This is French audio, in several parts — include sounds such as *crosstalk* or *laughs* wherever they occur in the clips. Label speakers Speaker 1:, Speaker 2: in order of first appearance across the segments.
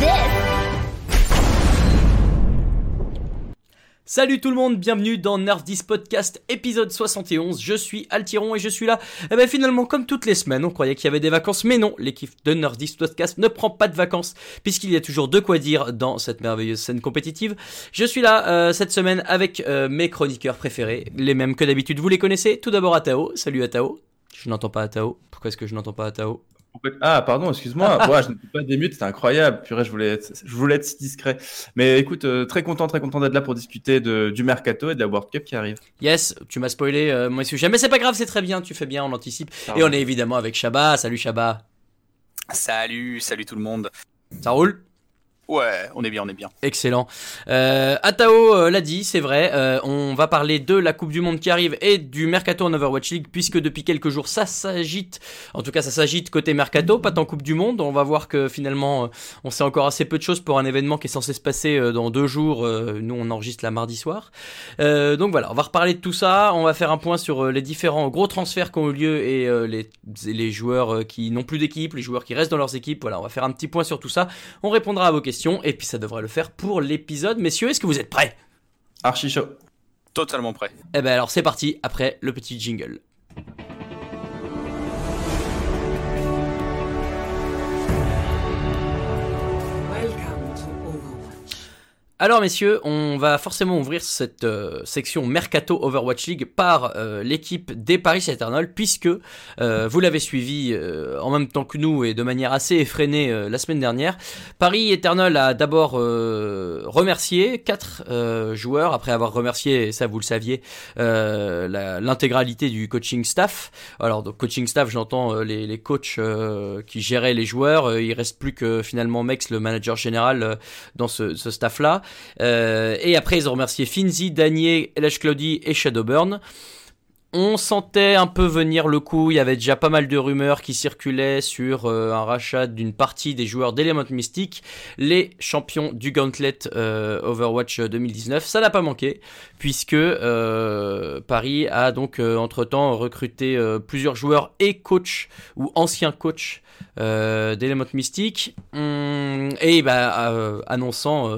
Speaker 1: this.
Speaker 2: Salut tout le monde, bienvenue dans Nerf 10 Podcast épisode 71. Je suis Altiron et je suis là. Et ben finalement, comme toutes les semaines, on croyait qu'il y avait des vacances, mais non, l'équipe de Nerf 10 Podcast ne prend pas de vacances puisqu'il y a toujours de quoi dire dans cette merveilleuse scène compétitive. Je suis là euh, cette semaine avec euh, mes chroniqueurs préférés, les mêmes que d'habitude. Vous les connaissez Tout d'abord Atao. Salut Atao. Je n'entends pas Atao. Pourquoi est-ce que je n'entends pas Atao
Speaker 3: ah, pardon, excuse-moi. *laughs* ouais, je n'étais pas démute, c'était incroyable. Purée, je voulais être, je voulais être si discret. Mais écoute, euh, très content, très content d'être là pour discuter de, du mercato et de la World Cup qui arrive.
Speaker 2: Yes, tu m'as spoilé euh, mon sujet, mais c'est pas grave, c'est très bien, tu fais bien, on anticipe. Et on est évidemment avec Shabba. Salut Shabba.
Speaker 4: Salut, salut tout le monde.
Speaker 2: Ça roule
Speaker 4: Ouais, on est bien, on est bien.
Speaker 2: Excellent. Euh, Atao euh, l'a dit, c'est vrai. Euh, on va parler de la Coupe du Monde qui arrive et du mercato en Overwatch League, puisque depuis quelques jours ça s'agite. En tout cas, ça s'agite côté mercato, pas tant Coupe du Monde. On va voir que finalement, on sait encore assez peu de choses pour un événement qui est censé se passer dans deux jours. nous, on enregistre la mardi soir. donc voilà, on va reparler de tout ça. On va faire un point sur les différents gros transferts qui ont eu lieu et les joueurs qui n'ont plus d'équipe, les joueurs qui restent dans leurs équipes. Voilà, on va faire un petit point sur tout ça. On répondra à vos questions et puis ça devrait le faire pour l'épisode. Messieurs, est-ce que vous êtes prêts?
Speaker 3: Archi chaud.
Speaker 4: Totalement prêt.
Speaker 2: Eh ben alors c'est parti, après le petit jingle. Alors messieurs, on va forcément ouvrir cette euh, section Mercato Overwatch League par euh, l'équipe des Paris Eternal puisque euh, vous l'avez suivi en même temps que nous et de manière assez effrénée la semaine dernière. Paris Eternal a d'abord remercié quatre joueurs après avoir remercié, ça vous le saviez, l'intégralité du coaching staff. Alors donc coaching staff, j'entends les, coachs qui géraient les joueurs. il reste plus que finalement Mex, le manager général, dans ce, ce staff là. Euh, et après, ils ont remercié Finzi, Danier, LH et Shadowburn. On sentait un peu venir le coup, il y avait déjà pas mal de rumeurs qui circulaient sur euh, un rachat d'une partie des joueurs d'Element Mystic, les champions du Gauntlet euh, Overwatch 2019. Ça n'a pas manqué, puisque Paris a donc entre-temps recruté plusieurs joueurs et coachs, ou anciens coachs d'Element Mystic, hum, et bah, annonçant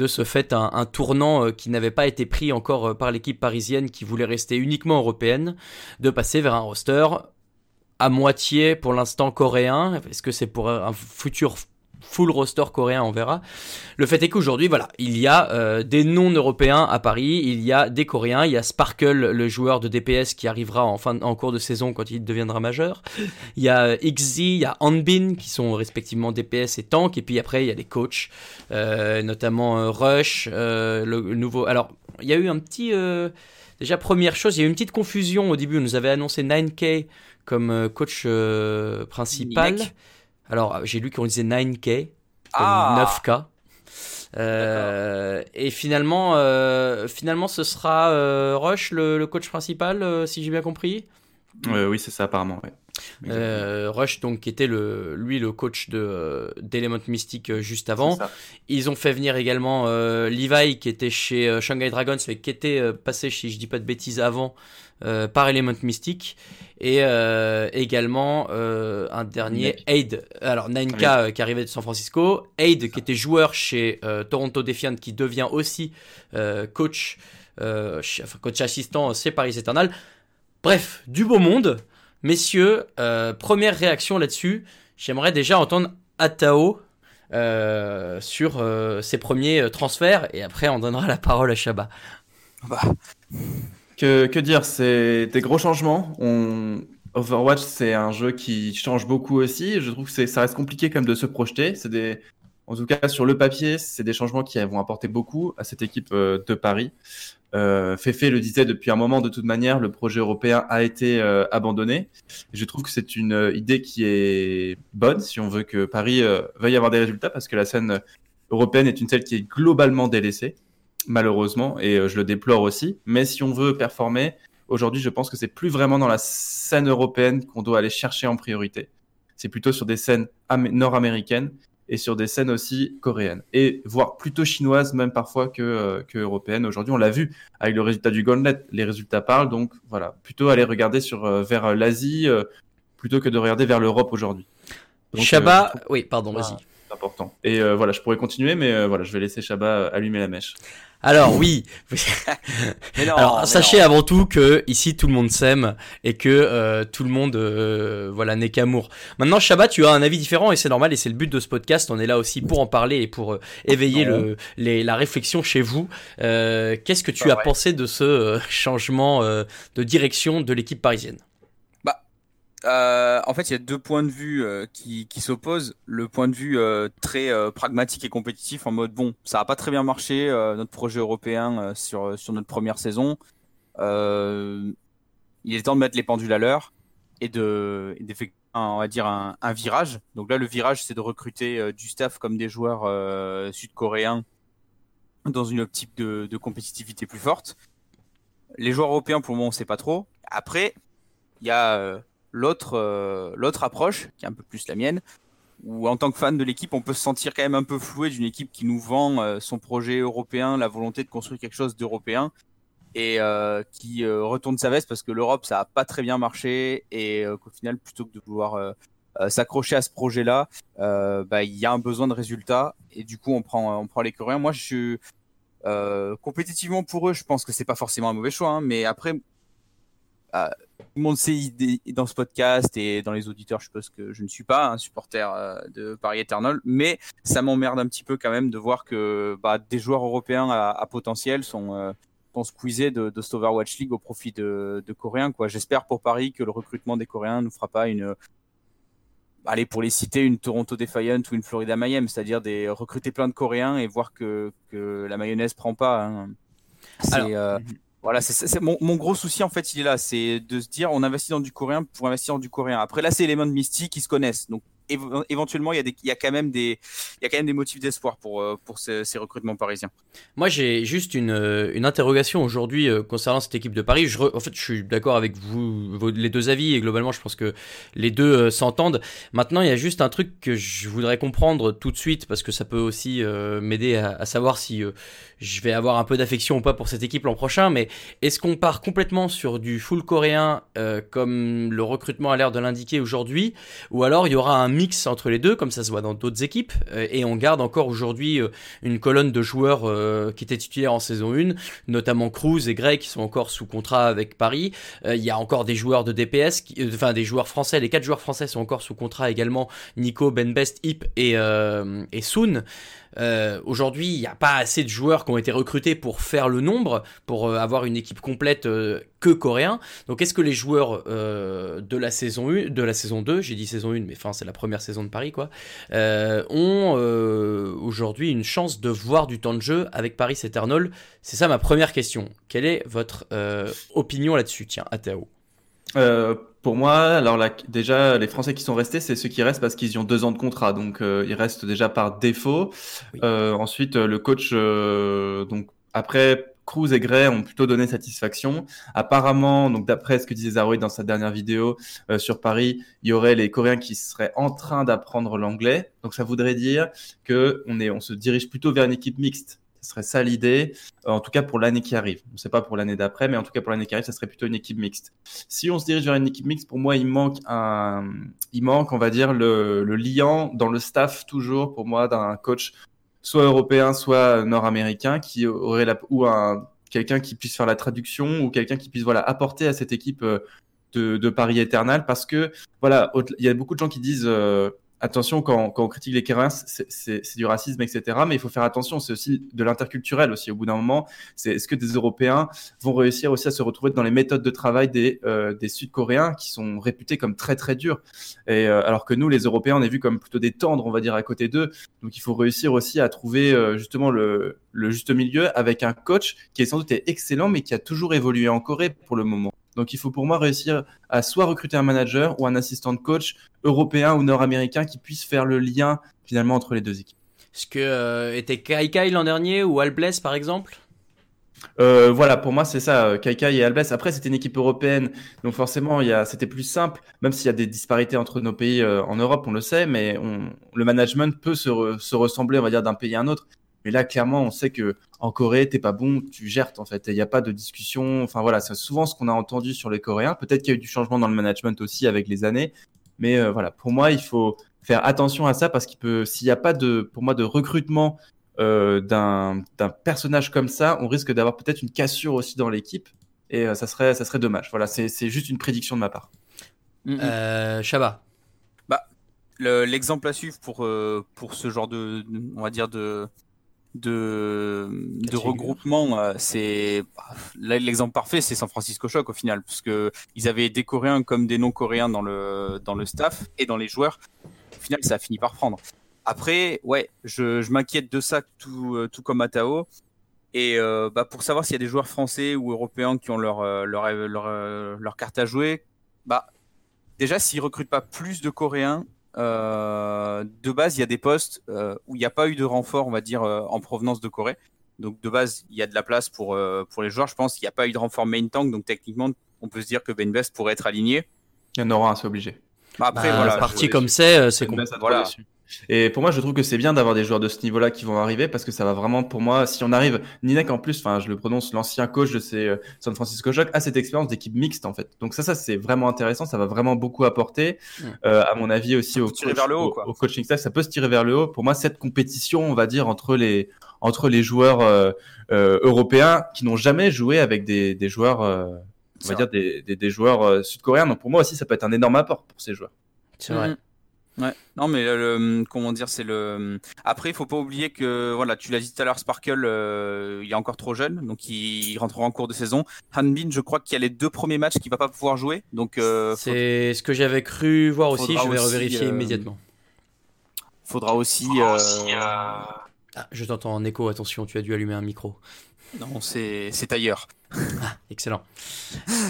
Speaker 2: de ce fait un, tournant euh, qui n'avait pas été pris encore euh, par l'équipe parisienne qui voulait rester uniquement européenne, de passer vers un roster à moitié pour l'instant coréen. Est-ce que c'est pour un futur full roster coréen, on verra. Le fait est qu'aujourd'hui, voilà, il y a euh, des non-européens à Paris, il y a des Coréens, il y a Sparkle, le joueur de DPS qui arrivera en, fin, en cours de saison quand il deviendra majeur. Il y a XZ, il y a Hanbin qui sont respectivement DPS et Tank, et puis après il y a des coachs, euh, notamment euh, Rush, le, nouveau. Alors, il y a eu un petit. Déjà, première chose, il y a eu une petite confusion au début. On nous avait annoncé 9K comme coach principal. Alors, j'ai lu qu'on disait 9K, comme 9K. Ah. Euh, et finalement, euh, finalement, ce sera euh, Rush, le, coach principal, si j'ai bien compris?
Speaker 3: oui, c'est ça, apparemment.
Speaker 2: Rush, donc, qui était le, lui le coach de d'Element Mystic juste avant. Ils ont fait venir également Levi, qui était chez Shanghai Dragons, mais qui était passé, si je dis pas de bêtises, avant par Element Mystic et euh, également euh, un dernier Aid. Alors 9K euh, qui arrivait de San Francisco. Aid qui était joueur chez Toronto Defiant qui devient aussi coach coach assistant chez Paris Eternal. Bref du beau monde. Messieurs première réaction là-dessus. J'aimerais déjà entendre Atao sur ses premiers transferts. Et après on donnera la parole à Shaba
Speaker 3: bah. Que, dire C'est des gros changements. Overwatch, c'est un jeu qui change beaucoup aussi. Je trouve que ça reste compliqué quand de se projeter. En tout cas sur le papier, c'est des changements qui vont apporter beaucoup à cette équipe euh, de Paris. Euh, Fefe le disait depuis un moment, de toute manière, le projet européen a été euh, abandonné. je trouve que c'est une euh, idée qui est bonne si on veut que Paris veuille avoir des résultats, parce que la scène européenne est une celle qui est globalement délaissée malheureusement, et euh, je le déplore aussi. Mais si on veut performer, aujourd'hui, je pense que c'est plus vraiment dans la scène européenne qu'on doit aller chercher en priorité. C'est plutôt sur des scènes nord-américaines et sur des scènes aussi coréennes. Et voire plutôt chinoises, même parfois que, euh, que européennes. Aujourd'hui, on l'a vu avec le résultat du Gauntlet. Les résultats parlent, donc voilà. Plutôt aller regarder sur, euh, vers l'Asie, plutôt que de regarder vers l'Europe aujourd'hui. Trouve
Speaker 2: oui, pardon, vas-y.
Speaker 3: c'est important. Et voilà, je pourrais continuer, mais voilà, je vais laisser Chabat allumer la mèche.
Speaker 2: Alors oui, *laughs*
Speaker 4: Mais non,
Speaker 2: alors
Speaker 4: mais
Speaker 2: sachez
Speaker 4: non.
Speaker 2: avant tout que ici tout le monde s'aime et que euh, tout le monde euh, voilà n'est qu'amour. Maintenant Chabat, tu as un avis différent et c'est normal et c'est le but de ce podcast. On est là aussi pour en parler et pour euh, éveiller le, les, la réflexion chez vous. Euh, Qu'est-ce que tu
Speaker 4: Bah
Speaker 2: as
Speaker 4: ouais.
Speaker 2: pensé de ce changement euh, de direction de l'équipe parisienne?
Speaker 4: Euh, en fait, il y a deux points de vue euh, qui, qui s'opposent. Le point de vue euh, très euh, pragmatique et compétitif, en mode bon, ça a pas très bien marché euh, notre projet européen sur sur notre première saison. Il est temps de mettre les pendules à l'heure et de d'effectuer on va dire un, un virage. Donc là, le virage, c'est de recruter du staff comme des joueurs sud-coréens dans une optique de, de compétitivité plus forte. Les joueurs européens, pour le moment, on sait pas trop. Après, il y a l'autre euh, l'autre approche qui est un peu plus la mienne où en tant que fan de l'équipe on peut se sentir quand même un peu floué d'une équipe qui nous vend euh, son projet européen la volonté de construire quelque chose d'européen et euh, qui euh, retourne sa veste parce que l'Europe ça a pas très bien marché et euh, qu'au final plutôt que de vouloir euh, s'accrocher à ce projet là bah il y a un besoin de résultats et du coup on prend on prend les Coréens moi je suis compétitivement pour eux je pense que c'est pas forcément un mauvais choix hein, mais après euh, tout le monde sait dans ce podcast et dans les auditeurs, je suppose que je ne suis pas un supporter euh, de Paris Eternal, mais ça m'emmerde un petit peu quand même de voir que bah, des joueurs européens à, à potentiel sont, euh, sont squeezés de, de cette Overwatch League au profit de, de Coréens. quoi. J'espère pour Paris que le recrutement des Coréens ne fera pas une. Allez, pour les citer, une Toronto Defiant ou une Florida Mayhem, c'est-à-dire des recruter plein de Coréens et voir que, que la mayonnaise prend pas. hein. C'est,
Speaker 2: Alors,
Speaker 4: euh, voilà, c'est, mon, mon gros souci en fait, il est là, c'est de se dire on investit dans du coréen pour investir dans du coréen. Après là, c'est les mains de Mystique qui se connaissent, donc éventuellement il y a quand même des, motifs d'espoir pour euh, ces, recrutements parisiens.
Speaker 2: Moi, j'ai juste une, euh, interrogation aujourd'hui euh, concernant cette équipe de Paris. En fait, je suis d'accord avec vous, les deux avis, et globalement, je pense que les deux s'entendent. Maintenant, il y a juste un truc que je voudrais comprendre tout de suite, parce que ça peut aussi m'aider à, savoir si je vais avoir un peu d'affection ou pas pour cette équipe l'an prochain. Mais est-ce qu'on part complètement sur du full coréen, comme le recrutement a l'air de l'indiquer aujourd'hui, ou alors il y aura un mix entre les deux, comme ça se voit dans d'autres équipes, euh, et on garde encore aujourd'hui euh, une colonne de joueurs euh, qui étaient titulaires en saison 1, notamment Cruz et Greg qui sont encore sous contrat avec Paris. Il y a encore des joueurs de DPS, qui- enfin des joueurs français, les quatre joueurs français sont encore sous contrat également, Nico, Ben Best, Hip et, et Soon. Aujourd'hui, il n'y a pas assez de joueurs qui ont été recrutés pour faire le nombre, pour avoir une équipe complète que coréen. Donc, est-ce que les joueurs de la saison 1, de la saison 2, j'ai dit saison 1, mais enfin c'est la première saison de Paris, quoi, euh, ont euh, aujourd'hui une chance de voir du temps de jeu avec Paris Eternal C'est ça ma première question. Quelle est votre euh, opinion là-dessus? Tiens, Athéo.
Speaker 3: Euh, pour moi, alors là, déjà, les Français qui sont restés, c'est ceux qui restent parce qu'ils ont deux ans de contrat, donc ils restent déjà par défaut.
Speaker 2: Oui.
Speaker 3: Ensuite, le coach, donc après, Cruz et Gray ont plutôt donné satisfaction. Apparemment, donc d'après ce que disait Zaroui dans sa dernière vidéo euh, sur Paris, il y aurait les Coréens qui seraient en train d'apprendre l'anglais. Donc ça voudrait dire que on est, on se dirige plutôt vers une équipe mixte. Ce serait ça l'idée, euh, en tout cas pour l'année qui arrive. On ne sait pas pour l'année d'après, mais en tout cas pour l'année qui arrive, ça serait plutôt une équipe mixte. Si on se dirige vers une équipe mixte, pour moi, il manque un, il manque, on va dire, le, le liant dans le staff toujours, pour moi, d'un coach soit européen, soit nord-américain, qui aurait la, ou un, quelqu'un qui puisse faire la traduction, ou quelqu'un qui puisse, voilà, apporter à cette équipe euh, de, de Paris Eternal, parce que, voilà, il y a beaucoup de gens qui disent, euh, attention, quand, quand on critique les c'est- c'est du racisme, etc. Mais il faut faire attention, c'est aussi de l'interculturel aussi. Au bout d'un moment, c'est est-ce que des Européens vont réussir aussi à se retrouver dans les méthodes de travail des, euh, des Sud-Coréens qui sont réputés comme très très durs? Et euh, alors que nous, les Européens, on est vus comme plutôt des tendres, on va dire, à côté d'eux. Donc il faut réussir aussi à trouver euh, justement le, le juste milieu avec un coach qui est sans doute excellent, mais qui a toujours évolué en Corée pour le moment. Donc il faut pour moi réussir à soit recruter un manager ou un assistant de coach européen ou nord-américain qui puisse faire le lien finalement entre les deux équipes.
Speaker 2: Est-ce que euh, était Kai Kai l'an dernier ou Albles par exemple?
Speaker 3: Euh, voilà, pour moi, c'est ça, euh, Kaikai et Albès. Après, c'était une équipe européenne, donc forcément, il y a, c'était plus simple, même s'il y a des disparités entre nos pays euh, en Europe, on le sait, mais on, le management peut se, re- se ressembler, on va dire, d'un pays à un autre. Mais là, clairement, on sait que en Corée, t'es pas bon, tu gères en fait. Il n'y a pas de discussion. Enfin voilà, c'est souvent ce qu'on a entendu sur les Coréens. Peut-être qu'il y a eu du changement dans le management aussi avec les années. Mais euh, voilà, pour moi, il faut faire attention à ça parce qu'il peut, s'il n'y a pas de, pour moi, de recrutement euh, d'un personnage comme ça, on risque d'avoir peut-être une cassure aussi dans l'équipe et euh, ça serait, ça serait dommage. Voilà, c'est juste une prédiction de ma part.
Speaker 2: Shaba.
Speaker 4: Bah, l'exemple à suivre pour pour ce genre de, on va dire de de, de regroupement, c'est l'exemple parfait, c'est San Francisco Shock au final, parce que ils avaient des Coréens comme des non-Coréens dans le dans le staff et dans les joueurs. Au final, ça a fini par prendre. Après, ouais, je, je m'inquiète de ça tout, euh, tout comme Matao. Et euh, bah, pour savoir s'il y a des joueurs français ou européens qui ont leur, euh, leur, leur, leur carte à jouer, bah, déjà, s'ils recrutent pas plus de Coréens, de base, il y a des postes où il n'y a pas eu de renfort, on va dire, en provenance de Corée. Donc, de base, il y a de la place pour, pour les joueurs. Je pense qu'il n'y a pas eu de renfort main tank. Donc, techniquement, on peut se dire que Ben Best pourrait être aligné.
Speaker 3: Il y en aura un, c'est obligé.
Speaker 2: Bah, après, voilà. Parti comme c'est, c'est
Speaker 3: ben Voilà. Et pour moi, je trouve que c'est bien d'avoir des joueurs de ce niveau-là qui vont arriver parce que ça va vraiment, pour moi, si on arrive, Ninek en plus, enfin, je le prononce, l'ancien coach de ces euh, San Francisco Shock a cette expérience d'équipe mixte en fait. Donc ça, ça c'est vraiment intéressant, ça va vraiment beaucoup apporter, euh, à mon avis aussi au, coach, vers le haut, au, coaching staff, ça peut se tirer vers le haut. Pour moi, cette compétition, on va dire entre les entre les joueurs euh, euh européens qui n'ont jamais joué avec des, des joueurs, euh, on va dire des, des, des joueurs sud-coréens. Donc pour moi aussi, ça peut être un énorme apport pour ces joueurs.
Speaker 2: C'est vrai. Mm.
Speaker 4: Ouais. Non, mais le, comment dire, c'est le. Après, il faut pas oublier que voilà, tu l'as dit tout à l'heure, Sparkle, euh, il est encore trop jeune, donc il rentrera en cours de saison. Hanbin, je crois qu'il y a les deux premiers matchs qu'il va pas pouvoir jouer, donc. Euh,
Speaker 2: c'est ce que j'avais cru voir aussi. Je vais revérifier euh, immédiatement.
Speaker 4: Faudra aussi.
Speaker 2: Ah, je t'entends en écho. Attention, tu as dû allumer un micro.
Speaker 4: Non, c'est ailleurs.
Speaker 2: Ah, excellent.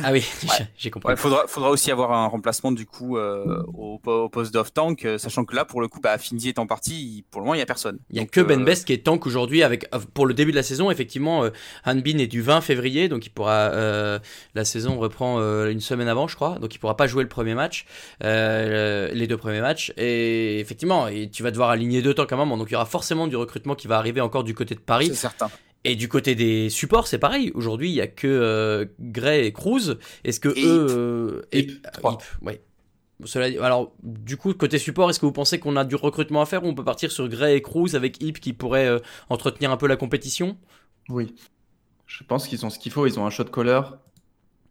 Speaker 2: Ah oui, *laughs* j'ai compris.
Speaker 4: Il faudra, faudra aussi avoir un remplacement du coup euh, au, poste d'off tank, euh, sachant que là, pour le coup, bah, Findy est en partie, pour le moment, il n'y a personne.
Speaker 2: Il n'y a que Ben euh, Best qui est tank aujourd'hui avec pour le début de la saison. Effectivement, Hanbin est du 20 février, donc il pourra. la saison reprend une semaine avant, je crois, donc il pourra pas jouer le premier match, les deux premiers matchs. Et effectivement, et tu vas devoir aligner deux tanks à un moment, donc il y aura forcément du recrutement qui va arriver encore du côté de Paris.
Speaker 4: C'est certain.
Speaker 2: Et du côté des supports, c'est pareil. Aujourd'hui, il y a que euh, Gray et Cruz. Est-ce que eux, euh,
Speaker 3: et,
Speaker 2: ouais. Cela, alors, du coup, côté support, est-ce que vous pensez qu'on a du recrutement à faire ou on peut partir sur Gray et Cruz avec Hip qui pourrait euh, entretenir un peu la compétition?
Speaker 3: Oui. Je pense qu'ils ont ce qu'il faut. Ils ont un shot caller.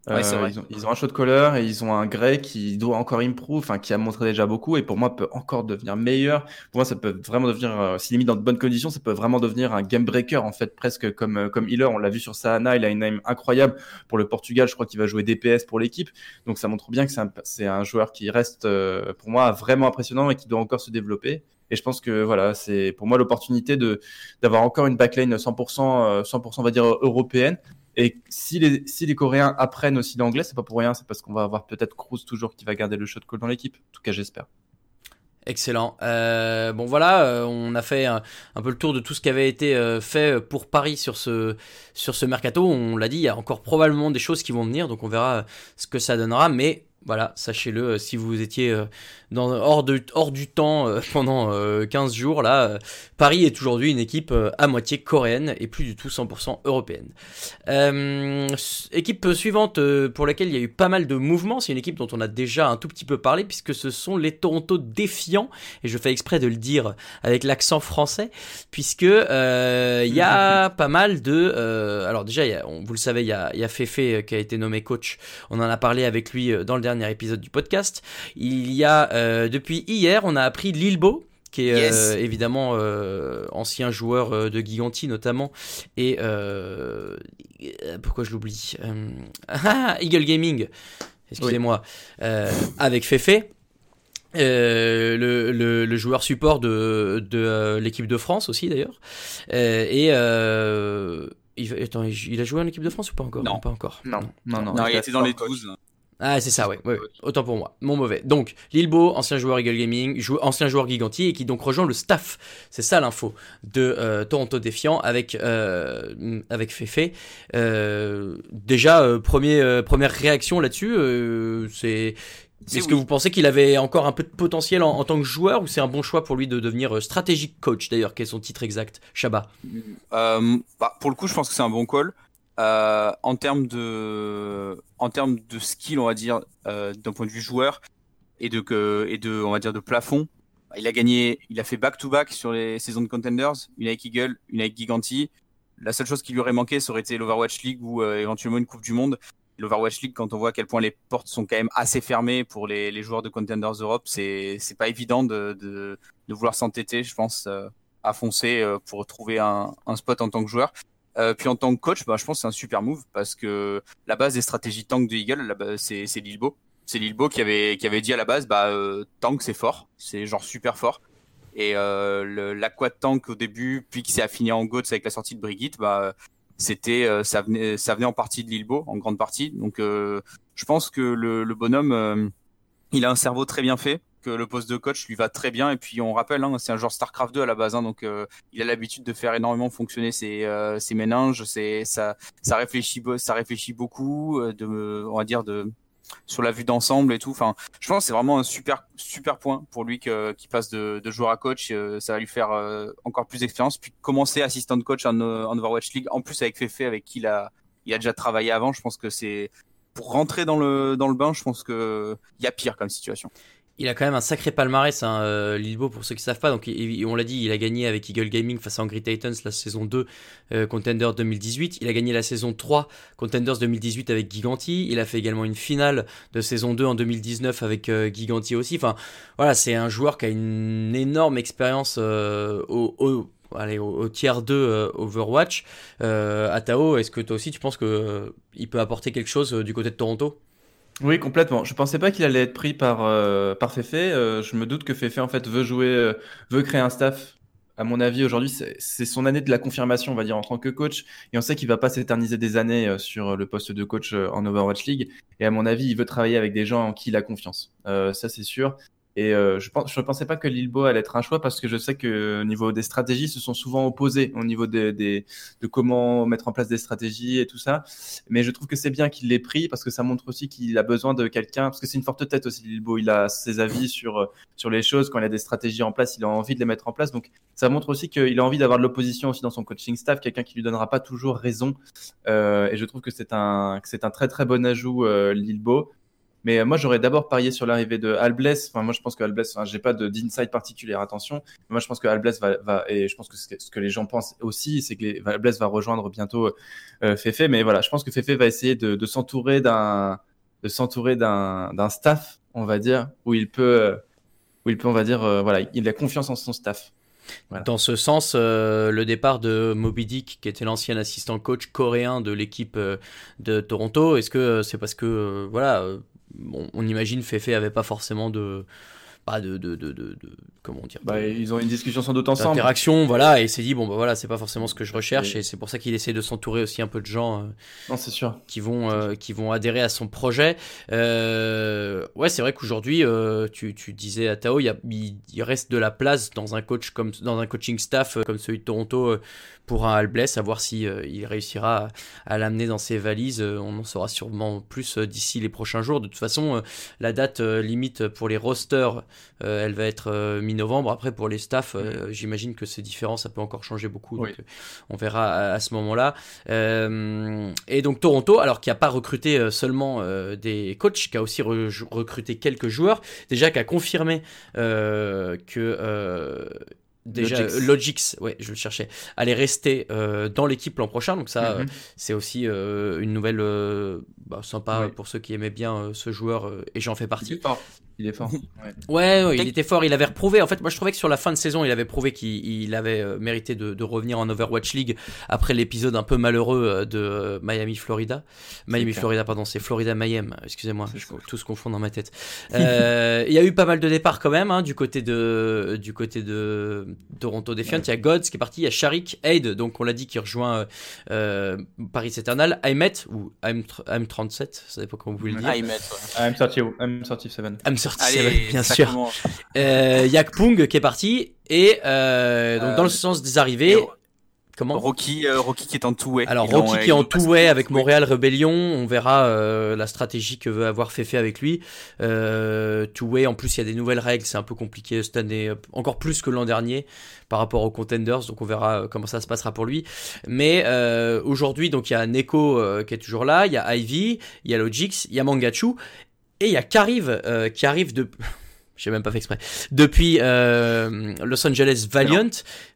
Speaker 4: Euh,
Speaker 3: ils, ont, un shot caller et ils ont un Gray qui doit encore improve, enfin qui a montré déjà beaucoup et pour moi peut encore devenir meilleur. Pour moi, ça peut vraiment devenir, euh, si limite dans de bonnes conditions, ça peut vraiment devenir un game breaker en fait, presque comme euh, comme healer. On l'a vu sur Sahana, il a une aim incroyable pour le Portugal. Je crois qu'il va jouer DPS pour l'équipe, donc ça montre bien que c'est un, un, joueur qui reste pour moi vraiment impressionnant et qui doit encore se développer. Et je pense que voilà, c'est pour moi l'opportunité de d'avoir encore une backline 100%, 100% on va dire européenne et si les, si les Coréens apprennent aussi l'anglais, c'est pas pour rien, c'est parce qu'on va avoir peut-être Cruz toujours qui va garder le shot call dans l'équipe. En tout cas, j'espère.
Speaker 2: Excellent. Euh, bon voilà, euh, on a fait un, peu le tour de tout ce qui avait été euh, fait pour Paris sur ce sur ce mercato. On l'a dit, il y a encore probablement des choses qui vont venir, donc on verra ce que ça donnera. Mais voilà, sachez-le, si vous étiez dans, hors, de, hors du temps euh, *laughs* pendant 15 euh, jours. Là, euh, Paris est aujourd'hui une équipe à moitié coréenne et plus du tout 100% européenne. équipe suivante pour laquelle il y a eu pas mal de mouvements, c'est une équipe dont on a déjà un tout petit peu parlé puisque ce sont les Toronto Défiants et je fais exprès de le dire avec l'accent français puisque il y a *laughs* pas mal de alors déjà y a, vous le savez il y a, y a Fefe qui a été nommé coach on en a parlé avec lui dans le dernier épisode du podcast. Il y a euh, depuis hier, on a appris Lilbo, qui est euh, évidemment euh, ancien joueur de Giganti notamment. Et pourquoi je l'oublie *laughs* ah, Eagle Gaming. Excusez-moi. Avec Fefe le, le, joueur support de, de l'équipe de France aussi d'ailleurs. Et il, attends, il a joué en équipe de France ou pas encore?
Speaker 4: Non,
Speaker 2: pas encore.
Speaker 3: Non, non, non.
Speaker 4: non il était dans les 12.
Speaker 2: Ah, c'est ça, ouais, Autant pour moi. Mon mauvais. Donc, Lilbo, ancien joueur Eagle Gaming, ancien joueur Giganti, et qui donc rejoint le staff. C'est ça l'info de euh, Toronto Défiant avec, euh, avec Fefe. Euh, déjà, premier, première réaction là-dessus, c'est Est-ce que vous pensez qu'il avait encore un peu de potentiel en, en tant que joueur ou c'est un bon choix pour lui de devenir stratégique coach d'ailleurs Quel est son titre exact Chabat?
Speaker 4: Euh, bah, pour le coup, je pense que c'est un bon call. Euh, en termes de, en termes de skill, on va dire, euh, d'un point de vue joueur et de, que, et de, on va dire, de plafond, il a gagné, il a fait back-to-back sur les saisons de Contenders, une avec Eagle, une avec Giganti. La seule chose qui lui aurait manqué, ça aurait été l'Overwatch League ou euh, éventuellement une Coupe du Monde. L'Overwatch League, quand on voit à quel point les portes sont quand même assez fermées pour les, les joueurs de Contenders Europe, c'est c'est pas évident de, de, de vouloir s'entêter, je pense, euh, à foncer euh, pour trouver un, un spot en tant que joueur. Euh, puis en tant que coach, bah, je pense que c'est un super move parce que la base des stratégies tank de Eagle, c'est Lilbo. C'est Lilbo qui avait, qui avait dit à la base, bah, euh, tank c'est fort, c'est genre super fort. Et euh, l'aqua tank au début, puis qui s'est affiné en GOATS avec la sortie de Brigitte, bah, c'était, euh, ça venait, ça venait en partie de Lilbo, en grande partie. Donc, euh, je pense que le, le bonhomme, euh, il a un cerveau très bien fait, que le poste de coach lui va très bien. Et puis, on rappelle, hein, c'est un joueur StarCraft 2 à la base, hein, donc euh, il a l'habitude de faire énormément fonctionner ses, euh, ses méninges, ses, ça, ça réfléchit, ça réfléchit beaucoup, euh, de, on va dire de sur la vue d'ensemble et tout. Enfin, je pense que c'est vraiment un super super point pour lui que, qui passe de, joueur à coach. Euh, ça va lui faire encore plus d'expérience, puis commencer assistant coach en, en Overwatch League. En plus avec Fefe, avec qui il a, il a déjà travaillé avant. Je pense que c'est pour rentrer dans le dans le bain. Je pense que il y a pire comme situation.
Speaker 2: Il a quand même un sacré palmarès, hein, euh, Lilbo, pour ceux qui savent pas. Donc, on l'a dit, il a gagné avec Eagle Gaming face à Angry Titans la saison 2, euh, Contender 2018. Il a gagné la saison 3, Contenders 2018 avec Giganti. Il a fait également une finale de saison 2 en 2019 avec euh, Giganti aussi. Enfin, voilà, c'est un joueur qui a une énorme expérience euh, au, au, tiers 2 euh, Overwatch. Euh, Atao, est-ce que toi aussi tu penses que euh, il peut apporter quelque chose du côté de Toronto?
Speaker 3: Oui, complètement. Je pensais pas qu'il allait être pris par, euh, par Fefe. Euh, je me doute que Fefe, en fait, veut jouer, euh, veut créer un staff. À mon avis, aujourd'hui, c'est son année de la confirmation, on va dire, en tant que coach. Et on sait qu'il va pas s'éterniser des années euh, sur le poste de coach euh, en Overwatch League. Et à mon avis, il veut travailler avec des gens en qui il a confiance. Euh, ça, c'est sûr. Et euh, je je pensais pas que Lilbo allait être un choix parce que je sais que au niveau des stratégies, se sont souvent opposés au niveau de comment mettre en place des stratégies et tout ça. Mais je trouve que c'est bien qu'il l'ait pris parce que ça montre aussi qu'il a besoin de quelqu'un, parce que c'est une forte tête aussi, Lilbo. Il a ses avis sur, euh, sur les choses. Quand il a des stratégies en place, il a envie de les mettre en place. Donc ça montre aussi qu'il a envie d'avoir de l'opposition aussi dans son coaching staff, quelqu'un qui lui donnera pas toujours raison. Euh, et je trouve que c'est un, c'est un très très bon ajout, euh, Lilbo. Mais euh, moi, j'aurais d'abord parié sur l'arrivée de Albless. Enfin, moi, je pense que Albless, enfin, j'ai pas de- d'insight particulière, attention. Moi, je pense que Albless va, va, et je pense que ce que, les gens pensent aussi, c'est que les, va rejoindre bientôt euh, Fefe. Mais voilà, je pense que Fefe va essayer de, de s'entourer d'un, de s'entourer d'un, d'un staff, on va dire, où il peut, euh, où il peut, on va dire, euh, voilà, il a confiance en son staff. Voilà.
Speaker 2: Dans ce sens, euh, le départ de Moby Dick, qui était l'ancien assistant coach coréen de l'équipe euh, de Toronto, est-ce que c'est parce que, voilà, on, on imagine Fefe avait pas forcément de, pas de, de, de, de, de- comment dire,
Speaker 3: Bah, ils ont une discussion sans doute ensemble.
Speaker 2: d'interaction, voilà, et il s'est dit bon bah voilà, c'est pas forcément ce que je recherche,
Speaker 3: Et-
Speaker 2: et c'est pour ça qu'il essaie de s'entourer aussi un peu de gens. euh,
Speaker 3: Non, c'est sûr.
Speaker 2: qui vont euh, qui vont adhérer à son projet. Euh, ouais, c'est vrai qu'aujourd'hui, tu, tu disais à Tao, il, y a, il, reste de la place dans un coach comme dans un coaching staff comme celui de Toronto pour un Albless, à voir si il réussira à, à l'amener dans ses valises. On en saura sûrement plus d'ici les prochains jours. De toute façon, la date limite pour les rosters, euh, elle va être euh, mi-novembre. Après, pour les staffs, euh, j'imagine que c'est différent, ça peut encore changer beaucoup.
Speaker 3: Oui.
Speaker 2: Donc, on verra à, à ce moment-là. Et donc Toronto, alors qui a pas recruté seulement des coachs, qui a aussi re- recruté quelques joueurs, déjà qui a confirmé que déjà
Speaker 3: Logix.
Speaker 2: Logix, ouais, je le cherchais, allait rester euh, dans l'équipe l'an prochain. Donc ça,
Speaker 3: Mhm.
Speaker 2: euh, c'est aussi euh, une nouvelle bah, sympa
Speaker 3: Oui.
Speaker 2: pour ceux qui aimaient bien ce joueur et j'en fais partie.
Speaker 3: Il est fort. *laughs* Ouais.
Speaker 2: Ouais, ouais, il était fort, il avait reprouvé. En fait, moi je trouvais que sur la fin de saison, il avait prouvé qu'il il avait euh, mérité de, de revenir en Overwatch League après l'épisode un peu malheureux euh, de euh, Miami Florida. Miami. Florida, pardon, c'est Florida Mayhem, excusez-moi, je, tout se confond dans ma tête. Euh, il y a eu pas mal de départs quand même, hein, du côté de du côté de Toronto Defiant. Il y a Gods qui est parti, il y a Sharik, Aid, donc on l'a dit, qui rejoint euh, euh, Paris Eternal, Aymet ou AM37, ça dépend comment vous voulez le dire.
Speaker 4: Mettent, ouais.
Speaker 3: I'm 30, I'm 37.
Speaker 2: AM37,
Speaker 4: Allez,
Speaker 2: bien
Speaker 4: ça
Speaker 2: sûr. Euh, Yak Pung qui est parti et euh, donc
Speaker 4: Euh,
Speaker 2: dans le sens des arrivées,
Speaker 4: et-
Speaker 2: Comment
Speaker 4: Rocky, euh, Rocky qui est en two-way.
Speaker 2: Alors
Speaker 4: Ils l'ont-
Speaker 2: Rocky qui est en two-way
Speaker 4: en
Speaker 2: avec. Montréal Rébellion, on verra euh, la stratégie que veut avoir Fefe avec lui. Euh, two-way, en plus il y a des nouvelles règles, c'est un peu compliqué cette année, euh, encore plus que l'an dernier par rapport aux contenders, donc on verra euh, comment ça se passera pour lui. Mais euh, aujourd'hui, donc il y a Neko euh, qui est toujours là, il y a Ivy, il y a Logix, il y a Mangachu et il y a Kariv euh, qui arrive de j'ai même pas fait exprès. Depuis euh, Los Angeles Valiant,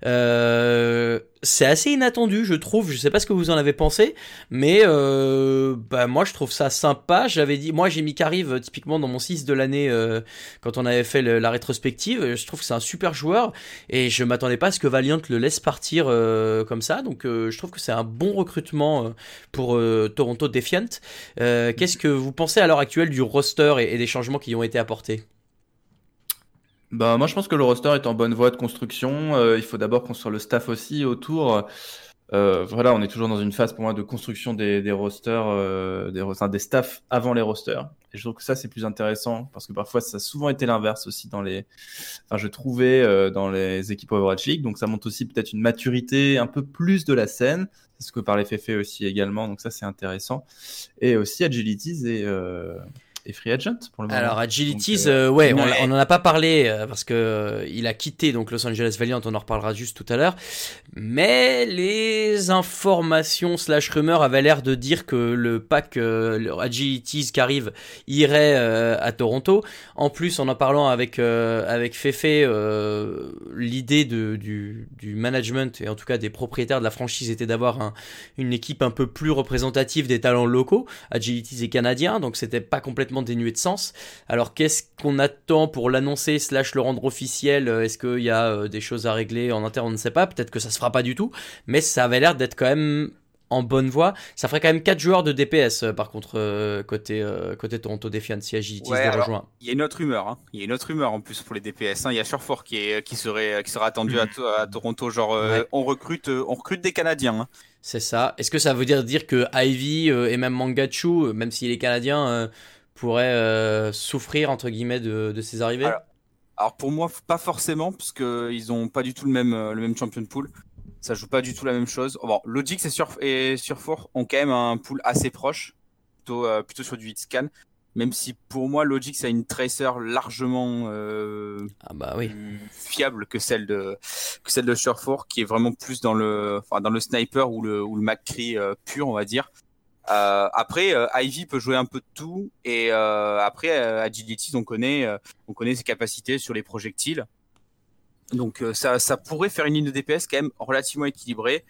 Speaker 2: euh, c'est assez inattendu, je trouve. Je sais pas ce que vous en avez pensé, mais euh, bah moi je trouve ça sympa. J'avais dit, moi j'ai mis Kariv euh, typiquement dans mon 6 de l'année euh, quand on avait fait le- la rétrospective. Je trouve que c'est un super joueur et je m'attendais pas à ce que Valiant le laisse partir euh, comme ça. Donc euh, je trouve que c'est un bon recrutement euh, pour euh, Toronto Defiant. Euh, Qu'est-ce que vous pensez à l'heure actuelle du roster et, et des changements qui ont été apportés?
Speaker 3: Bah, moi, je pense que le roster est en bonne voie de construction. Euh, il faut d'abord construire le staff aussi autour. Euh, voilà, on est toujours dans une phase pour moi de construction des, des rosters, euh, des, enfin, des staffs avant les rosters. Et je trouve que ça, c'est plus intéressant parce que parfois, ça a souvent été l'inverse aussi dans les, enfin, je trouvais dans les équipes Overwatch League. Donc, ça montre aussi peut-être une maturité un peu plus de la scène. C'est ce que parlait Fefe aussi également. Donc, ça, c'est intéressant. Et aussi Agilities et, et Free Agent pour le moment.
Speaker 2: Alors Agilities,
Speaker 3: Donc, euh,
Speaker 2: euh, ouais, on,
Speaker 4: ouais.
Speaker 2: on en a pas parlé euh, parce que euh, il a quitté donc Los Angeles Valiant, on en reparlera juste tout à l'heure. Mais les informations slash rumeurs avaient l'air de dire que le pack euh, le Agilities qui arrive irait euh, à Toronto. En plus, en en parlant avec euh, avec Fefe, euh, l'idée du, du management et en tout cas des propriétaires de la franchise était d'avoir un- une équipe un peu plus représentative des talents locaux. Agilities est canadien, donc c'était pas complètement dénué de sens. Alors qu'est-ce qu'on attend pour l'annoncer slash le rendre officiel? Euh, Est-ce qu'il y a euh, des choses à régler en interne? On ne sait pas. Peut-être que ça se fera pas du tout, mais ça avait l'air d'être quand même en bonne voie. Ça ferait quand même 4 joueurs de DPS euh, par contre euh, côté euh, côté Toronto Defiant si Agilities
Speaker 4: Ouais,
Speaker 2: les
Speaker 4: alors-
Speaker 2: rejoint.
Speaker 4: Il y a une autre rumeur, hein. il y a une autre rumeur en plus pour les DPS. hein. Il y a Surefort qui, est, qui, serait, qui sera attendu à, à Toronto. Genre,
Speaker 2: Ouais.
Speaker 4: on, recrute, on recrute des Canadiens. hein.
Speaker 2: C'est ça. Est-ce que ça veut dire dire que Ivy et même Mangachu, même s'il est canadien, pourraient euh, souffrir entre guillemets de, de ces arrivées?
Speaker 4: Alors, Alors pour moi, pas forcément, parce qu'ils ont pas du tout le même, euh, le même champion pool. Ça joue pas du tout la même chose. Bon, Logic et, Surf et Surfor ont quand même un pool assez proche, plutôt, euh, plutôt sur du hit scan. Même si pour moi, Logic ça a une tracer largement euh,
Speaker 2: Ah bah oui.
Speaker 4: plus fiable que celle de que celle de Surfor, qui est vraiment plus dans le, enfin, dans le sniper ou le ou le McCree euh, pur, on va dire. Euh, après, euh, Ivy peut jouer un peu de tout, et euh, après Agility, on connaît, on connaît ses capacités sur les projectiles. Donc ça, ça pourrait faire une ligne de DPS quand même relativement équilibrée.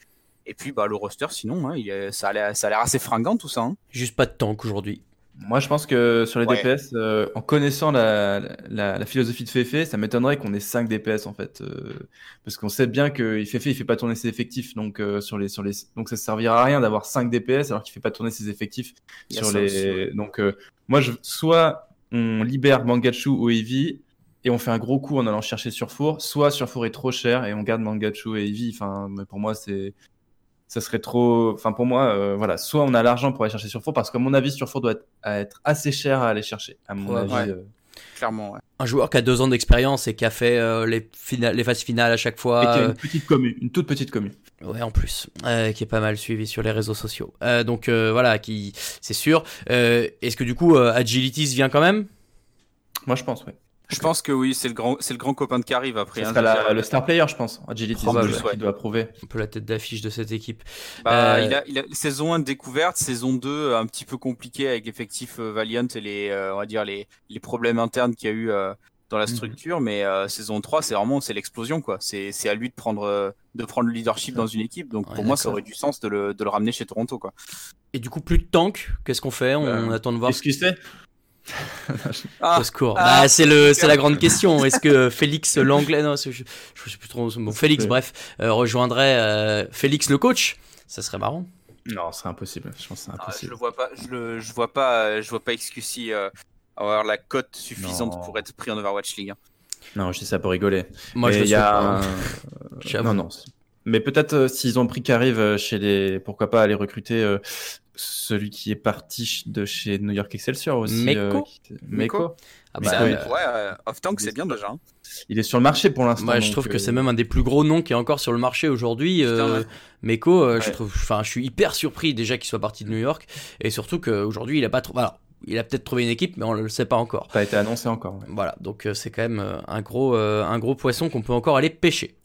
Speaker 4: Et puis bah le roster, sinon, hein, il ça a l'air assez fringant tout ça. hein.
Speaker 2: Juste pas de tank aujourd'hui.
Speaker 3: Moi, je pense que sur les
Speaker 4: Ouais.
Speaker 3: DPS, euh, en connaissant la, la, la philosophie de Fefe, ça m'étonnerait qu'on ait 5 DPS en fait, euh, parce qu'on sait bien que Fefe il fait pas tourner ses effectifs, donc euh, sur les sur les donc ça servira à rien d'avoir 5 DPS alors qu'il fait pas tourner ses effectifs sur
Speaker 4: ça
Speaker 3: les donc moi je soit on libère Mangachu ou Eevee et on fait un gros coup en allant chercher Surfour, soit Surfour est trop cher et on garde Mangachu et Eevee. Enfin, mais pour moi c'est ça serait trop. Enfin, pour moi, euh, voilà, soit on a l'argent pour aller chercher Surfour, parce qu'à mon avis, Surfour doit être, à être assez cher à aller chercher. À mon
Speaker 2: Ouais,
Speaker 3: avis,
Speaker 4: ouais.
Speaker 3: euh,
Speaker 4: Clairement. ouais.
Speaker 2: Un joueur qui a deux ans d'expérience et qui a fait euh, les, fina- les phases finales à chaque
Speaker 3: et
Speaker 2: fois.
Speaker 3: qui a
Speaker 2: euh,
Speaker 3: une petite commune, une toute petite commune.
Speaker 2: Ouais, en plus, euh, qui est pas mal suivi sur les réseaux sociaux. Euh, donc euh, voilà, qui, c'est sûr. Euh, Est-ce que du coup, euh, Agilities vient quand même?
Speaker 3: Moi, je pense, ouais.
Speaker 4: Je pense que oui, c'est le grand, c'est le grand copain de Carrive après.
Speaker 3: Ça
Speaker 4: hein,
Speaker 3: sera la- le star player, je pense. Agility,
Speaker 2: Probable,
Speaker 3: qui
Speaker 4: ouais.
Speaker 3: doit prouver.
Speaker 2: Un peu la tête d'affiche de cette équipe.
Speaker 4: Bah,
Speaker 2: Euh,
Speaker 4: il, a, il a saison 1 de découverte, saison 2 euh, un petit peu compliqué avec l'effectif euh, Valiant et les, euh, on va dire les, les problèmes internes qu'il y a eu euh, dans la
Speaker 3: Mhm.
Speaker 4: structure. Mais euh, saison 3, c'est vraiment c'est l'explosion quoi. C'est c'est à lui de prendre euh, de prendre le leadership dans une équipe. Donc
Speaker 2: Ouais,
Speaker 4: pour moi, ça aurait du sens de le, de le ramener chez Toronto quoi.
Speaker 2: Et du coup, plus de tank. Qu'est-ce qu'on fait? On
Speaker 3: Bah,
Speaker 2: attend de voir.
Speaker 3: Qu'est-ce qu'il sait?
Speaker 4: Ah,
Speaker 2: Au secours.
Speaker 4: ah,
Speaker 2: bah, c'est le, c'est la grande question. Est-ce que Félix *laughs* Langlais, non, je, je sais plus trop. Bon, Félix, bref, euh, rejoindrait euh, Félix le coach. Ça serait marrant.
Speaker 3: Non, c'est impossible. Je pense c'est
Speaker 4: ah, je
Speaker 3: impossible.
Speaker 4: le vois pas, je le, je vois pas, je vois pas XQC euh, avoir la cote suffisante
Speaker 3: Non.
Speaker 4: pour être pris en Overwatch League. hein.
Speaker 3: Non, je dis ça pour rigoler.
Speaker 2: Moi,
Speaker 3: Mais
Speaker 2: je
Speaker 3: y a
Speaker 2: pas.
Speaker 3: un- *laughs*
Speaker 2: J'avoue.
Speaker 3: Non, Mais peut-être euh, s'ils ont pris Carive euh, chez les, pourquoi pas aller recruter euh, celui qui est parti de chez New York Excelsior aussi.
Speaker 2: Meko
Speaker 3: euh, qui- Meko.
Speaker 2: Ah bah,
Speaker 4: ouais,
Speaker 2: euh,
Speaker 3: oui.
Speaker 4: off-tank, c'est bien déjà. hein.
Speaker 3: Il est sur le marché pour l'instant.
Speaker 2: moi, je trouve que
Speaker 3: euh,
Speaker 2: c'est même un des plus gros noms qui est encore sur le marché aujourd'hui. Euh,
Speaker 4: ouais.
Speaker 2: Meko, euh, je
Speaker 3: Ouais.
Speaker 2: trouve, enfin, je suis hyper surpris déjà qu'il soit parti de New York et surtout qu'aujourd'hui il a pas trop. Alors, il a peut-être trouvé une équipe, mais on le sait pas encore.
Speaker 3: Pas été annoncé encore. ouais.
Speaker 2: Voilà, donc euh, c'est quand même euh, un gros, euh, un gros poisson qu'on peut encore aller pêcher.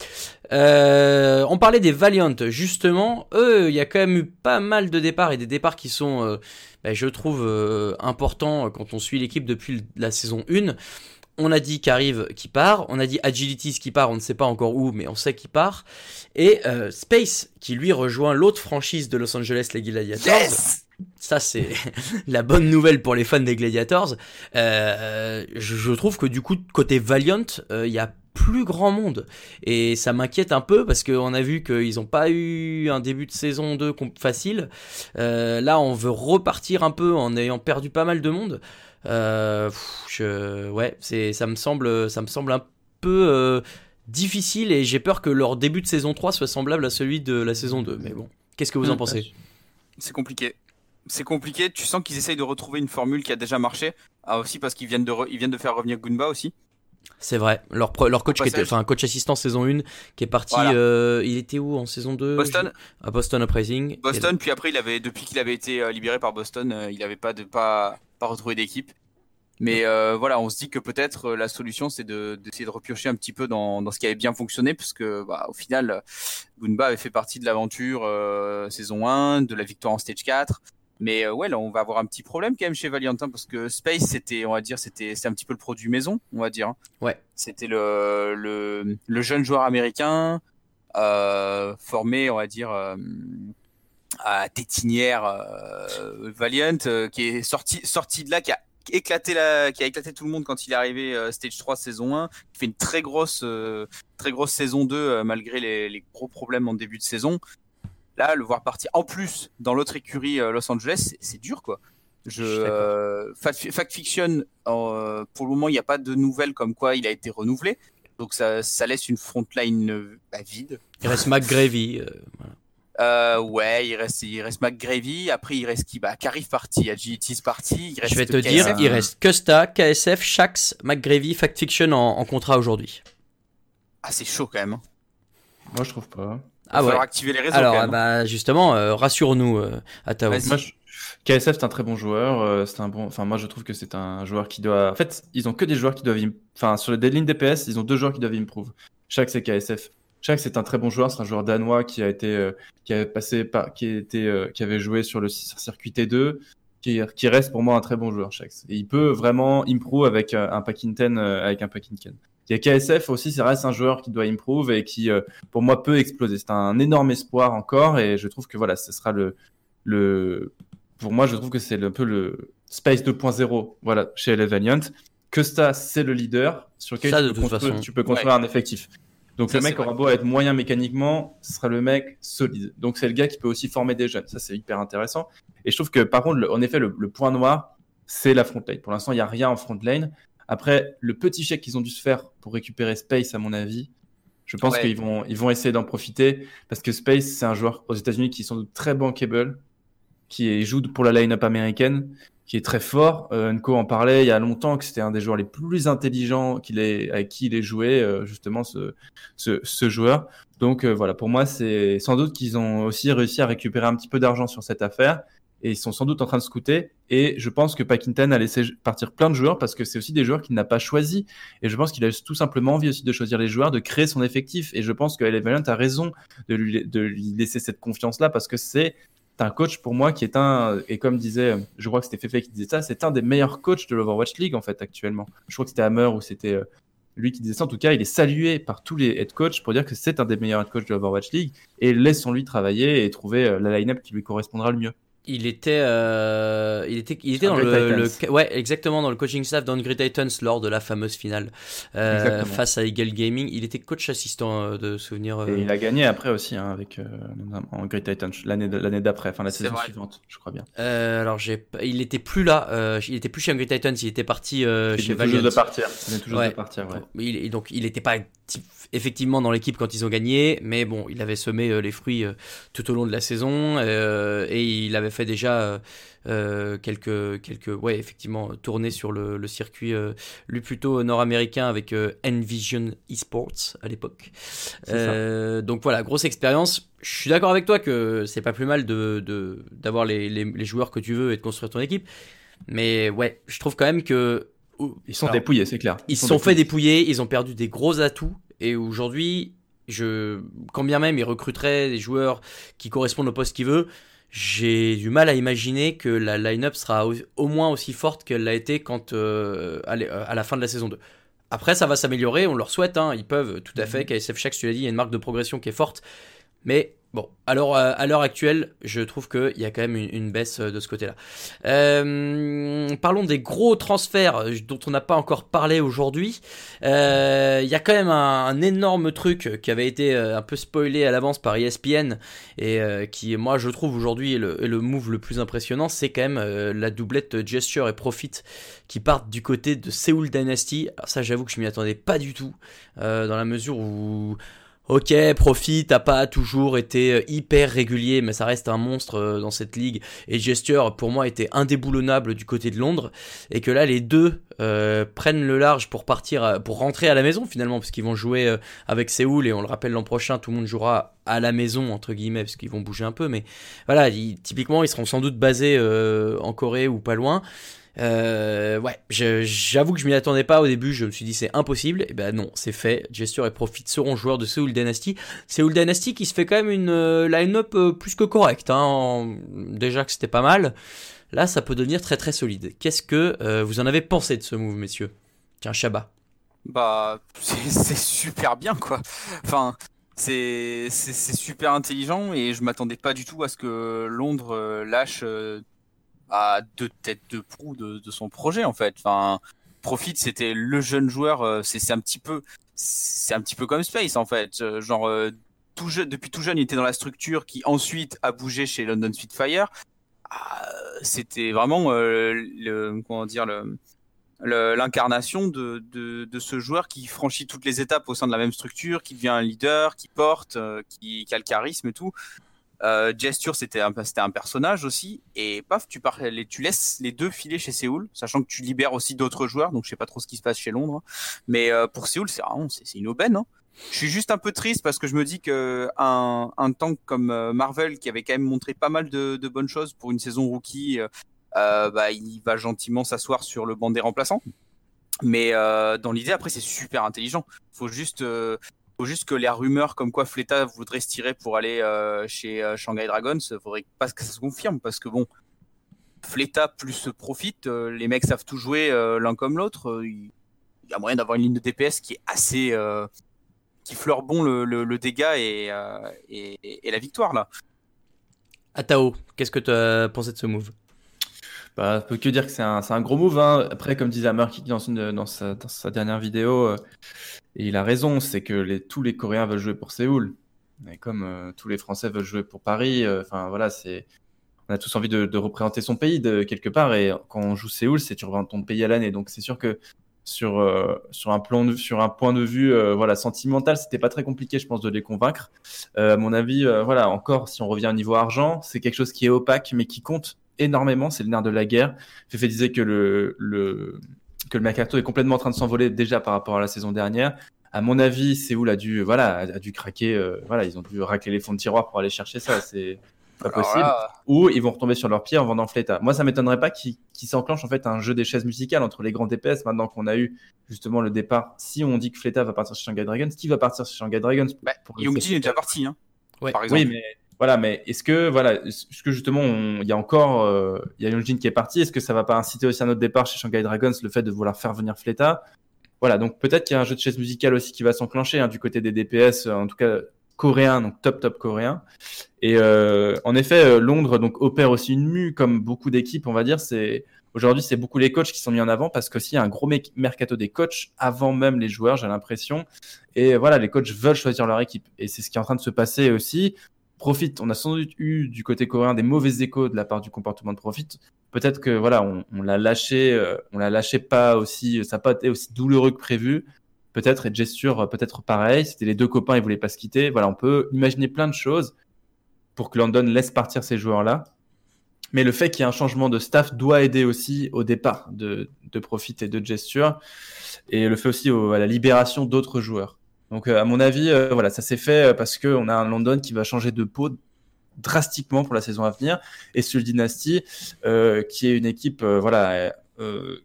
Speaker 2: Euh, on parlait des Valiant, justement, eux, il y a quand même eu pas mal de départs et des départs qui sont, euh, bah, je trouve, euh, importants quand on suit l'équipe depuis la saison 1. On a dit qu'arrive qui part, on a dit Agilities qui part, on ne sait pas encore où, mais on sait qu'il part. Et euh, Space qui lui rejoint l'autre franchise de Los Angeles, les Gladiators. Ça, c'est *laughs* la bonne nouvelle pour les fans des Gladiators. Euh, je, je trouve que du coup, côté Valiant, euh, il y a plus grand monde. Et ça m'inquiète un peu parce qu'on a vu qu'ils n'ont pas eu un début de saison 2 com- facile. Euh, là, on veut repartir un peu en ayant perdu pas mal de monde. Euh, je, ouais, c'est, ça me semble, ça me semble un peu euh, difficile et j'ai peur que leur début de saison 3 soit semblable à celui de la saison 2. Mais bon, qu'est-ce que vous en
Speaker 3: Hmm.
Speaker 2: pensez?
Speaker 4: C'est compliqué. C'est compliqué. Tu sens qu'ils essayent de retrouver une formule qui a déjà marché. Ah, aussi parce qu'ils viennent de, re- ils viennent de faire revenir Gunba aussi.
Speaker 2: C'est vrai. Leur, pro- leur coach, qui était, enfin, coach assistant saison 1, qui est parti.
Speaker 4: Voilà.
Speaker 2: euh, il était où en saison 2
Speaker 4: Boston.
Speaker 2: À Boston Uprising.
Speaker 4: Boston, puis après, il avait, depuis qu'il avait été euh, libéré par Boston, euh, il n'avait pas, de, pas, pas retrouvé d'équipe. Mais euh, voilà, on se dit que peut-être la solution, c'est de- d'essayer de, repiocher un petit peu dans, dans ce qui avait bien fonctionné, parce que bah, au final, Gunba avait fait partie de l'aventure euh, saison 1, de la victoire en stage 4. Mais euh, ouais, là, on va avoir un petit problème quand même chez Valiant, hein, parce que Space, c'était, on va dire, c'était, c'est un petit peu le produit maison, on va dire. hein.
Speaker 2: Ouais.
Speaker 4: C'était le, le, le jeune joueur américain euh, formé, on va dire, euh, à tétinière euh, Valiant, euh, qui est sorti, sorti de là, qui a éclaté la, qui a éclaté tout le monde quand il est arrivé euh, stage 3 saison 1, qui fait une très grosse, euh, très grosse saison 2 euh, malgré les, les gros problèmes en début de saison. Là, le voir partir en plus dans l'autre écurie euh, Los Angeles, c'est- dur quoi. Je, euh, Fact, Fact Fiction, euh, pour le moment, il n'y a pas de nouvelles comme quoi il a été renouvelé. Donc ça, ça laisse une frontline euh, bah, vide.
Speaker 2: Il reste McGravy. euh, voilà.
Speaker 4: Euh, ouais, il reste, il reste McGravy. Après, il reste qui Bah, Carif parti, Agility's parti. Il reste
Speaker 2: Je vais te
Speaker 4: KSF.
Speaker 2: dire, il reste Custa, KSF, Shax, McGravy, Fact Fiction en, en contrat aujourd'hui.
Speaker 4: Ah, c'est chaud quand même. hein.
Speaker 3: Moi, je trouve pas.
Speaker 2: Ah ouais.
Speaker 4: falloir activer les réseaux.
Speaker 2: Alors,
Speaker 4: quand
Speaker 2: ah
Speaker 4: même.
Speaker 2: bah, justement, euh, rassure-nous, euh.
Speaker 3: Moi, je- KSF, c'est un très bon joueur. euh, c'est un bon. Enfin, moi, je trouve que c'est un joueur qui doit. En fait, ils ont que des joueurs qui doivent. Enfin, sur les deadline DPS, ils ont deux joueurs qui doivent improve. Chaque, c'est KSF. Chaque, c'est un très bon joueur. C'est un joueur danois qui a été, euh, qui avait passé par, qui était, euh, qui avait joué sur le ci- circuit T2, qui, qui reste pour moi un très bon joueur. Chaque. Et il peut vraiment improve avec un Pakinten, euh, avec un Pakinken. Il y a KSF aussi, ça reste un joueur qui doit improve et qui, euh, pour moi, peut exploser. C'est un énorme espoir encore et je trouve que voilà, ce sera le, le, pour moi, je trouve que c'est un peu le Space 2.0, voilà, chez LA Valiant. Custa, c'est le leader sur lequel
Speaker 2: Ça,
Speaker 3: tu, peux construire,
Speaker 2: façon.
Speaker 3: tu peux construire un effectif. Donc
Speaker 4: Ça,
Speaker 3: le mec aura beau être moyen mécaniquement, ce sera le mec solide. Donc c'est le gars qui peut aussi former des jeunes. Ça, c'est hyper intéressant. Et je trouve que par contre, le- en effet, le, le point noir, c'est la front lane. Pour l'instant, il n'y a rien en front lane. Après, le petit chèque qu'ils ont dû se faire pour récupérer Space, à mon avis, je pense
Speaker 4: Ouais.
Speaker 3: qu'ils vont, ils vont essayer d'en profiter parce que Space, c'est un joueur aux États-Unis qui est sans doute très bankable, qui est- joue pour la line-up américaine, qui est très fort. Euh, Nko en parlait il y a longtemps que c'était un des joueurs les plus intelligents qu'il ait, avec qui il ait joué, euh, justement, ce, ce, ce joueur. Donc euh, voilà, pour moi, c'est sans doute qu'ils ont aussi réussi à récupérer un petit peu d'argent sur cette affaire. Et ils sont sans doute en train de scouter. Et je pense que Pakinton a laissé partir plein de joueurs parce que c'est aussi des joueurs qu'il n'a pas choisis. Et je pense qu'il a tout simplement envie aussi de choisir les joueurs, de créer son effectif. Et je pense que Valiant a raison de lui, de lui laisser cette confiance-là parce que c'est un coach pour moi qui est un, et comme disait, je crois que c'était Fefe qui disait ça, c'est un des meilleurs coachs de l'Overwatch League en fait actuellement. Je crois que c'était Hammer ou c'était euh, lui qui disait ça. En tout cas, il est salué par tous les head coachs pour dire que c'est un des meilleurs head coachs de l'Overwatch League et laissons-lui travailler et trouver euh, la line-up qui lui correspondra le mieux.
Speaker 2: Il était, euh, il était, il était dans le, ouais, exactement dans le coaching staff d'Angry Titans lors de la fameuse finale euh, face à Eagle Gaming. Il était coach assistant euh, de souvenir. euh,
Speaker 3: Et il a gagné après aussi hein, avec euh, en Great Titans l'année l'année d'après, enfin la saison
Speaker 4: vrai.
Speaker 3: suivante, je crois bien.
Speaker 2: euh, alors j'ai, il était plus là. euh, il était plus chez Angry Titans. Il était parti euh,
Speaker 3: Il
Speaker 2: chez Valiant.
Speaker 3: de partir. Il tout juste
Speaker 2: Ouais.
Speaker 3: de partir, ouais.
Speaker 2: Il- donc il n'était pas effectivement dans l'équipe quand ils ont gagné, mais bon, il avait semé euh, les fruits euh, tout au long de la saison euh, et il avait fait déjà quelques, quelques, ouais, effectivement, tournées sur le, le circuit, lui plutôt nord-américain avec Envision Esports à l'époque. donc voilà, grosse expérience. Je suis d'accord avec toi que c'est pas plus mal de, d'avoir les, les, les joueurs que tu veux et de construire ton équipe. Mais ouais, je trouve quand même que
Speaker 3: ils sont dépouillés, c'est clair.
Speaker 2: Ils, se sont, fait dépouiller, ils ont perdu des gros atouts. Et aujourd'hui, je, quand bien même ils recruteraient des joueurs qui correspondent au poste qu'ils veulent, j'ai du mal à imaginer que la line-up sera au, moins aussi forte qu'elle l'a été quand, euh, à la fin de la saison 2. Après, ça va s'améliorer, on leur souhaite, hein, ils peuvent tout à fait. Mhm. KSF Shax, tu l'as dit, il y a une marque de progression qui est forte. Mais Bon, alors euh, à l'heure actuelle, je trouve qu'il y a quand même une, baisse euh, de ce côté-là. Euh, parlons des gros transferts dont on n'a pas encore parlé aujourd'hui. il y a quand même un, énorme truc qui avait été un peu spoilé à l'avance par ESPN et qui, moi, je trouve aujourd'hui est le, move le plus impressionnant, c'est quand même la doublette Gesture et Profit qui partent du côté de Seoul Dynasty. Alors ça, j'avoue que je m'y attendais pas du tout, dans la mesure où Ok, Profit n'a pas toujours été euh, hyper régulier, mais ça reste un monstre euh, dans cette ligue. Et Gesture, pour moi, était indéboulonnable du côté de Londres. Et que là, les deux euh, prennent le large pour partir, pour rentrer à la maison finalement, parce qu'ils vont jouer avec Séoul. Et on le rappelle, l'an prochain, tout le monde jouera à la maison, entre guillemets, parce qu'ils vont bouger un peu. Mais voilà, typiquement, ils seront sans doute basés en Corée ou pas loin. Euh, ouais, j'avoue que je m'y attendais pas au début, je me suis dit c'est impossible. Et ben non, c'est fait. Gesture et Profit seront joueurs de Seoul Dynasty. Seoul Dynasty qui se fait quand même une euh, line-up euh, plus que correcte. Hein. Déjà que c'était pas mal. Là, ça peut devenir très très solide. Qu'est-ce que vous en avez pensé de ce move, messieurs? Tiens, Shabba.
Speaker 4: Bah, *laughs* c'est super bien quoi. Enfin, c'est super intelligent et je m'attendais pas du tout à ce que Londres lâche à deux têtes de proue de, son projet en fait. Enfin, Profit, c'était le jeune joueur. Euh, c'est un petit peu, c'est un petit peu comme Space en fait. Euh, genre euh, tout jeune, depuis tout jeune, il était dans la structure qui ensuite a bougé chez London Spitfire. Ah, c'était vraiment comment dire l'incarnation de, de, de, ce joueur qui franchit toutes les étapes au sein de la même structure, qui devient un leader, qui porte, qui, qui, a le charisme et tout. Euh, Gesture, c'était un, personnage aussi. Et paf, tu, tu laisses les deux filer chez Séoul, sachant que tu libères aussi d'autres joueurs. Donc je sais pas trop ce qui se passe chez Londres. Mais euh, pour Séoul, c'est vraiment c'est, une aubaine. Hein. Je suis juste un peu triste parce que je me dis que un, tank comme euh, Marvel, qui avait quand même montré pas mal de, bonnes choses pour une saison rookie, bah, il va gentiment s'asseoir sur le banc des remplaçants. Mais dans l'idée, après, c'est super intelligent. Faut juste faut juste que les rumeurs comme quoi Fleta voudrait se tirer pour aller euh, chez euh, Shanghai Dragons, il faudrait pas que ça se confirme parce que bon, Fleta plus se profite, euh, les mecs savent tout jouer l'un comme l'autre. Il y a moyen d'avoir une ligne de DPS qui est assez, qui fleure bon le, dégât et, et, la victoire là.
Speaker 2: Atao, qu'est-ce que tu as pensé de ce move?
Speaker 3: Bah, peut que dire que c'est un, un, gros move. Hein. Après, comme disait Amerki dans, une, dans, sa, dernière vidéo, et il a raison, c'est que tous les Coréens veulent jouer pour Séoul. Mais comme euh, tous les Français veulent jouer pour Paris, euh, enfin voilà, c'est on a tous envie de, représenter son pays de quelque part. Et quand on joue Séoul, c'est tu représentes ton pays à l'année. Donc c'est sûr que sur euh, sur un plan sur un point de vue voilà sentimental, c'était pas très compliqué, je pense, de les convaincre. à mon avis, voilà, encore si on revient au niveau argent, c'est quelque chose qui est opaque mais qui compte énormément. C'est le nerf de la guerre. Fefe disait que le, le que le mercato est complètement en train de s'envoler déjà par rapport à la saison dernière. À mon avis, Séoul a dû, voilà, a dû craquer. Euh, voilà, ils ont dû racler les fonds de tiroir pour aller chercher ça. C'est pas possible. Ou ils vont retomber sur leurs pieds en vendant Fleta. Moi, ça m'étonnerait pas qu'ils s'enclenche en fait un jeu des chaises musicales entre les grands DPS maintenant qu'on a eu justement le départ. Si on dit que Fleta va partir chez Shanghai Dragons, qui va partir chez Shanghai Dragons
Speaker 4: bah, est déjà parti, hein,
Speaker 3: ouais. par exemple. Oui, mais voilà, mais est-ce que voilà, est-ce que justement il y a encore euh, il y a Yongjin qui est parti, est-ce que ça va pas inciter aussi un autre départ chez Shanghai Dragons le fait de vouloir faire venir Fleta Voilà, donc peut-être qu'il y a un jeu de chaise musicale aussi qui va s'enclencher hein, du côté des DPS, en tout cas coréen, donc top top coréen. Et euh, en effet, euh, Londres donc opère aussi une mue comme beaucoup d'équipes, on va dire. C'est aujourd'hui c'est beaucoup les coachs qui sont mis en avant parce qu'aussi il y a un gros mercato des coachs avant même les joueurs, j'ai l'impression. Et voilà, les coachs veulent choisir leur équipe et c'est ce qui est en train de se passer aussi. Profit, on a sans doute eu du côté coréen des mauvais échos de la part du comportement de Profit. Peut-être que voilà, on, l'a lâché, euh, on l'a lâché pas aussi, ça n'a pas été aussi douloureux que prévu. Peut-être et gesture peut-être pareil. C'était les deux copains, ils voulaient pas se quitter. Voilà, on peut imaginer plein de choses pour que London laisse partir ces joueurs-là. Mais le fait qu'il y ait un changement de staff doit aider aussi au départ de, Profit et de Gesture, et le fait aussi au- à la libération d'autres joueurs. Donc, euh, à mon avis, euh, voilà, ça s'est fait euh, parce qu'on a un London qui va changer de peau drastiquement pour la saison à venir, et Seoul Dynasty, qui est une équipe, voilà,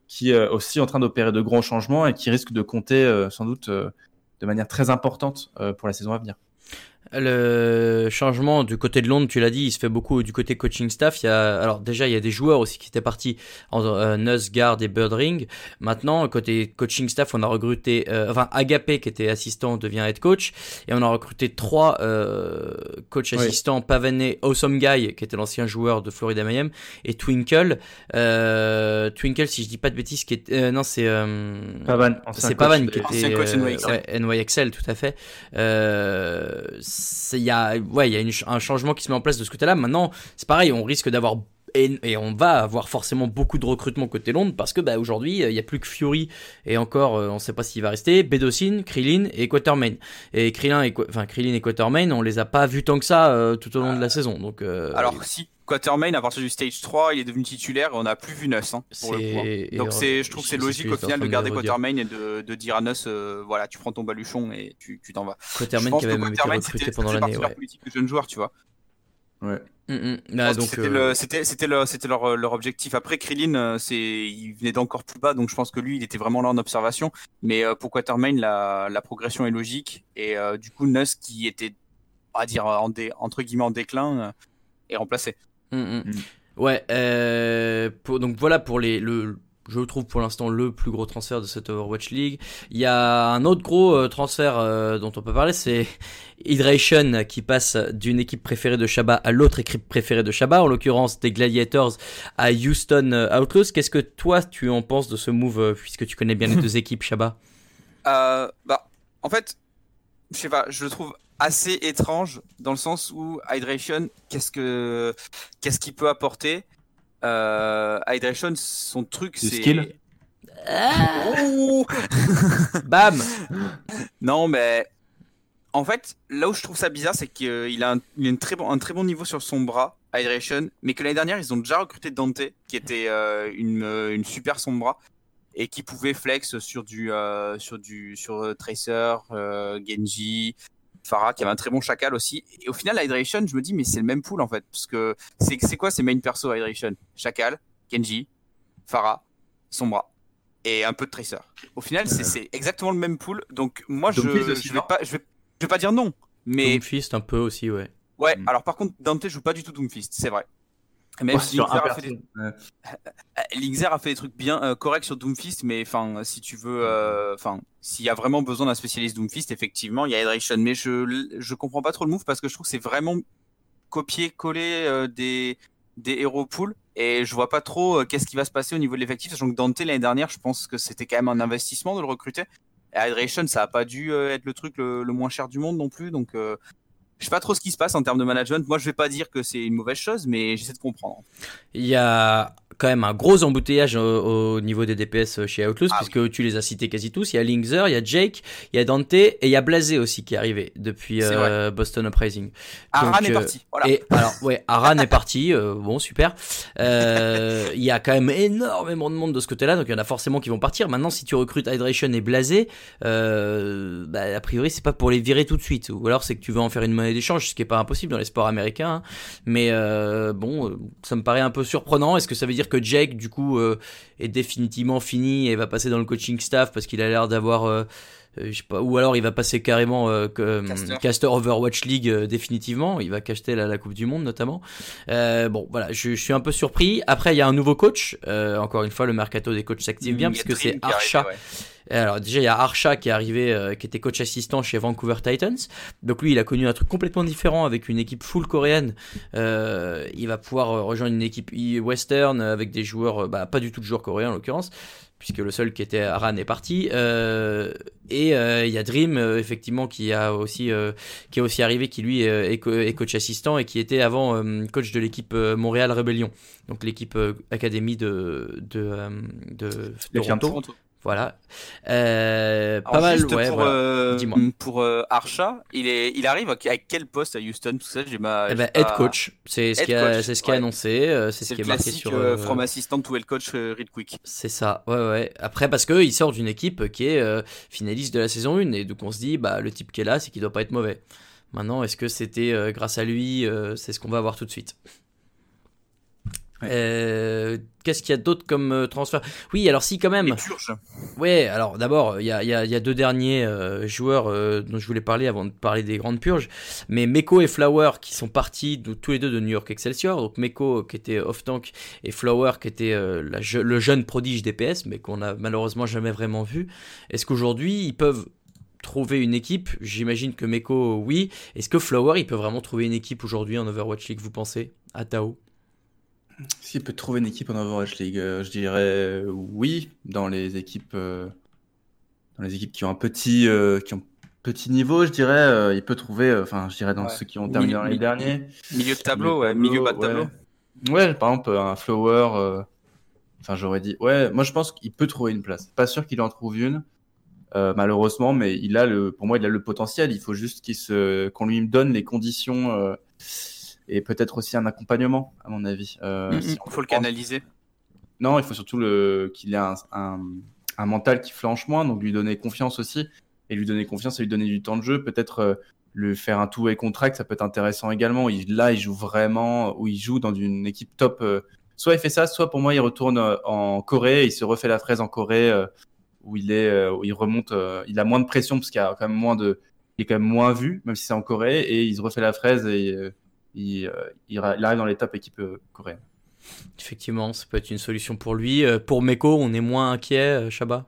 Speaker 3: qui est aussi en train d'opérer de grands changements et qui risque de compter sans doute de manière très importante pour la saison à venir.
Speaker 2: Le changement du côté de Londres, tu l'as dit, il se fait beaucoup du côté coaching staff. Il y a, alors déjà, il y a des joueurs aussi qui étaient partis en euh, et Birdring. Maintenant, côté coaching staff, on a recruté, euh, enfin, Agapé qui était assistant devient head coach, et on a recruté trois euh, coachs
Speaker 3: Oui.
Speaker 2: assistants, Pavané, Awesome Guy qui était l'ancien joueur de Florida Mayhem, et Twinkle. Euh, Twinkle, si je dis pas de bêtises, qui est, euh, non, c'est euh,
Speaker 3: Pavan,
Speaker 2: c'est Pavan qui était
Speaker 4: Ancien coach NYXL.
Speaker 2: ouais, NYXL, tout à fait. Euh, Il y a, ouais, il y a une un changement qui se met en place de ce côté-là. Maintenant, c'est pareil, on risque d'avoir et, et on va avoir forcément beaucoup de recrutement côté Londres parce que bah, aujourd'hui il y a plus que Fury et encore euh, on sait pas s'il va rester. Bedocin, Krillin et Quatermain. Et Krillin et enfin Krillin et Quatermain on les a pas vus tant que ça euh, tout au long de la saison. Donc euh,
Speaker 4: Alors, si Quatermain, à partir du stage 3, il est devenu titulaire et on n'a plus vu Nuss hein, pour le coup. hein. Donc c'est, je trouve que c'est logique au final de garder. Quatermain et de, de dire à Nuss, euh, voilà, tu prends ton baluchon et tu, tu t'en vas. Je
Speaker 2: Quatermain
Speaker 4: pense
Speaker 2: qui avait
Speaker 4: que
Speaker 2: même été
Speaker 4: Quatermain,
Speaker 2: recruté
Speaker 4: c'était-
Speaker 2: pendant l'année ouais.
Speaker 4: politique de jeunes joueurs, tu vois.
Speaker 3: Ouais.
Speaker 2: Mm, donc
Speaker 4: c'était,
Speaker 2: euh,
Speaker 4: le- c'était, c'était, le- c'était leur, leur objectif. Après, Krillin, euh, c'est, il venait d'encore plus bas, donc je pense que lui, il était vraiment là en observation. Mais euh, pour Quatermain, la, la progression est logique. Et euh, du coup, Nuss, qui était, on va dire, en dé- entre guillemets, en déclin, euh, est remplacé.
Speaker 2: Mm, mm.
Speaker 3: Mm.
Speaker 2: Ouais, euh, pour, donc voilà pour les, le, je trouve pour l'instant le plus gros transfert de cette Overwatch League. Il y a un autre gros euh, transfert euh, dont on peut parler, c'est *laughs* Hydration qui passe d'une équipe préférée de Shabba à l'autre équipe préférée de Shabba, en l'occurrence des Gladiators à Houston Outlaws. Qu'est-ce que toi tu en penses de ce move, puisque tu connais bien les *laughs* deux équipes Shabba?
Speaker 4: Euh, bah, en fait, je sais pas, je le trouve assez étrange dans le sens où Hydration, qu'est-ce que qu'est-ce qu'il peut apporter? Euh, Hydration, son truc, c'est
Speaker 3: skill?
Speaker 4: Oh *laughs*
Speaker 2: Bam.
Speaker 4: Non, mais en fait, là où je trouve ça bizarre, c'est qu'il a, un, il a une très bon, un très bon niveau sur son bras, Hydration, mais que l'année dernière, ils ont déjà recruté Dante, qui était euh, une, euh, une super son bras et qui pouvait flex sur du euh, sur du sur Tracer, euh, Genji, Farah, qui avait un très bon chacal aussi. Et au final, Hydration, je me dis, mais c'est le même pool en fait, parce que c'est c'est quoi ces main perso Hydration? Chacal, Genji, Farah, Sombra et un peu de Tracer. Au final, c'est c'est exactement le même pool. Donc moi, je,
Speaker 3: aussi,
Speaker 4: je vais pas, je vais, je vais pas dire non, mais
Speaker 2: Doomfist un peu aussi, ouais.
Speaker 4: ouais.
Speaker 3: Mm.
Speaker 4: Alors par contre, Dante joue pas du tout Doomfist, c'est vrai. Même si Lingzer a, fait des,
Speaker 3: perso. Ouais. *laughs*
Speaker 4: Lingzer a fait des trucs bien euh, corrects sur Doomfist, mais enfin, si tu veux, euh, enfin, s'il y a vraiment besoin d'un spécialiste Doomfist, effectivement, il y a Hydration. Mais je, je comprends pas trop le move parce que je trouve que c'est vraiment copier-coller euh, des, des héros pool et je vois pas trop qu'est-ce qui va se passer au niveau de l'effectif, sachant que Dante l'année dernière, je pense que c'était quand même un investissement de le recruter. Et Hydration, ça a pas dû être le truc le, le moins cher du monde non plus, donc euh, je sais pas trop ce qui se passe en termes de management. Moi, je vais pas dire que c'est une mauvaise chose, mais j'essaie de comprendre.
Speaker 2: Il y a quand même un gros embouteillage au, au niveau des DPS chez Outlaws,
Speaker 4: Ah
Speaker 2: puisque tu les as cités quasi tous. Il y a Linkzer, il y a Jake, il y a Dante et il y a Blasé aussi qui est arrivé depuis euh, Boston Uprising.
Speaker 4: Aran est
Speaker 2: euh,
Speaker 4: parti. Voilà.
Speaker 2: Et *laughs* alors ouais, Aran est parti, euh, bon super. Il y a quand même énormément de monde de ce côté-là, donc il y en a forcément qui vont partir. Maintenant, si tu recrutes Hydration et Blasé, bah, a priori c'est pas pour les virer tout de suite, ou alors c'est que tu veux en faire une monnaie d'échange, ce qui est pas impossible dans les sports américains. hein. Mais euh, bon, euh, ça me paraît un peu surprenant. Est-ce que ça veut dire que Jake du coup euh, est définitivement fini et va passer dans le coaching staff parce qu'il a l'air d'avoir je sais pas, ou alors il va passer carrément euh, que, euh,
Speaker 4: Caster.
Speaker 2: caster Overwatch League euh, définitivement. Il va cacheter la, la Coupe du Monde notamment. Euh, bon, voilà, je, je suis un peu surpris. Après, il y a un nouveau coach. Euh, encore une fois, le mercato des coachs s'active bien
Speaker 4: a
Speaker 2: puisque c'est Archa. Alors déjà, il y a Archa qui est arrivé, euh, qui était coach assistant chez Vancouver Titans. Donc lui, il a connu un truc complètement différent avec une équipe full coréenne. Euh, il va pouvoir euh, rejoindre une équipe western avec des joueurs, euh, bah, pas du tout de joueurs coréens en l'occurrence, puisque le seul qui était Aran est parti. Euh, et euh, il y a Dream euh, effectivement qui a aussi qui est aussi arrivé, qui lui est, co- est coach assistant et qui était avant coach de l'équipe Montréal Rebellion, donc l'équipe académie de de, de Toronto. Voilà. Euh, pas mal, ouais.
Speaker 4: pour,
Speaker 2: voilà.
Speaker 4: euh,
Speaker 2: Dis-moi.
Speaker 4: pour euh, Archa, il, est, il arrive à quel poste à Houston Tout ça, j'ai ma.
Speaker 2: Eh ben,
Speaker 4: pas-
Speaker 2: head coach, c'est ce qui a- c'est ce qui est
Speaker 4: ouais.
Speaker 2: annoncé, c'est ce qui est marqué sur.
Speaker 4: from assistant to head coach real quick.
Speaker 2: C'est ça, ouais, ouais. Après, parce qu'il sort d'une équipe qui est finaliste de la saison 1, et donc on se dit, bah, le type qui est là, c'est qu'il doit pas être mauvais. Maintenant, est-ce que c'était grâce à lui C'est ce qu'on va voir tout de suite.
Speaker 3: Ouais.
Speaker 2: Euh, Qu'est-ce qu'il y a d'autre comme euh, transfert? Oui, alors si, quand même.
Speaker 4: Les purges.
Speaker 2: Ouais, alors d'abord, il y a, y a- y a deux derniers euh, joueurs euh, dont je voulais parler avant de parler des grandes purges. Mais Meko et Flower qui sont partis de- tous les deux de New York Excelsior. Donc Meko qui était off-tank et Flower qui était euh, la le jeune prodige DPS, mais qu'on a malheureusement jamais vraiment vu. Est-ce qu'aujourd'hui ils peuvent trouver une équipe? J'imagine que Meko, oui. Est-ce que Flower, il peut vraiment trouver une équipe aujourd'hui en Overwatch League, vous pensez? À Tao
Speaker 3: S'il peut trouver une équipe en Overwatch League, euh, je dirais euh, oui, dans les équipes, euh, dans les équipes qui ont un petit, qui ont petit niveau, je dirais, il peut trouver, enfin, je dirais dans
Speaker 4: Ouais.
Speaker 3: ceux qui ont terminé l'année dernière.
Speaker 4: Milieu de tableau, ouais, milieu bas de tableau.
Speaker 3: Ouais. Par exemple, un Flower, enfin, j'aurais dit, ouais, moi je pense qu'il peut trouver une place. Pas sûr qu'il en trouve une, euh, malheureusement, mais il a le, pour moi, il a le potentiel. Il faut juste qu'il se, qu'on lui donne les conditions euh, et peut-être aussi un accompagnement, à mon avis. Euh, si on
Speaker 4: Il faut le
Speaker 3: pense-
Speaker 4: canaliser.
Speaker 3: non, il faut surtout le... qu'il ait un, un- un mental qui flanche moins, donc lui donner confiance aussi. Et lui donner confiance et lui donner du temps de jeu. Peut-être euh, lui faire un two-way contract, ça peut être intéressant également. Il, là, il joue vraiment, ou il joue dans une équipe top. euh, soit il fait ça, soit pour moi, il retourne euh, en Corée, et il se refait la fraise en Corée, euh, où il est, euh, où il remonte, euh, il a moins de pression parce qu'il y a quand même moins de, il est quand même moins vu, même si c'est en Corée, et il se refait la fraise et euh, il, euh, il, arrive dans les top équipes euh, coréennes.
Speaker 2: Effectivement, ça peut être une solution pour lui. Euh, pour Meko, on est moins inquiet, Shabba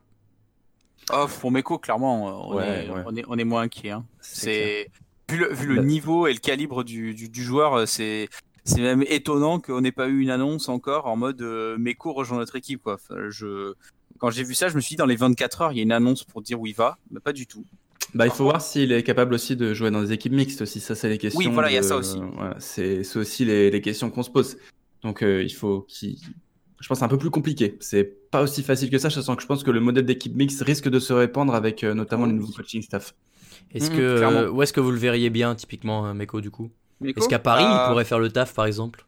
Speaker 4: Oh, pour Meko, clairement, on,
Speaker 3: Ouais,
Speaker 4: est,
Speaker 3: ouais.
Speaker 4: on, est, on est moins inquiet. hein.
Speaker 3: C'est
Speaker 4: vu le, vu le
Speaker 3: Bah-
Speaker 4: niveau et le calibre du, du, du joueur, c'est c'est même étonnant qu'on n'ait pas eu une annonce encore en mode euh, Meko rejoint notre équipe. Quoi. Enfin, je... Quand j'ai vu ça, je me suis dit dans les 24 heures, il y a une annonce pour dire où il va, mais pas du tout.
Speaker 3: Bah, il faut voir s'il est capable aussi de jouer dans des équipes mixtes aussi. Ça, c'est les questions.
Speaker 4: Oui, voilà, il y a ça aussi.
Speaker 3: voilà, c'est aussi les, les questions qu'on se pose. Donc, euh, il faut qu'il. Je pense que c'est un peu plus compliqué. C'est pas aussi facile que ça. Je sens que je pense que le modèle d'équipe mixte risque de se répandre avec euh, notamment les nouveaux coaching staff.
Speaker 2: Est-ce
Speaker 4: Mhm,
Speaker 2: que euh, où est-ce que vous le verriez bien typiquement euh, Meko du coup? Est-ce qu'à Paris
Speaker 4: Euh,
Speaker 2: il pourrait faire le taf par exemple?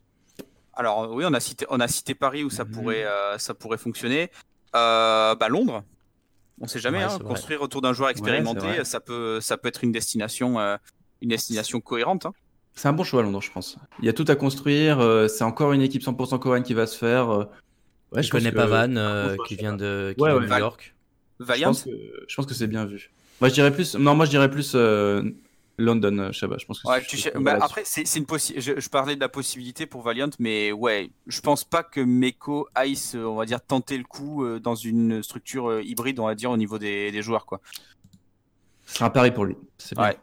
Speaker 4: Alors oui, on a cité, on a cité Paris où ça
Speaker 3: Mhm.
Speaker 4: pourrait, euh, ça pourrait fonctionner. Euh, bah Londres, on sait jamais.
Speaker 2: Ouais,
Speaker 4: hein, construire autour d'un joueur expérimenté, ça peut, ça peut être une destination, euh, une destination cohérente. hein.
Speaker 3: C'est un bon choix à Londres, je pense. Il y a tout à construire. euh, c'est encore une équipe 100% coréenne qui va se faire. euh, ouais,
Speaker 2: Je
Speaker 3: pense
Speaker 2: connais
Speaker 3: que-
Speaker 2: pas Van euh, qui
Speaker 3: je
Speaker 2: vient de, qui
Speaker 3: Ouais,
Speaker 2: vient
Speaker 3: ouais.
Speaker 2: de New York.
Speaker 3: Je
Speaker 4: Valiant.
Speaker 3: pense que, je pense que c'est bien vu. Moi, je dirais plus. Non, moi, je dirais plus euh, London, euh, Shabba. Je pense que
Speaker 4: Ouais,
Speaker 3: je
Speaker 4: tu bah, après, c'est une je, je parlais de la possibilité pour Valiant, mais ouais, je pense pas que Meko aille, on va dire, tenter le coup euh, dans une structure euh, hybride, on va dire, au niveau des, des joueurs, quoi.
Speaker 3: C'est un pari pour lui. C'est bien.
Speaker 4: Ouais.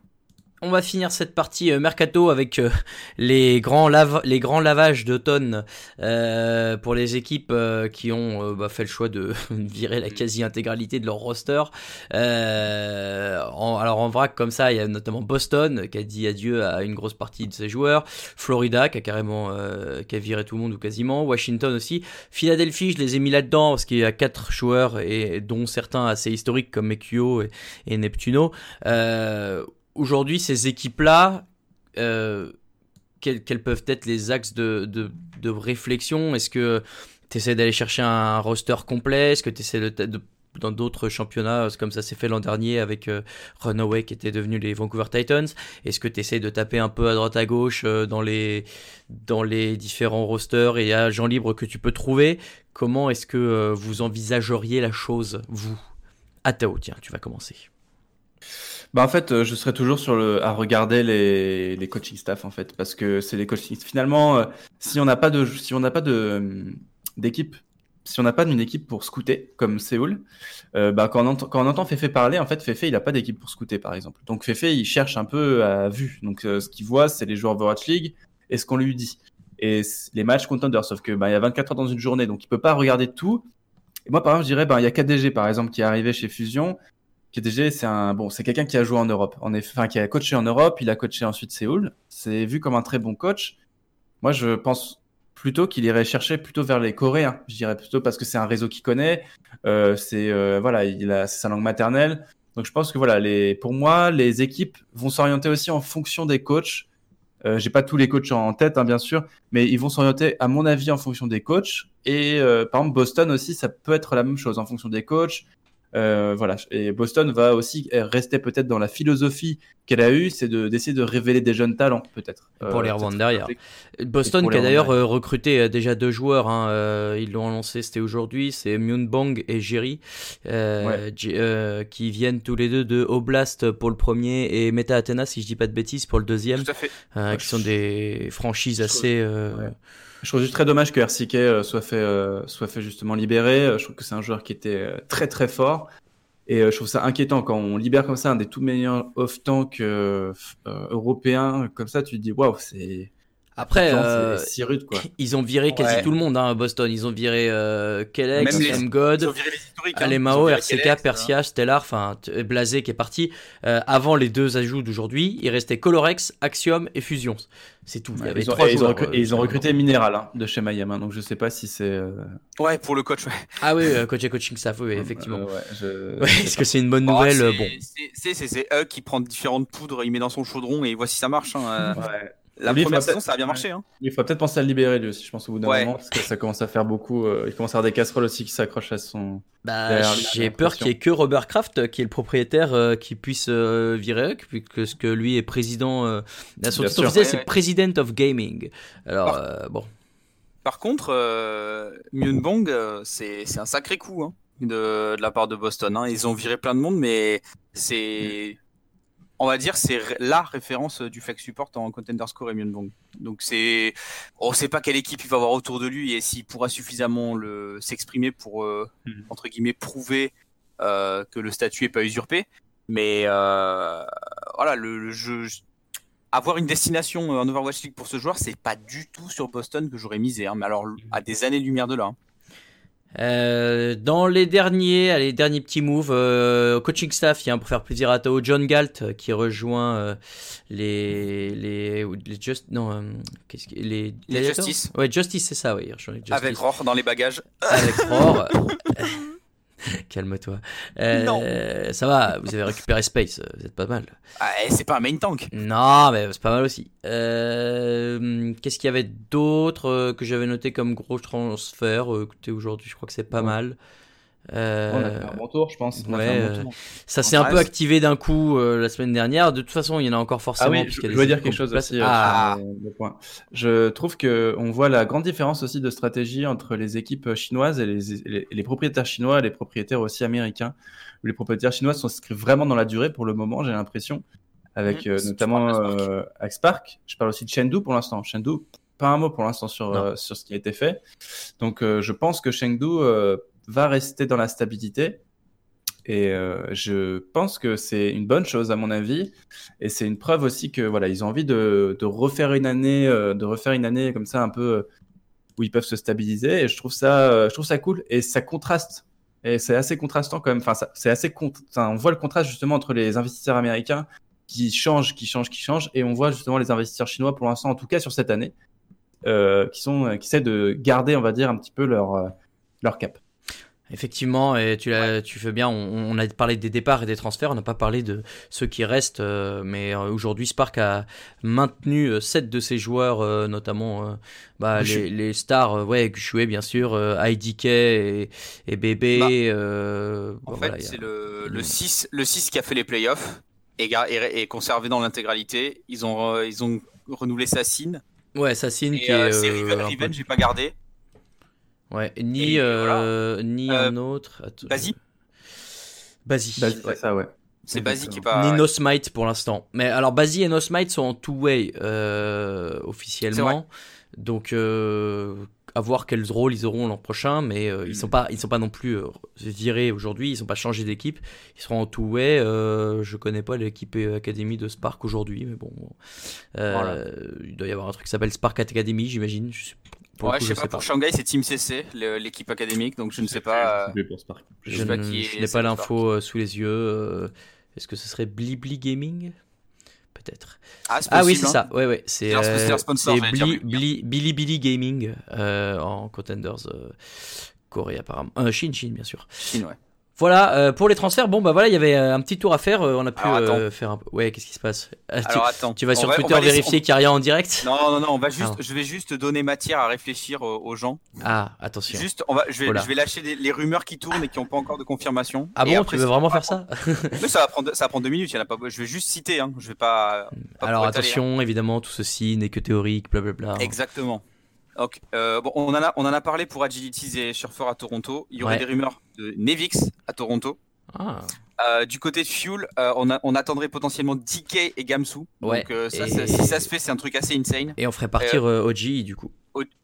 Speaker 2: On va finir cette partie euh, mercato avec euh, les grands lavages d'automne euh, pour les équipes euh, qui ont bah, fait le choix de *laughs* virer la quasi-intégralité de leur roster. Alors en vrac comme ça, il y a notamment Boston qui a dit adieu à une grosse partie de ses joueurs, Florida qui a carrément qui a viré tout le monde ou quasiment, Washington aussi, Philadelphie, je les ai mis là-dedans parce qu'il y a quatre joueurs et dont certains assez historiques comme Mekio et, et Neptuno. Aujourd'hui, ces équipes-là, euh, quels, peuvent être les axes de, réflexion? Est-ce que tu essaies d'aller chercher un roster complet? Est-ce que tu essaies de, dans d'autres championnats, comme ça s'est fait l'an dernier avec euh, Runaway qui était devenu les Vancouver Titans. Est-ce que tu essaies de taper un peu à droite à gauche euh, dans, les, dans les différents rosters et agents libres que tu peux trouver? Comment est-ce que euh, vous envisageriez la chose, vous? Atao, tiens, tu vas commencer.
Speaker 3: Bah en fait, euh, je serais toujours sur le à regarder les, les coaching staff en fait, parce que c'est les coaching. Finalement, euh, si on n'a pas de si on n'a pas de euh, d'équipe, si on n'a pas d'une équipe pour scouter comme Séoul, euh, bah quand on entend quand on entend Fefe parler, en fait, Fefe il a pas d'équipe pour scouter par exemple. Donc Fefe il cherche un peu à vue. Donc euh, ce qu'il voit, c'est les joueurs Overwatch League et ce qu'on lui dit et les matchs contenders. Sauf que bah il y a 24 heures dans une journée, donc il peut pas regarder tout. Et moi par exemple, je dirais bah il y a KDG par exemple qui est arrivé chez Fusion. C'est un bon, c'est quelqu'un qui a joué en Europe. En effet, enfin qui a coaché en Europe, il a coaché ensuite Séoul. C'est vu comme un très bon coach. Moi, je pense plutôt qu'il irait chercher plutôt vers les Coréens. Je dirais plutôt parce que c'est un réseau qu'il connaît. Euh, c'est euh, voilà, il a sa langue maternelle. Donc je pense que voilà, les, pour moi, les équipes vont s'orienter aussi en fonction des coachs. Euh, J'ai pas tous les coachs en tête, hein, bien sûr, mais ils vont s'orienter, à mon avis, en fonction des coachs. Et euh, par exemple, Boston aussi, ça peut être la même chose en fonction des coachs. Euh, voilà. Et Boston va aussi rester peut-être dans la philosophie qu'elle a eue, c'est de- d'essayer de, révéler des jeunes talents, peut-être.
Speaker 2: Pour les revendre derrière. Boston qui a d'ailleurs euh, recruté euh, déjà deux joueurs, hein, euh, ils l'ont lancé, c'était aujourd'hui, c'est Myunbong et Jerry, euh,
Speaker 3: Ouais.
Speaker 2: Euh, qui viennent tous les deux de Oblast pour le premier et Meta Athena, si je dis pas de bêtises, pour le deuxième,
Speaker 4: Tout à fait.
Speaker 2: euh,
Speaker 3: Ouais,
Speaker 2: qui sont des franchises assez... euh,
Speaker 3: Ouais. Je trouve très dommage que RCK euh, soit fait, euh, soit fait justement libérer. Euh, Je trouve que c'est un joueur qui était très très fort. Et je trouve ça inquiétant quand on libère comme ça un des tout meilleurs off-tank européens. Comme ça, tu te dis waouh, c'est
Speaker 2: Après, euh,
Speaker 3: c'est si rude quoi. *laughs*
Speaker 2: ils ont viré quasi
Speaker 4: Ouais.
Speaker 2: tout le monde, hein, Boston. Ils ont viré euh, Kellex,
Speaker 4: les-
Speaker 2: M.
Speaker 4: Ils
Speaker 2: God,
Speaker 4: ont viré les historiques. hein. Ils
Speaker 2: Alemao, RCK,
Speaker 4: Kellex,
Speaker 2: Persia, Stellar, enfin Blasé qui est parti. Euh, avant les deux ajouts d'aujourd'hui, il restait Colorex, Axiom et Fusion. C'est tout. Il y avait
Speaker 3: Ils ont,
Speaker 2: trois
Speaker 3: et ils ont
Speaker 2: euh,
Speaker 3: et ils ont
Speaker 2: sur-
Speaker 3: recruté Minéral hein, de chez Miami, hein, donc je sais pas si c'est. euh,
Speaker 4: Ouais, pour le coach, ouais.
Speaker 2: Ah oui, euh, coach et coaching staff, oui, effectivement.
Speaker 3: euh, ouais, je- *laughs*
Speaker 2: Ouais, Est-ce que c'est une bonne nouvelle
Speaker 4: c'est-
Speaker 2: euh, Bon.
Speaker 4: c'est- C'est c'est- c'est Hug qui prend différentes poudres, il met dans son chaudron et voit si ça marche. hein. Euh,
Speaker 3: Ouais.
Speaker 4: La
Speaker 3: Lui,
Speaker 4: première saison, ça a bien marché. Hein.
Speaker 3: Il faudrait peut-être penser à le libérer lui aussi, je pense au bout d'un
Speaker 4: Ouais.
Speaker 3: moment, parce que ça commence à faire beaucoup. euh, il commence à avoir des casseroles aussi qui s'accrochent à son.
Speaker 2: Bah, j'ai peur qu'il n'y ait que Robert Kraft, euh, qui est le propriétaire, euh, qui puisse euh, virer Huck, puisque ce que lui est président. Euh, son titre officiel, c'est
Speaker 4: ouais.
Speaker 2: President of Gaming. Alors, euh, bon.
Speaker 4: Par contre, euh, Myunbong, euh, c'est c'est un sacré coup hein, de, de la part de Boston. hein. Ils ont viré plein de monde, mais c'est. On va dire c'est la référence du flex support en contender score et Myunbong. Donc c'est. On sait pas quelle équipe il va avoir autour de lui et s'il pourra suffisamment le s'exprimer pour, euh,
Speaker 3: Mhm.
Speaker 4: entre guillemets, prouver euh, que le statut est pas usurpé. Mais euh, voilà, le, le jeu. Avoir une destination euh, en Overwatch League pour ce joueur, c'est pas du tout sur Boston que j'aurais misé. hein. mais alors, à des années-lumière de là. hein.
Speaker 2: Euh, dans les derniers, allez, derniers petits moves, euh, coaching staff, il y a un pour faire plaisir à Tao, John Galt euh, qui rejoint euh, les les les just non euh, qu'est-ce que les
Speaker 4: Les Justice.
Speaker 2: Ouais, Justice, c'est ça, oui. les Justice.
Speaker 4: Avec Rohr dans les bagages.
Speaker 2: avec Roar. *laughs* *laughs* Calme-toi. Euh, ça va, vous avez récupéré Space, euh, vous êtes pas mal.
Speaker 4: Ah, eh, c'est pas un main tank.
Speaker 2: Non, mais c'est pas mal aussi. Euh, Qu'est-ce qu'il y avait d'autre que j'avais noté comme gros transfert? Écoutez, aujourd'hui, je crois que c'est pas
Speaker 3: Ouais.
Speaker 2: mal. Euh,
Speaker 3: On a fait un bon tour, je pense. On a
Speaker 2: ouais,
Speaker 3: fait un bon
Speaker 2: euh,
Speaker 3: tour.
Speaker 2: ça s'est un peu activé d'un coup euh, la semaine dernière. De toute façon, il y en a encore
Speaker 3: Ah
Speaker 2: forcément.
Speaker 3: oui, je, je voulais dire quelque chose aussi. euh,
Speaker 2: Ah,
Speaker 3: sur le point. Je trouve que on voit la grande différence aussi de stratégie entre les équipes chinoises et les, les, les propriétaires chinois et les propriétaires aussi américains. Les propriétaires chinois s'inscrivent vraiment dans la durée pour le moment, j'ai l'impression, avec
Speaker 4: Mhm.
Speaker 3: euh, notamment
Speaker 4: Spark.
Speaker 3: euh. Je parle aussi de Chengdu pour l'instant. Chengdu, pas un mot pour l'instant sur, euh, sur ce qui a été fait. Donc euh, je pense que Chengdu euh, va rester dans la stabilité. Et euh, je pense que c'est une bonne chose à mon avis, et c'est une preuve aussi que voilà, ils ont envie de, refaire une année, euh, de refaire une année comme ça un peu euh, où ils peuvent se stabiliser. Et je trouve ça, je trouve ça cool, et ça contraste. Et c'est assez contrastant quand même. Enfin, c'est assez on voit le contraste justement entre les investisseurs américains qui changent, qui changent, qui changent, et on voit justement les investisseurs chinois pour l'instant, en tout cas sur cette année, qui sont, qui essaient de garder, on va dire, un petit peu leur leur cap.
Speaker 2: Effectivement, et tu, l'as- tu fais bien, on, on a parlé des départs et des transferts, on n'a pas parlé de ceux qui restent, euh, mais euh, aujourd'hui Spark a maintenu 7 de ses joueurs, euh, notamment euh, bah, les, les stars, euh, ouais, Gushue bien sûr, euh, IDK et, et Bébé.
Speaker 4: Bah,
Speaker 2: euh,
Speaker 4: En
Speaker 2: bon,
Speaker 4: fait,
Speaker 2: voilà, a-
Speaker 4: c'est le, le
Speaker 2: Mm.
Speaker 4: 6, le 6 qui a fait les playoffs et, gar- et, et conservé dans l'intégralité. Ils ont, euh, ils ont renouvelé Sassine.
Speaker 2: Ouais, Sassine qui
Speaker 4: euh,
Speaker 2: est.
Speaker 4: c'est
Speaker 2: euh,
Speaker 4: Riven, Riven, j'ai pas gardé.
Speaker 2: Ouais, ni,
Speaker 4: Et
Speaker 2: euh, ni
Speaker 4: Euh,
Speaker 2: un autre.
Speaker 4: Basi,
Speaker 2: Basi. Ouais.
Speaker 3: c'est ça, ouais.
Speaker 4: c'est Basi qui est pas.
Speaker 2: Ni No Smite pour l'instant. Mais alors, Basi et No Smite sont en two-way euh, officiellement. Donc, euh, à voir quel rôle ils auront l'an prochain. Mais euh, ils sont pas, ils sont pas non plus euh, virés aujourd'hui. Ils sont pas changés d'équipe. Ils seront en two-way. Euh, je connais pas l'équipe Academy de Spark aujourd'hui, mais bon. Euh,
Speaker 4: Voilà.
Speaker 2: Il doit y avoir un truc qui s'appelle Spark Academy, j'imagine. Je sais- pour
Speaker 4: ouais,
Speaker 2: coup,
Speaker 4: je sais pas, pour Shanghai, c'est Team CC, l'équipe académique, donc je ne sais pas. euh,
Speaker 3: Je pour Spark.
Speaker 2: N'ai pas l'info euh, sous les yeux. euh, Est-ce que ce serait Blibli Gaming? Peut-être.
Speaker 4: Ah,
Speaker 2: Ah oui, c'est
Speaker 4: hein.
Speaker 2: ça. Ouais, ouais. C'est euh, Bli-. Bli- Bilibili Gaming euh, en contenders euh, Corée apparemment. Euh, Chine, Chine bien sûr.
Speaker 4: Chine, ouais.
Speaker 2: Voilà euh, pour les transferts. Bon bah voilà, il y avait euh, un petit tour à faire. euh, on a pu euh, faire un. Ouais, qu'est-ce qui se passe? Ah, tu,
Speaker 4: Alors attends.
Speaker 2: tu vas sur
Speaker 4: va-
Speaker 2: Twitter
Speaker 4: va laisser-
Speaker 2: vérifier qu'il n'y a rien en direct?
Speaker 4: Non, non, non, on va juste,
Speaker 2: Ah.
Speaker 4: je vais juste donner matière à réfléchir aux, gens.
Speaker 2: Ah attention.
Speaker 4: Juste, on va, je vais,
Speaker 2: Voilà.
Speaker 4: je vais lâcher des- les rumeurs qui tournent et qui n'ont pas encore de confirmation.
Speaker 2: Ah
Speaker 4: Et
Speaker 2: bon,
Speaker 4: après,
Speaker 2: tu veux vraiment faire ça? *laughs*
Speaker 4: Mais ça va prendre, ça va prendre deux minutes. Il y en a pas. Je vais juste citer. Hein. Je vais pas. pas
Speaker 2: Alors
Speaker 4: étaler,
Speaker 2: attention, évidemment, tout ceci n'est que théorique, blablabla.
Speaker 4: hein. Exactement. Donc, bon, on en a, on en a parlé pour Agilities et Surfer à Toronto. Il y aurait
Speaker 2: Ouais.
Speaker 4: des rumeurs de Nevix à Toronto.
Speaker 2: Ah,
Speaker 4: Euh, du côté de Fuel, euh, on, a- on attendrait potentiellement DK et Gamsu.
Speaker 2: Ouais,
Speaker 4: Donc euh, ça,
Speaker 2: et-
Speaker 4: ça- si ça se fait, c'est un truc assez insane.
Speaker 2: et on ferait partir OG du coup.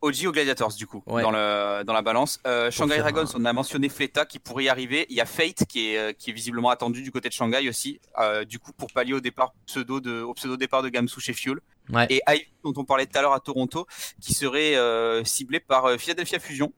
Speaker 4: OG aux Gladiators du coup
Speaker 2: Ouais.
Speaker 4: dans le dans la balance. Shanghai Dragons,
Speaker 2: un-
Speaker 4: on a mentionné Fleta qui pourrait y arriver. Il y a Fate qui est qui est visiblement attendu du côté de Shanghai aussi. Du coup pour pallier au départ pseudo de au pseudo départ de Gamsu chez Fuel.
Speaker 2: Ouais.
Speaker 4: Et Ivy dont on parlait tout à l'heure à Toronto qui serait ciblé par Philadelphia Fusion.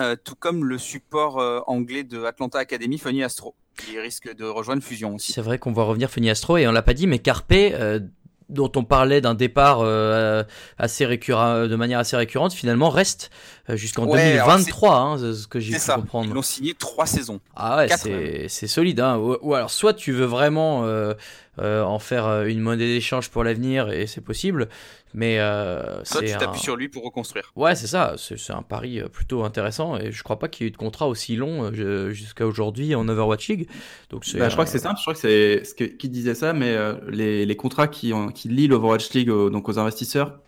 Speaker 4: Euh, tout comme le support euh, anglais de Atlanta Academy, Funny Astro, qui risque de rejoindre Fusion aussi.
Speaker 2: C'est vrai qu'on va revenir Funny Astro et on l'a pas dit, mais Carpe, euh, dont on parlait d'un départ euh, assez récurrent, de manière assez récurrente, finalement reste euh, jusqu'en
Speaker 4: Ouais, alors
Speaker 2: 2023, hein, ce que j'ai pu
Speaker 4: ça. Ils
Speaker 2: comprendre.
Speaker 4: l'ont signé trois saisons.
Speaker 2: Ah ouais, c'est c'est solide. Hein. Ou, ou alors, soit tu veux vraiment euh, euh, en faire euh, une monnaie d'échange pour l'avenir, et c'est possible, mais euh,
Speaker 4: Toi, tu
Speaker 2: un...
Speaker 4: t'appuies sur lui pour reconstruire.
Speaker 2: Ouais, c'est ça. C'est un pari euh, plutôt intéressant, et je crois pas qu'il y ait eu de contrat aussi long euh, jusqu'à aujourd'hui en Overwatch League. Donc.
Speaker 3: Bah, je crois que c'est simple, je crois que c'est ce que, qui disait ça, mais euh, les, les contrats qui, ont, qui lient l'Overwatch League aux, donc aux investisseurs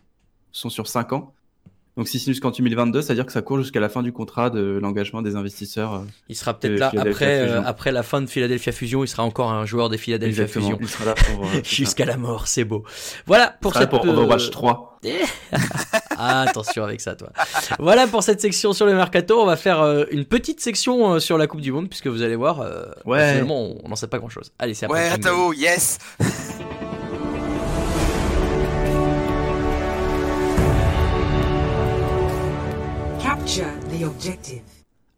Speaker 3: sont sur 5 ans. Donc si c'est jusqu'en 2022, c'est-à-dire que ça court jusqu'à la fin du contrat de l'engagement des investisseurs. euh,
Speaker 2: Il sera peut-être là
Speaker 3: Philadelphia
Speaker 2: après, euh,
Speaker 3: Fusion.
Speaker 2: après la fin de Philadelphia Fusion. Il sera encore un joueur des Philadelphia
Speaker 3: Exactement.
Speaker 2: Fusion
Speaker 3: Il sera là pour, euh, *laughs*
Speaker 2: jusqu'à la mort. C'est beau. Voilà
Speaker 3: Il
Speaker 2: pour
Speaker 3: sera là
Speaker 2: cette
Speaker 3: pour
Speaker 2: euh,
Speaker 3: Overwatch *laughs* 3.
Speaker 2: Ah, attention avec ça, toi. voilà pour cette section sur le mercato. On va faire euh, une petite section euh, sur la Coupe du Monde, puisque vous allez voir, euh,
Speaker 3: Ouais.
Speaker 2: finalement, on n'en sait pas grand-chose. Allez, c'est après.
Speaker 4: Ouais. Atao, yes *laughs*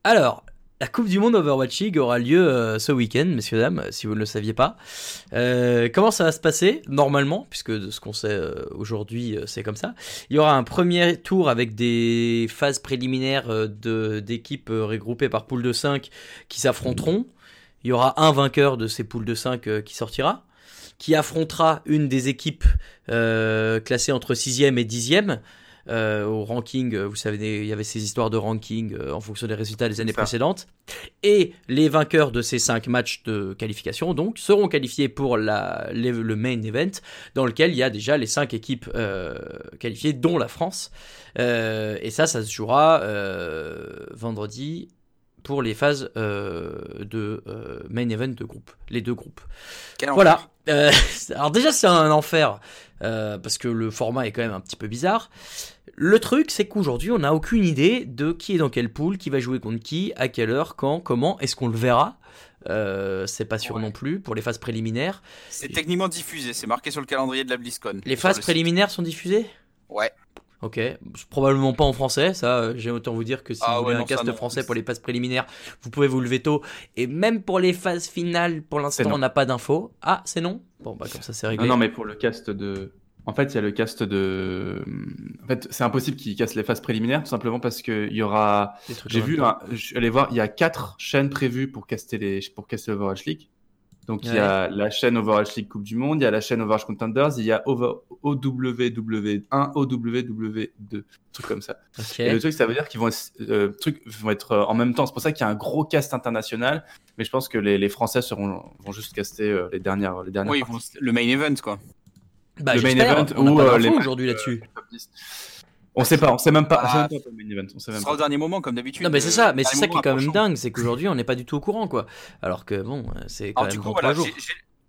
Speaker 2: Alors, la Coupe du Monde Overwatch League aura lieu euh, ce week-end, messieurs dames, si vous ne le saviez pas. Euh, comment ça va se passer Normalement, puisque de ce qu'on sait euh, aujourd'hui, c'est comme ça. Il y aura un premier tour avec des phases préliminaires de- d'équipes regroupées par poule de 5 qui s'affronteront. Il y aura un vainqueur de ces poules de 5 euh, qui sortira, qui affrontera une des équipes classées entre 6e et 10e. Euh, au ranking, euh, vous savez, il y avait ces histoires de ranking euh, en fonction des résultats des années
Speaker 3: ça.
Speaker 2: précédentes. Et les vainqueurs de ces 5 matchs de qualification, donc, seront qualifiés pour la, les- le main event, dans lequel il y a déjà les 5 équipes qualifiées, dont la France. Et ça, ça se jouera vendredi pour les phases euh, de euh, main event de groupe, les deux groupes.
Speaker 4: Quel
Speaker 2: Voilà. Euh, *laughs* alors déjà c'est un enfer parce que le format est quand même un petit peu bizarre. Le truc c'est qu'aujourd'hui on n'a aucune idée de qui est dans quelle poule, qui va jouer contre qui, à quelle heure, quand, comment, est-ce qu'on le verra? Euh, C'est pas sûr
Speaker 4: Ouais.
Speaker 2: non plus pour les phases préliminaires.
Speaker 4: C'est techniquement diffusé, c'est marqué sur le calendrier de la BlizzCon.
Speaker 2: Les phases
Speaker 4: le site.
Speaker 2: préliminaires sont diffusées?
Speaker 4: Ouais.
Speaker 2: Ok, probablement pas en français, ça euh, j'ai autant vous dire que si
Speaker 4: Ah
Speaker 2: vous voulez
Speaker 4: ouais,
Speaker 2: un
Speaker 4: non,
Speaker 2: cast français pour les phases préliminaires, vous pouvez vous lever tôt. Et même pour les phases finales, pour l'instant on n'a pas d'infos. Ah c'est non? Bon bah comme ça c'est réglé.
Speaker 3: Non, non, mais pour le cast de. En fait, il y a le cast de. En fait, c'est impossible qu'ils cassent les phases préliminaires, tout simplement parce qu'il y aura. J'ai vu, un- je suis allé voir, il y a quatre chaînes prévues pour caster les, pour caster Overwatch League. Donc il y a la chaîne Overwatch League Coupe du Monde, il y a la chaîne Overwatch Contenders, il y a Over, OWW1, OWW2, truc comme ça. Et le truc, ça veut dire qu'ils vont, être- euh, vont être euh, en même temps. C'est pour ça qu'il y a un gros cast international. Mais je pense que les, les Français seront, vont juste caster euh, les dernières, les dernières
Speaker 4: Oui,
Speaker 3: parties.
Speaker 4: le main event quoi.
Speaker 2: Bah,
Speaker 3: le main event ou, euh, les-
Speaker 2: aujourd'hui là-dessus.
Speaker 3: 10. On sait pas, on sait même pas.
Speaker 4: Ah.
Speaker 3: on sait même pas on sait
Speaker 4: Ce
Speaker 3: même
Speaker 4: sera au
Speaker 3: pas.
Speaker 4: dernier moment comme d'habitude.
Speaker 2: Non mais c'est
Speaker 4: euh,
Speaker 2: ça, mais c'est ça qui est quand même dingue, c'est qu'aujourd'hui on n'est pas du tout au courant quoi. Alors que bon, euh, c'est quand
Speaker 4: Alors
Speaker 2: même
Speaker 4: du coup voilà,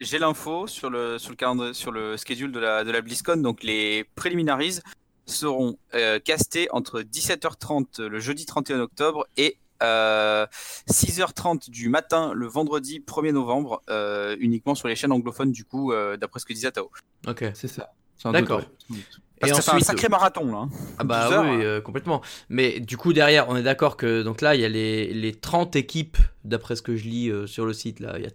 Speaker 4: j'ai- l'info sur le sur le calendrier sur le schedule de la de la BlizzCon donc les preliminaries seront euh, castés entre 17h30 le jeudi 31 octobre et euh, 6h30 du matin le vendredi 1er novembre euh, uniquement sur les chaînes anglophones du coup euh, d'après ce que disait Tao.
Speaker 2: Ok.
Speaker 3: C'est ça.
Speaker 2: D'accord.
Speaker 3: ouais.
Speaker 4: Parce
Speaker 2: Et
Speaker 4: que ça fait un
Speaker 2: ensuite,
Speaker 4: sacré marathon là. hein.
Speaker 2: ah bah
Speaker 4: 12 heures,
Speaker 2: oui,
Speaker 4: hein.
Speaker 2: euh, complètement. Mais du coup derrière, on est d'accord que donc là il y a les, les 30 équipes d'après ce que je lis euh, sur le site là. Il y, a-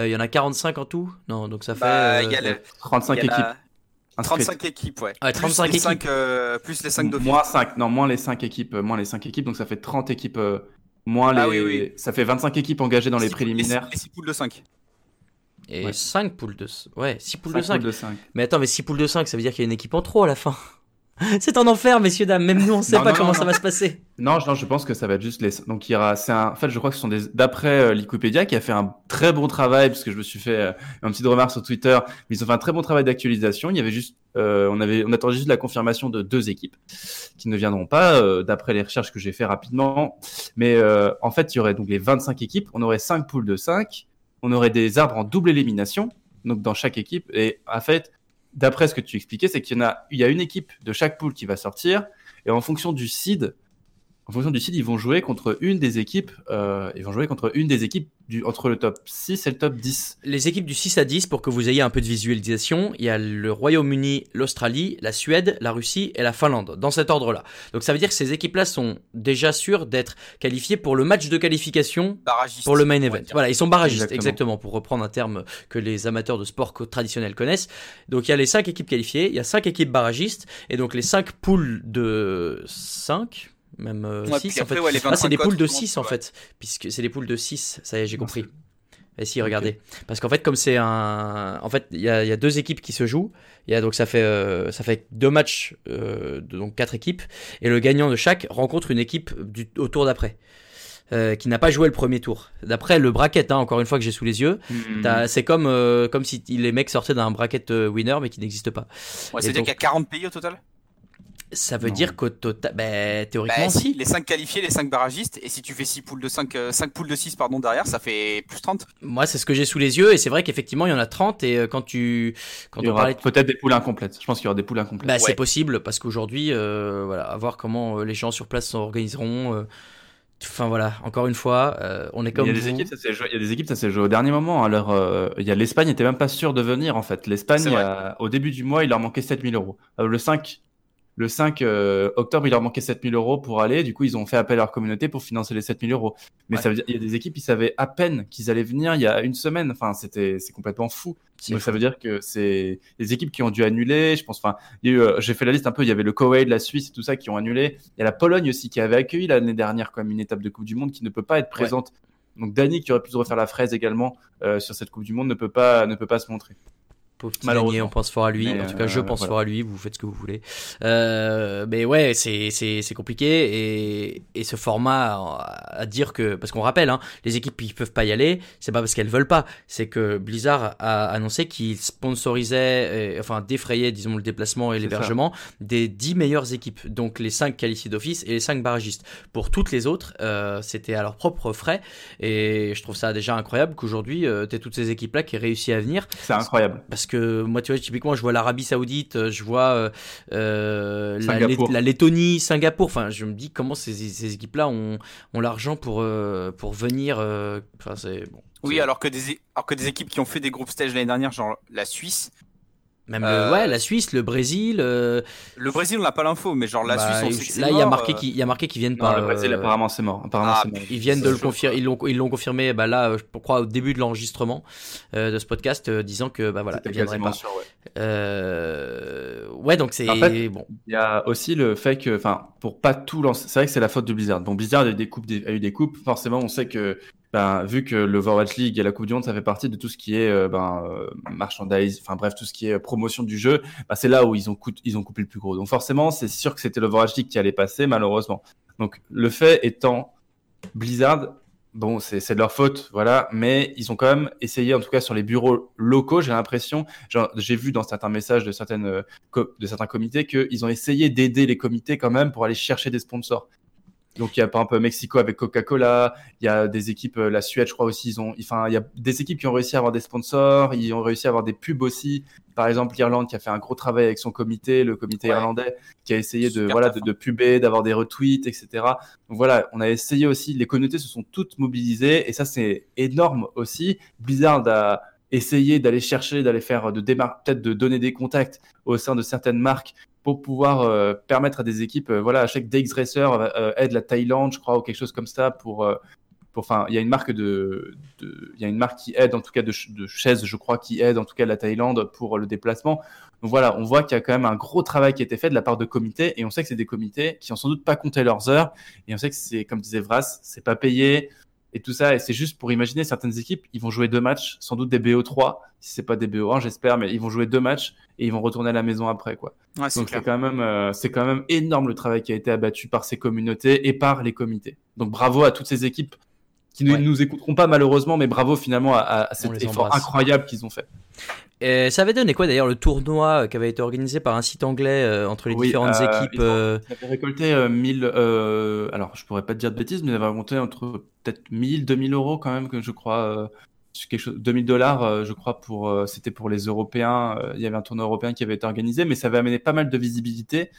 Speaker 2: euh, il y en a 45 en tout? Non, donc ça fait.
Speaker 4: Bah,
Speaker 2: euh,
Speaker 4: il y a le-
Speaker 3: 35
Speaker 4: il y a
Speaker 3: équipes.
Speaker 4: la-
Speaker 3: inscrites.
Speaker 4: 35 équipes, ouais.
Speaker 2: Ouais,
Speaker 4: Plus
Speaker 2: 35
Speaker 4: les
Speaker 2: équipes.
Speaker 4: cinq, euh, plus les 5 d'office.
Speaker 3: Moins 5, non, moins les 5 équipes, euh, moins les 5 équipes, donc ça fait 30 équipes, euh, moins les.
Speaker 4: Ah oui, oui.
Speaker 3: Ça fait 25 équipes engagées dans les
Speaker 4: Six-
Speaker 3: préliminaires.
Speaker 4: Les 6 poules de 5.
Speaker 2: Et
Speaker 3: Ouais.
Speaker 2: 5 poules de... Ouais, 6 poules de
Speaker 3: Cinq
Speaker 2: 5.
Speaker 3: poules de 5.
Speaker 2: Mais attends, mais 6 poules de 5, ça veut dire qu'il y a une équipe en trop à la fin. *laughs* C'est un enfer, messieurs, dames. Même nous, on sait
Speaker 3: Non,
Speaker 2: pas
Speaker 3: non,
Speaker 2: comment
Speaker 3: non,
Speaker 2: ça va se passer. *laughs*
Speaker 3: Non, je- pense que ça va être juste les. Donc il y aura. C'est un. En fait, je crois que ce sont des. D'après euh, qui a fait un très bon travail, parce que je me suis fait euh, une petite remarque sur Twitter, mais ils ont fait un très bon travail d'actualisation. Il y avait juste. euh, on avait. On attendait juste la confirmation de deux équipes qui ne viendront pas, euh, d'après les recherches que j'ai fait rapidement. Mais en fait, il y aurait donc les 25 équipes. On aurait 5 poules de 5. On aurait des arbres en double élimination, donc dans chaque équipe. Et en fait, d'après ce que tu expliquais, c'est qu'il y a. A une équipe de chaque poule qui va sortir. Et en fonction du seed, en fonction du seed, ils vont jouer contre une des équipes. Euh, ils vont jouer contre une des équipes du, entre le top 6 et le top 10.
Speaker 2: Les équipes du 6 à 10, pour que vous ayez un peu de visualisation, il y a le Royaume-Uni, l'Australie, la Suède, la Russie et la Finlande, dans cet ordre-là. Donc ça veut dire que ces équipes-là sont déjà sûres d'être qualifiées pour le match de qualification
Speaker 4: Barragiste.
Speaker 2: pour le main event. Voilà, ils sont barragistes,
Speaker 3: Exactement.
Speaker 2: exactement. pour reprendre un terme que les amateurs de sport traditionnels connaissent. Donc il y a les 5 équipes qualifiées, il y a 5 équipes barragistes, et donc les 5 poules de 5, même
Speaker 4: Ouais,
Speaker 2: 6
Speaker 4: puis
Speaker 2: en fait.
Speaker 4: ouais,
Speaker 2: Ah, c'est
Speaker 4: 25
Speaker 2: des poules de
Speaker 4: codes,
Speaker 2: 6 en
Speaker 4: ouais.
Speaker 2: fait, puisque c'est des poules de 6, ça y est, j'ai compris. Et si, regardez. Parce qu'en fait, comme c'est un. En fait, il y a, il y a deux équipes qui se jouent. Il y a, donc, ça fait, euh, ça fait deux matchs, euh, de donc quatre équipes. Et le gagnant de chaque rencontre une équipe du, au tour d'après. euh, qui n'a pas joué le premier tour. D'après le bracket, hein, encore une fois que j'ai sous les yeux,
Speaker 3: Hmm.
Speaker 2: c'est comme, euh, comme si les mecs sortaient d'un bracket euh, winner mais qui n'existe pas.
Speaker 4: Ouais, C'est-à-dire
Speaker 2: donc-
Speaker 4: qu'il y a 40 pays au total?
Speaker 2: Ça veut
Speaker 3: Non.
Speaker 2: dire qu'au total, bah, théoriquement,
Speaker 4: Bah,
Speaker 2: si.
Speaker 4: Les 5 qualifiés, les 5 barragistes, et si tu fais 6 poules de 5, 5 poules de 6 pardon, derrière, ça fait plus 30.
Speaker 2: Moi, c'est ce que j'ai sous les yeux et c'est vrai qu'effectivement, il y en a 30 et euh, quand tu, quand
Speaker 3: Il y
Speaker 2: on
Speaker 3: aura
Speaker 2: parlait
Speaker 3: peut-être des poules incomplètes. Je pense qu'il y aura des poules incomplètes.
Speaker 2: Bah,
Speaker 4: Ouais.
Speaker 2: c'est possible parce qu'aujourd'hui, euh, voilà, à voir comment euh, les gens sur place s'organiseront. euh. Enfin voilà, encore une fois, euh, on est comme
Speaker 3: il, y a des
Speaker 2: vous.
Speaker 3: équipes, ça s'est joué, il y a des équipes, ça s'est joué au dernier moment. Alors, euh, il y a l'Espagne était même pas sûre de venir en fait. L'Espagne, a- au début du mois, il leur manquait 7000 euros. Euh, le 5, le 5 euh, octobre, il leur manquait 7000 euros pour aller. Du coup, ils ont fait appel à leur communauté pour financer les 7000 euros. Mais
Speaker 4: Ouais.
Speaker 3: ça veut dire, il y a des équipes, ils savaient à peine qu'ils allaient venir il y a une semaine. Enfin, c'était, c'est complètement fou. Donc
Speaker 2: fou.
Speaker 3: ça veut dire que c'est des équipes qui ont dû annuler. Je pense, enfin, euh, j'ai fait la liste un peu. Il y avait le Koweït, la Suisse, et tout ça qui ont annulé. Il y a la Pologne aussi qui avait accueilli l'année dernière comme une étape de Coupe du Monde qui ne peut pas être présente. Donc Dani qui aurait pu se refaire la fraise également euh, sur cette Coupe du Monde ne peut pas ne peut pas se montrer.
Speaker 2: Pauvre petit on pense fort à lui.
Speaker 3: Mais,
Speaker 2: en tout cas,
Speaker 3: euh,
Speaker 2: je pense
Speaker 3: voilà.
Speaker 2: fort à lui. Vous faites ce que vous voulez. Euh, mais ouais, c'est c'est c'est compliqué et et ce format à dire que parce qu'on rappelle, hein, les équipes qui peuvent pas y aller, c'est pas parce qu'elles veulent pas, c'est que Blizzard a annoncé qu'il sponsorisait, euh, enfin défrayait, disons le déplacement et l'hébergement des 10 meilleures équipes, donc les 5 qualifiés d'office et les 5 barragistes. Pour toutes les autres, euh, c'était à leurs propres frais et je trouve ça déjà incroyable qu'aujourd'hui, euh, tu toutes ces équipes là qui aient réussi à venir.
Speaker 3: C'est incroyable.
Speaker 2: Parce que moi, tu vois, typiquement, je vois l'Arabie Saoudite, euh, je vois euh, euh, la, Lettonie, Singapour. Enfin, je me dis comment ces, ces équipes-là ont, ont l'argent pour, euh, pour venir. euh, Enfin, c'est bon.
Speaker 4: Oui, alors que, des, alors que des équipes qui ont fait des groupes stage l'année dernière, genre la Suisse.
Speaker 2: Même
Speaker 4: euh,
Speaker 2: le, ouais, la Suisse, le Brésil. euh,
Speaker 4: Le Brésil, on n'a pas l'info, mais genre la
Speaker 2: bah,
Speaker 4: Suisse, on sait que c'est
Speaker 2: là, il y a marqué
Speaker 4: euh,
Speaker 2: qu'ils- il y a marqué qu'ils viennent
Speaker 3: Non,
Speaker 2: pas.
Speaker 3: le Brésil
Speaker 2: euh,
Speaker 3: apparemment c'est mort. Apparemment
Speaker 4: ah,
Speaker 3: c'est mort.
Speaker 2: Ils viennent de le confirmer, ils l'ont, ils l'ont confirmé, bah là, je crois au début de l'enregistrement euh, de ce podcast, euh, disant que bah voilà, ils viendraient pas.
Speaker 3: sûr, ouais.
Speaker 2: Euh, ouais, donc c'est
Speaker 3: En fait,
Speaker 2: bon.
Speaker 3: Il y a aussi le fait que, enfin, pour pas tout lancer, c'est vrai que c'est la faute de Blizzard. Bon, Blizzard a eu des coupes, des- a eu des coupes. Forcément, on sait que, ben, vu que le Overwatch League et la Coupe du Monde, ça fait partie de tout ce qui est, euh, ben, euh, merchandise, enfin bref, tout ce qui est euh, promotion du jeu. ben, c'est là où ils ont, ils ont coupé le plus gros. Donc forcément, c'est sûr que c'était l'Overwatch League qui allait passer, malheureusement. Donc le fait étant, Blizzard, bon, c'est de leur faute, voilà, mais ils ont quand même essayé, en tout cas sur les bureaux locaux, j'ai l'impression, j'ai vu dans certains messages de certaines euh, de certains comités qu'ils ont essayé d'aider les comités quand même pour aller chercher des sponsors. Donc il y a par exemple Mexico avec Coca-Cola, il y a des équipes, euh, la Suède je crois aussi, ils ont, enfin il y a des équipes qui ont réussi à avoir des sponsors, ils ont réussi à avoir des pubs aussi. Par exemple l'Irlande qui a fait un gros travail avec son comité, le comité
Speaker 4: Ouais.
Speaker 3: irlandais, qui a essayé de voilà
Speaker 4: taf,
Speaker 3: de, de puber, d'avoir des retweets, etc. Donc voilà, on a essayé aussi, les communautés se sont toutes mobilisées et ça c'est énorme aussi. Blizzard a essayé d'aller chercher, d'aller faire de démar peut-être de donner des contacts au sein de certaines marques pour pouvoir euh, permettre à des équipes, euh, voilà, à chaque DX Racer euh, aide la Thaïlande, je crois, ou quelque chose comme ça pour pour, enfin, il y a une marque de, il y a une marque qui aide, en tout cas de, de chaises, je crois, qui aide, en tout cas la Thaïlande pour le déplacement. Donc voilà, on voit qu'il y a quand même un gros travail qui a été fait de la part de comités, et on sait que c'est des comités qui ont sans doute pas compté leurs heures, et on sait que c'est, comme disait Vras, c'est pas payé, et tout ça, et c'est juste pour imaginer certaines équipes, ils vont jouer deux matchs, sans doute des BO3, si c'est pas des BO1, j'espère, mais ils vont jouer deux matchs, et ils vont retourner à la maison après, quoi.
Speaker 4: Ouais,
Speaker 3: Donc
Speaker 4: clair.
Speaker 3: c'est quand même euh, c'est quand même énorme le travail qui a été abattu par ces communautés et par les comités. Donc bravo à toutes ces équipes qui ne
Speaker 2: Ouais.
Speaker 3: nous écouteront pas malheureusement, mais bravo finalement à, cet effort
Speaker 2: embrasse.
Speaker 3: incroyable qu'ils ont fait.
Speaker 2: Et ça avait donné quoi d'ailleurs le tournoi euh, qui avait été organisé par un site anglais euh, entre les
Speaker 3: Oui,
Speaker 2: différentes
Speaker 3: euh,
Speaker 2: équipes euh,
Speaker 3: Ils avaient récolté euh, 1000, euh, alors je pourrais pas te dire de bêtises, mais ils avaient remonté entre peut-être 1000, 2000 euros quand même, que je crois, quelque chose, 2000 dollars, je crois, pour, c'était pour les Européens. il y avait un tournoi européen qui avait été organisé, mais ça avait amené pas mal de visibilité,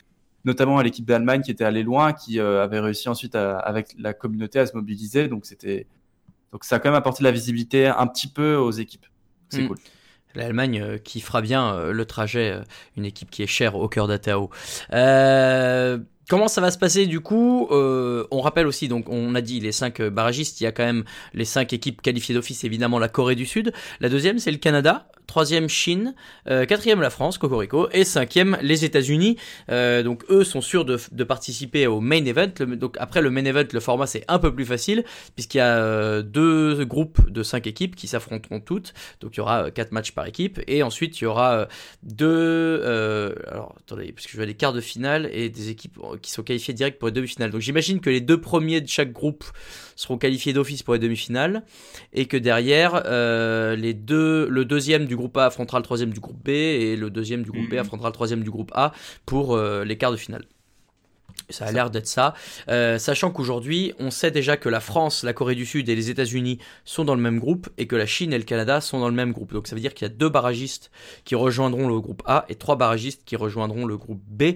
Speaker 3: notamment à l'équipe d'Allemagne qui était allée loin, qui euh, avait réussi ensuite à- avec la communauté à se mobiliser. Donc c'était, donc ça a quand même apporté de la visibilité un petit peu aux équipes. C'est
Speaker 2: Mm.
Speaker 3: cool.
Speaker 2: L'Allemagne euh, qui fera bien euh, le trajet, une équipe qui est chère au cœur d'Atao. Euh, comment ça va se passer du coup Euh, On rappelle aussi, donc on a dit les cinq barragistes, il y a quand même les cinq équipes qualifiées d'office, évidemment la Corée du Sud. La deuxième c'est le Canada. Troisième Chine, euh, quatrième la France, Cocorico, et cinquième les États-Unis. Euh, donc eux sont sûrs de, de participer au main event. Donc après le main event, le format c'est un peu plus facile puisqu'il y a euh, deux groupes de cinq équipes qui s'affronteront toutes. Donc il y aura euh, quatre matchs par équipe et ensuite il y aura deux. euh, alors attendez, parce que je vois des quarts de finale et des équipes qui sont qualifiées direct pour les demi-finales. Donc j'imagine que les deux premiers de chaque groupe seront qualifiés d'office pour les demi-finales et que derrière euh, les deux, le deuxième du groupe A affrontera le troisième du groupe B et le deuxième du groupe B
Speaker 3: Mhm.
Speaker 2: affrontera le troisième du groupe A pour euh, les quarts de finale. Ça a l'air d'être ça. Euh, sachant qu'aujourd'hui, on sait déjà que la France, la Corée du Sud et les États-Unis sont dans le même groupe et que la Chine et le Canada sont dans le même groupe. Donc ça veut dire qu'il y a deux barragistes qui rejoindront le groupe A et trois barragistes qui rejoindront le groupe B.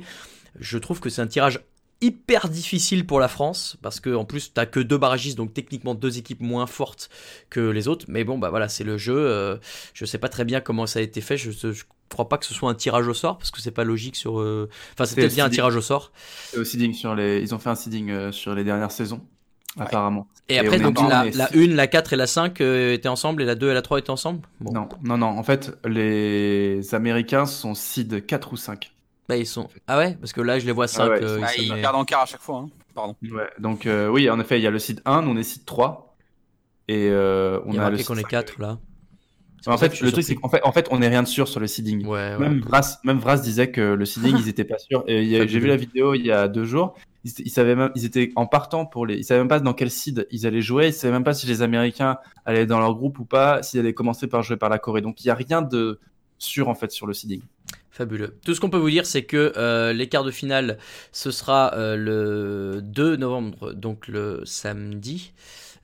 Speaker 2: Je trouve que c'est un tirage hyper difficile pour la France parce que en plus t'as que deux barragistes donc techniquement deux équipes moins fortes que les autres mais bon bah voilà c'est le jeu euh, je sais pas très bien comment ça a été fait je, je crois pas que ce soit un tirage au sort parce que c'est pas logique sur euh, enfin peut-être bien un tirage au sort
Speaker 3: au seeding sur les, ils ont fait un seeding euh, sur les dernières saisons,
Speaker 2: Ouais.
Speaker 3: apparemment.
Speaker 2: Et,
Speaker 3: Et
Speaker 2: après, donc la, la
Speaker 3: six.
Speaker 2: 1, la 4 et la 5 euh, étaient ensemble et la 2 et la 3 étaient ensemble? Bon,
Speaker 3: Non, non, non. En fait, les Américains sont seed 4 ou 5.
Speaker 2: Bah ils sont. Ah ouais Parce que là, je les vois 5.
Speaker 3: ouais,
Speaker 2: euh,
Speaker 3: ils
Speaker 4: Ah, ils
Speaker 2: mais-
Speaker 4: perdent en quart à chaque fois. hein. Pardon.
Speaker 3: Ouais, donc euh, oui, en effet, il y a le seed 1, nous on est seed 3. Et euh, on
Speaker 2: Il y a
Speaker 3: a le
Speaker 2: qu'on est
Speaker 3: 5.
Speaker 2: 4 là.
Speaker 3: En fait, le truc, c'est qu'en fait, en fait, on n'est rien de sûr sur le seeding.
Speaker 2: Ouais, ouais.
Speaker 3: Même Vras, même Vras disait que le seeding, *laughs* ils étaient pas sûrs. J'ai vu la vidéo il y a deux jours. Ils, ils savaient même, ils étaient en partant pour les, ils savaient même pas dans quel seed ils allaient jouer. Ils savaient même pas si les Américains allaient dans leur groupe ou pas, s'ils allaient commencer par jouer par la Corée. Donc il y a rien de sûr en fait sur le seeding.
Speaker 2: Tout ce qu'on peut vous dire, c'est que euh, les quarts de finale, ce sera euh, le 2 novembre, donc le samedi.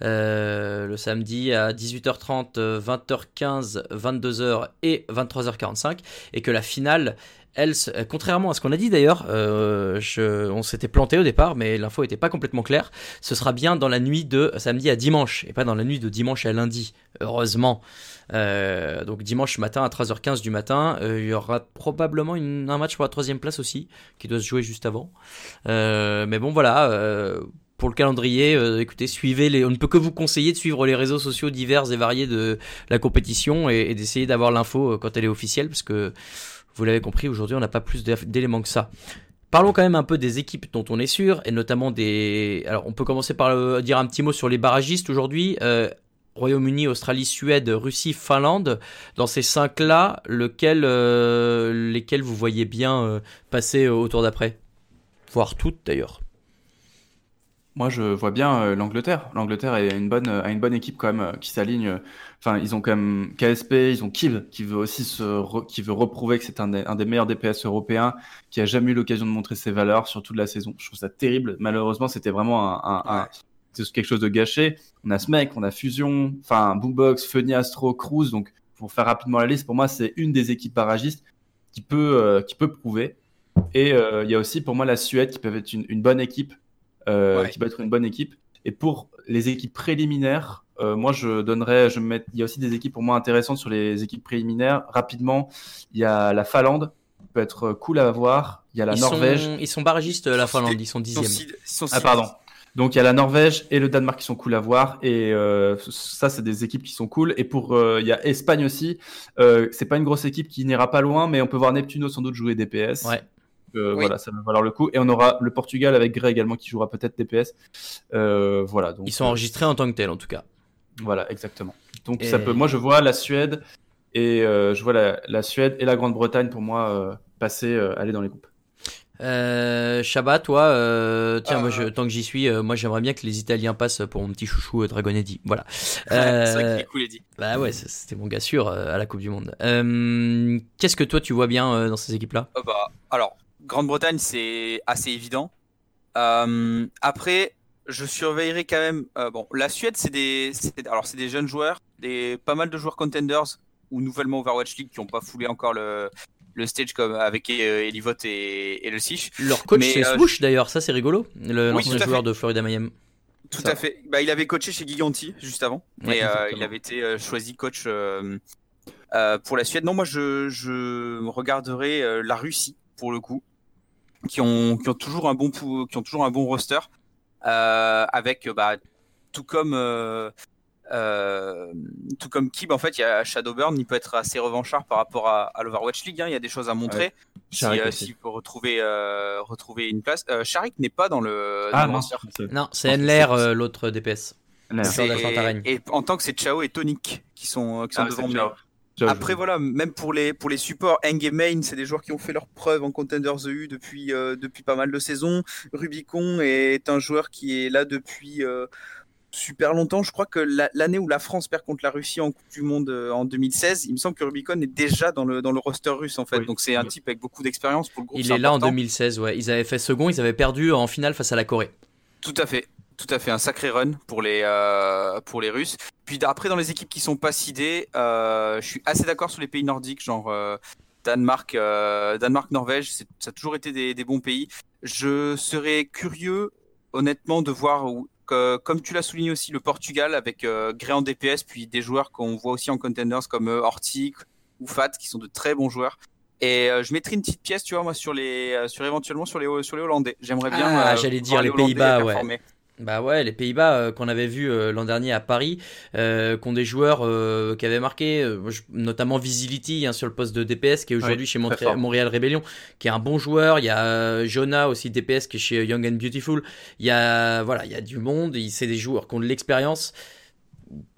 Speaker 2: Euh, le samedi à 18h30, euh, 20h15, 22h et 23h45. Et que la finale, elle, euh, contrairement à ce qu'on a dit d'ailleurs, euh, on s'était planté au départ, mais l'info n'était pas complètement claire. Ce sera bien dans la nuit de samedi à dimanche, et pas dans la nuit de dimanche à lundi, heureusement. Euh, donc dimanche matin à 13h15 du matin, euh, il y aura probablement une- un match pour la troisième place aussi, qui doit se jouer juste avant. Mais bon voilà, pour le calendrier, écoutez, suivez les. On ne peut que vous conseiller de suivre les réseaux sociaux divers et variés de la compétition et, et d'essayer d'avoir l'info quand elle est officielle, parce que vous l'avez compris, aujourd'hui on n'a pas plus d'éléments que ça. Parlons quand même un peu des équipes dont on est sûr, et notamment des. Alors, on peut commencer par dire un petit mot sur les barragistes aujourd'hui. Euh, Royaume-Uni, Australie, Suède, Russie, Finlande. Dans ces cinq-là, lequel, euh, lesquels vous voyez bien euh, passer au tour d'après? Voire toutes d'ailleurs.
Speaker 3: Moi, je vois bien euh, l'Angleterre. L'Angleterre a une bonne, a une bonne équipe quand même euh, qui s'aligne. euh, Enfin, ils ont quand même KSP, ils ont Kill qui veut aussi se, re- qui veut reprouver que c'est un des, un des meilleurs DPS européens, qui a jamais eu l'occasion de montrer ses valeurs sur toute la saison. Je trouve ça terrible. Malheureusement, c'était vraiment un, un- un- quelque chose de gâché. On a ce mec, on a Fusion, enfin Boombox, Funny Astro, Cruise. Donc, pour faire rapidement la liste, pour moi, c'est une des équipes barragistes qui peut, euh, qui peut prouver. Et il y a aussi pour moi la Suède qui peut être une, une bonne équipe,
Speaker 4: Ouais.
Speaker 3: qui peut être une bonne équipe. Et pour les équipes préliminaires, euh, moi je donnerais, je me mets, il y a aussi des équipes pour moi intéressantes sur les équipes préliminaires. Rapidement, il y a la Finlande, qui peut être cool à voir. Il y a la
Speaker 2: ils
Speaker 3: Norvège.
Speaker 2: Sont, ils sont barragistes, la Finlande, ils sont
Speaker 4: Ils sont
Speaker 2: dixièmes.
Speaker 4: seed- ils sont
Speaker 3: Ah pardon. Donc il y a la Norvège et le Danemark qui sont cool à voir et euh, ça c'est des équipes qui sont cool et pour euh, il y a Espagne aussi euh, c'est pas une grosse équipe qui n'ira pas loin mais on peut voir Neptuno sans doute jouer DPS
Speaker 2: Ouais.
Speaker 3: Euh,
Speaker 4: Oui.
Speaker 3: voilà ça va valoir le coup et on aura le Portugal avec Grey également qui jouera peut-être DPS Euh, voilà donc
Speaker 2: Ils sont enregistrés en tant que tels en tout cas.
Speaker 3: voilà exactement donc
Speaker 2: Et-
Speaker 3: ça peut moi je vois la Suède et euh, je vois la, la Suède et la Grande-Bretagne pour moi euh, passer euh, aller dans les groupes
Speaker 2: Euh, Chabat, toi, euh, tiens,
Speaker 4: Euh.
Speaker 2: moi, je, tant que j'y suis, euh, moi, j'aimerais bien que les Italiens passent pour mon petit chouchou euh, Dragon Eddy. Voilà. *laughs*
Speaker 4: c'est vrai
Speaker 2: Euh,
Speaker 4: qu'il est cool,
Speaker 2: bah ouais, c'est- c'était mon gars sûr euh, à la Coupe du Monde. Euh, Qu'est-ce que toi, tu vois bien euh, dans ces équipes-là?
Speaker 4: Euh, bah, alors, Grande-Bretagne, c'est assez évident. Euh, après, je surveillerai quand même. euh, bon, la Suède, c'est des, c'est- alors c'est des jeunes joueurs, des pas mal de joueurs contenders ou nouvellement Overwatch League qui n'ont pas foulé encore le, le stage comme avec euh, Elivot et, et le Sich.
Speaker 2: Leur coach, c'est Swoosh d'ailleurs, ça c'est rigolo. Le-
Speaker 4: Oui,
Speaker 2: L'ancien joueur de Florida Mayhem.
Speaker 4: Tout
Speaker 3: Ça.
Speaker 4: à fait. Bah, il avait coaché chez Giganti juste avant.
Speaker 2: Ouais,
Speaker 4: et il avait été choisi coach euh, pour la Suède. Non, moi je, je regarderai euh, la Russie pour le coup, qui ont, qui ont toujours un bon qui ont toujours un bon roster, euh, avec euh, bah, tout comme euh, euh, tout comme Kib en fait, il y a Shadowburn, il peut être assez revanchard par rapport à, à l'Overwatch League. hein, il y a des choses à montrer. Si, euh,
Speaker 3: aussi.
Speaker 4: s'il peut retrouver euh, retrouver une place, euh, Sharik n'est pas dans le, dans
Speaker 3: ah non
Speaker 4: roster.
Speaker 3: c'est-
Speaker 2: Non, Enler, euh, l'autre DPS.
Speaker 4: Et, et en tant que c'est Chao et Tonic qui sont, qui sont
Speaker 3: Ah,
Speaker 4: devant.
Speaker 3: Chao,
Speaker 4: Après
Speaker 3: je-
Speaker 4: voilà, même pour les pour les supports, Eng et Main, c'est des joueurs qui ont fait leur preuve en Contenders EU depuis euh, depuis pas mal de saisons. Rubicon est un joueur qui est là depuis euh, super longtemps. Je crois que la- l'année où la France perd contre la Russie en Coupe du Monde euh, en 2016, il me semble que Rubicon est déjà dans le dans le roster russe en fait.
Speaker 3: Oui.
Speaker 4: Donc c'est un type avec beaucoup d'expérience pour le groupe.
Speaker 2: Il
Speaker 4: c'est
Speaker 2: est là en
Speaker 4: important.
Speaker 2: 2016, ouais. Ils avaient fait second, ils avaient perdu en finale face à la Corée.
Speaker 4: Tout à fait, tout à fait, un sacré run pour les euh, pour les Russes. Puis après dans les équipes qui sont pas sidées, euh, je suis assez d'accord sur les pays nordiques, genre euh, Danemark, Danemark, Norvège, ça a toujours été des, des bons pays. Je serais curieux, honnêtement, de voir où, que- comme tu l'as souligné aussi, le Portugal avec Grey en DPS, puis des joueurs qu'on voit aussi en contenders comme euh, Ortic ou Fat, qui sont de très bons joueurs. Et euh, je mettrai une petite pièce, tu vois, moi, sur les, euh, sur éventuellement sur les, sur les Hollandais. J'aimerais bien.
Speaker 2: Ah,
Speaker 4: euh,
Speaker 2: j'allais dire les Pays-Bas, ouais. Bah ouais, les Pays-Bas euh, qu'on avait vu euh, l'an dernier à Paris, euh, qui ont des joueurs euh, qui avaient marqué, notamment Visibility hein, sur le poste de DPS, qui est aujourd'hui
Speaker 3: Oui,
Speaker 2: chez. Montréal Rebellion, qui est un bon joueur. Il y a Jonah aussi DPS qui est chez Young and Beautiful. Il y a voilà, il y a du monde. C'est des joueurs qui ont de l'expérience,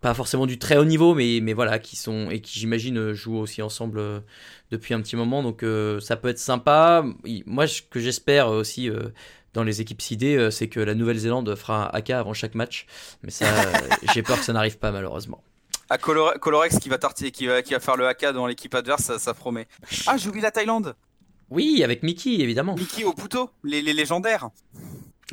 Speaker 2: pas forcément du très haut niveau, mais mais voilà, qui sont et qui j'imagine jouent aussi ensemble depuis un petit moment. Donc ça peut être sympa. Moi, ce que j'espère aussi. Dans les équipes sidées, euh, c'est que la Nouvelle-Zélande fera un AK avant chaque match. Mais ça, euh, *laughs* j'ai peur que ça n'arrive pas malheureusement.
Speaker 4: À Colore- Colorex qui va, qui, va, qui va faire le haka dans l'équipe adverse, ça, ça promet. Ah, j'ai oublié la Thaïlande.
Speaker 2: Oui, avec Mickey, évidemment.
Speaker 4: Mickey au les, les légendaires.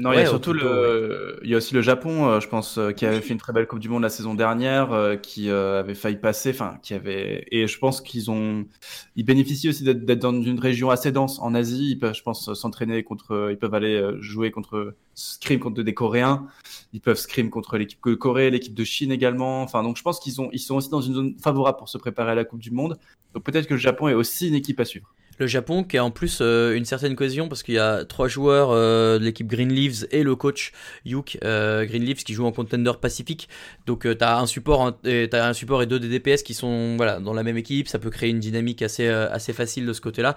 Speaker 3: Non, il y a surtout le, il y a aussi le Japon, euh, je pense, euh, qui avait fait une très belle Coupe du Monde la saison dernière, euh, qui avait failli passer, enfin, qui avait, et je pense qu'ils ont, ils bénéficient aussi d'être d'être dans une région assez dense en Asie. Ils peuvent, je pense, s'entraîner contre, ils peuvent aller jouer contre scrim contre des Coréens. Ils peuvent scrim contre l'équipe de Corée, l'équipe de Chine également. Enfin, donc je pense qu'ils ont, ils sont aussi dans une zone favorable pour se préparer à la Coupe du Monde. Donc peut-être que le Japon est aussi une équipe à suivre.
Speaker 2: Le Japon qui a en plus euh, une certaine cohésion parce qu'il y a trois joueurs euh, de l'équipe Green Leaves et le coach Yuk euh, qui joue en contender Pacifique. Donc euh, t'as un support en- et t'as un support et deux DPS qui sont dans la même équipe. Ça peut créer une dynamique assez assez facile de ce côté-là.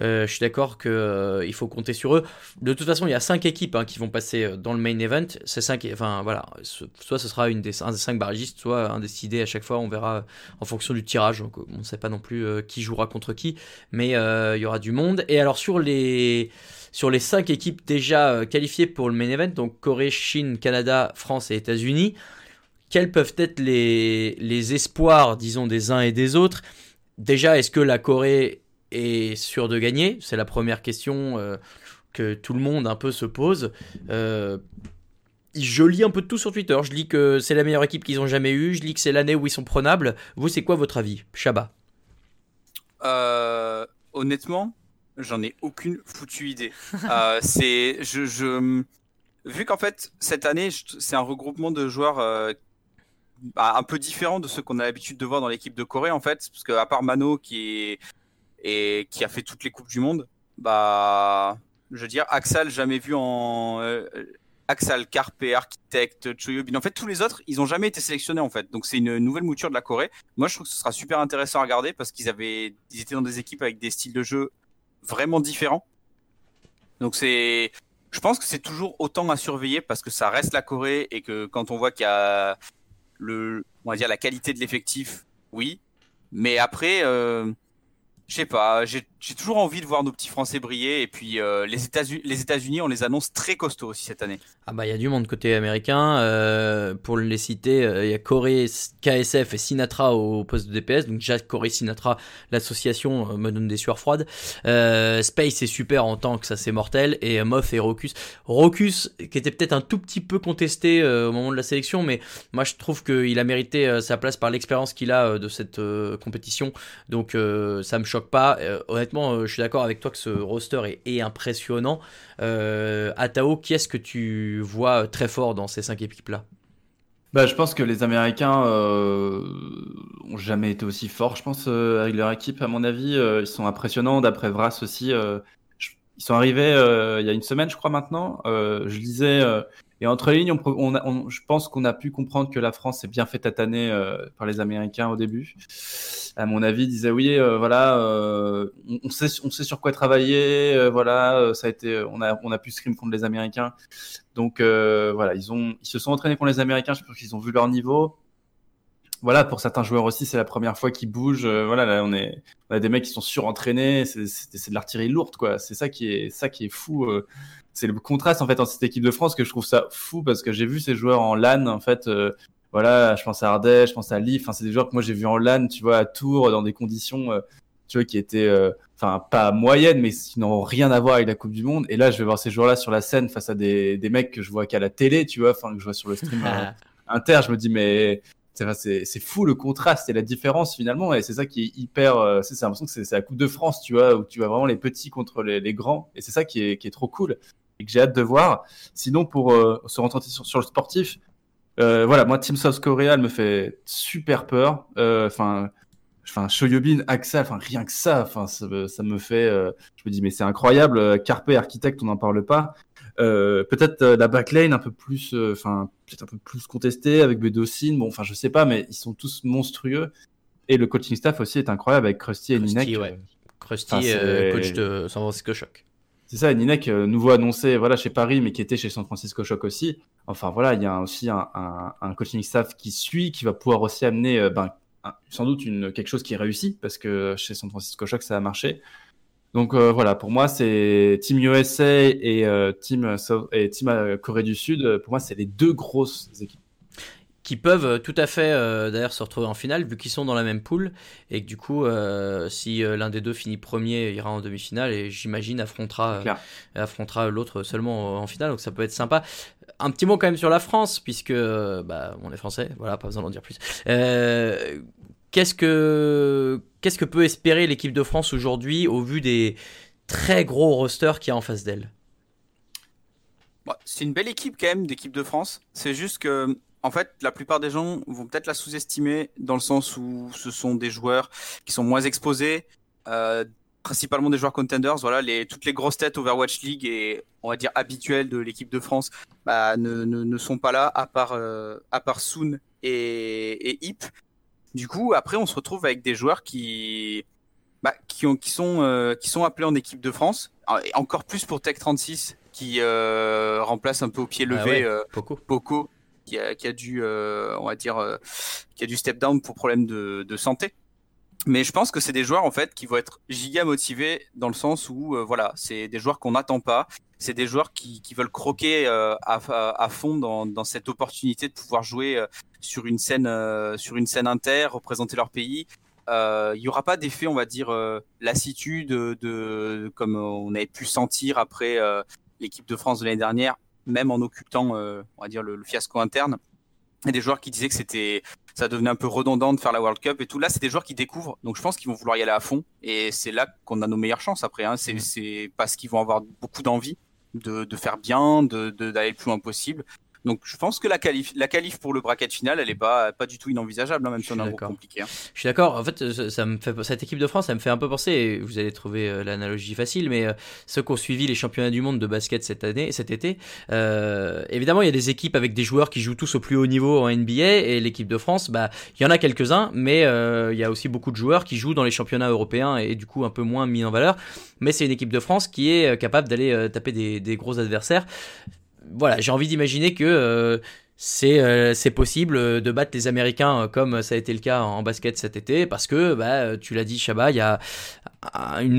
Speaker 2: Euh, je suis d'accord que euh, il faut compter sur eux. De toute façon, il y a cinq équipes hein, qui vont passer euh, dans le main event. Ces cinq, enfin voilà, soit ce sera une des un des cinq barragistes, soit un décidé à chaque fois. On verra en fonction du tirage. On ne sait pas non plus qui jouera contre qui mais il y aura du monde. Et alors sur les sur les cinq équipes déjà qualifiées pour le main event, donc Corée, Chine, Canada, France et États-Unis, quels peuvent être les les espoirs, disons, des uns et des autres? Déjà, est-ce que la Corée est sûre de gagner C'est la première question euh, que tout le monde un peu se pose. Euh, je lis un peu de tout sur Twitter. Je lis que c'est la meilleure équipe qu'ils ont jamais eue. Je lis que c'est l'année où ils sont prenables. Vous, c'est quoi votre avis Shaba
Speaker 4: Euh, honnêtement, j'en ai aucune foutue idée. *laughs* C'est, je, vu qu'en fait cette année c'est un regroupement de joueurs bah, un peu différent de ceux qu'on a l'habitude de voir dans l'équipe de Corée en fait, parce que à part Mano qui est et qui a fait toutes les coupes du monde, bah, je veux dire Axel jamais vu en euh, Axel Carpe, Architect, Choyobin. En fait, tous les autres, ils ont jamais été sélectionnés en fait. Donc c'est une nouvelle mouture de la Corée. Moi, je trouve que ce sera super intéressant à regarder parce qu'ils avaient, ils étaient dans des équipes avec des styles de jeu vraiment différents. Donc c'est, je pense que c'est toujours autant à surveiller parce que ça reste la Corée et que quand on voit qu'il y a le, on va dire la qualité de l'effectif, oui. Mais après, euh, je sais pas, j'ai j'ai toujours envie de voir nos petits Français briller. Et puis euh, les États-Unis, les États-Unis, on les annonce très costauds aussi cette année.
Speaker 2: Ah bah il y a du monde côté américain. euh, pour les citer, euh, il y a Corée, KSF et Sinatra au poste de DPS. Donc déjà Corée, Sinatra, l'association me donne des sueurs froides. Space est super en tant que ça c'est mortel. Et Moth et Rocus. Rocus qui était peut-être un tout petit peu contesté au moment de la sélection, mais moi je trouve qu'il a mérité sa place par l'expérience qu'il a de cette compétition. Donc ça me choque pas. Euh, euh, je suis d'accord avec toi que ce roster est, est impressionnant. Euh, Atao, qui est-ce que tu vois très fort dans ces cinq équipes-là?
Speaker 3: Bah, je pense que les Américains euh, ont jamais été aussi forts, je pense, euh, avec leur équipe, à mon avis. Euh, ils sont impressionnants, d'après Vras aussi. euh, ils sont arrivés euh, il y a une semaine, je crois, maintenant. Euh, je lisais, euh, et entre lignes, on, on on- je pense qu'on a pu comprendre que la France s'est bien fait tataner euh, par les Américains au début. À mon avis, ils disaient oui, euh, voilà, euh, on, sait, on sait sur quoi travailler, euh, voilà, euh, ça a été, on a, on a pu scrim contre les Américains. Donc euh, voilà, ils ont, ils se sont entraînés contre les Américains. Je pense qu'ils ont vu leur niveau. Voilà, pour certains joueurs aussi, c'est la première fois qu'ils bougent. Euh, voilà, là, on est, on a des mecs qui sont surentraînés. C'est, de l'artillerie lourde, quoi. C'est ça qui est, ça qui est fou. euh. C'est le contraste en fait en cette équipe de France que je trouve ça fou parce que j'ai vu ces joueurs en LAN en fait. euh, voilà, je pense à Ardèche, je pense à Lille. Enfin, c'est des joueurs que moi j'ai vu en LAN, tu vois, à Tours, dans des conditions, tu vois, qui étaient, enfin, pas moyennes, mais qui n'ont rien à voir avec la Coupe du Monde. Et là, je vais voir ces joueurs-là sur la scène face à des, des mecs que je vois qu'à la télé, tu vois, enfin, que je vois sur le stream *laughs* inter. Je me dis, mais c'est fou le contraste et la différence finalement. Et c'est ça qui est hyper. euh, c'est l'impression que c'est la Coupe de France, tu vois, où tu vois vraiment les petits contre les, grands. Et c'est ça qui est, trop cool et que j'ai hâte de voir. Sinon, pour euh, se rentrer sur, sur le sportif, euh, voilà, moi, Team South Korea, me fait super peur. Euh, Enfin, enfin, Shoyobin, Axel, enfin, rien que ça, enfin, ça, me- fait. je me dis, mais c'est incroyable. Carpe, architecte, on n'en parle pas. Euh, peut-être euh, la backline un peu plus, euh, enfin, peut-être un peu plus contestée avec Bedocin. Bon, enfin, je sais pas, mais ils sont tous monstrueux. Et le coaching staff aussi est incroyable avec Krusty et
Speaker 2: Krusty,
Speaker 3: Ninek.
Speaker 2: ouais. Krusty,
Speaker 3: Enfin,
Speaker 2: coach de San Francisco Shock.
Speaker 3: C'est ça, Ninek, nouveau annoncé voilà, chez Paris, mais qui était chez San Francisco Shock aussi. Enfin voilà, il y a aussi un, un, un coaching staff qui suit, qui va pouvoir aussi amener ben, sans doute une, quelque chose qui est réussi, parce que chez San Francisco Shock, ça a marché. Donc euh, voilà, pour moi, c'est Team USA et euh, Team, South- et team euh, Corée du Sud. euh, Pour moi, c'est les deux grosses équipes.
Speaker 2: qui peuvent euh, tout à fait euh, d'ailleurs se retrouver en finale vu qu'ils sont dans la même poule. Et que du coup euh, si euh, l'un des deux finit premier il ira en demi-finale. Et j'imagine affrontera euh, affrontera l'autre seulement en finale. Donc ça peut être sympa. Un petit mot quand même sur la France puisque euh, bah on est français. Voilà pas besoin d'en dire plus. Euh, qu'est-ce que peut espérer l'équipe de France aujourd'hui au vu des très gros rosters qu'il y a en face d'elle?
Speaker 4: Bon, c'est une belle équipe quand même d'équipe de France. C'est juste que, en fait, la plupart des gens vont peut-être la sous-estimer dans le sens où ce sont des joueurs qui sont moins exposés, euh, principalement des joueurs contenders. Voilà, toutes les grosses têtes Overwatch League et on va dire habituelles de l'équipe de France bah, ne sont pas là à part euh, à part Soon et, et Hip. Du coup, après, on se retrouve avec des joueurs qui bah, qui, ont, qui, sont, euh, qui sont appelés en équipe de France. Et encore plus pour Tech 36 qui euh, remplace un peu au pied levé
Speaker 2: Ah ouais.
Speaker 4: euh,
Speaker 2: Poco
Speaker 4: Poco qui a, qui a dû, euh, on va dire, qui a dû step down pour problème de, de santé. Mais je pense que c'est des joueurs en fait qui vont être giga motivés dans le sens où voilà, c'est des joueurs qu'on n'attend pas, c'est des joueurs qui, qui veulent croquer à, à, à fond dans, dans cette opportunité de pouvoir jouer sur une scène euh, sur une scène inter, représenter leur pays. Euh, Il y aura pas d'effet, on va dire, euh, lassitude de, de comme on avait pu sentir après euh, l'équipe de France de l'année dernière, même en occultant, euh, on va dire, le, le fiasco interne. A des joueurs qui disaient que c'était, ça devenait un peu redondant de faire la World Cup et tout. Là, c'est des joueurs qui découvrent, donc je pense qu'ils vont vouloir y aller à fond. Et c'est là qu'on a nos meilleures chances après. Hein. C'est, c'est parce qu'ils vont avoir beaucoup d'envie de, de faire bien, de, de- d'aller le plus loin possible. Donc je pense que la qualif, la qualif pour le bracket final, elle est pas, pas du tout inenvisageable, hein, même si on a un groupe compliqué. hein.
Speaker 2: Je suis d'accord. En fait, ça, ça me fait cette équipe de France, ça me fait un peu penser. et Vous allez trouver euh, l'analogie facile, mais euh, ceux qui ont suivi les championnats du monde de basket cette année, cet été, euh, évidemment, il y a des équipes avec des joueurs qui jouent tous au plus haut niveau en NBA et l'équipe de France, bah, il y en a quelques-uns, mais euh, il y a aussi beaucoup de joueurs qui jouent dans les championnats européens et, du coup un peu moins mis en valeur. Mais c'est une équipe de France qui est euh, capable d'aller euh, taper des, des gros adversaires. Voilà, j'ai envie d'imaginer que euh, c'est euh, c'est possible euh, de battre les Américains comme ça a été le cas en basket cet été parce que bah tu l'as dit Chabat il y a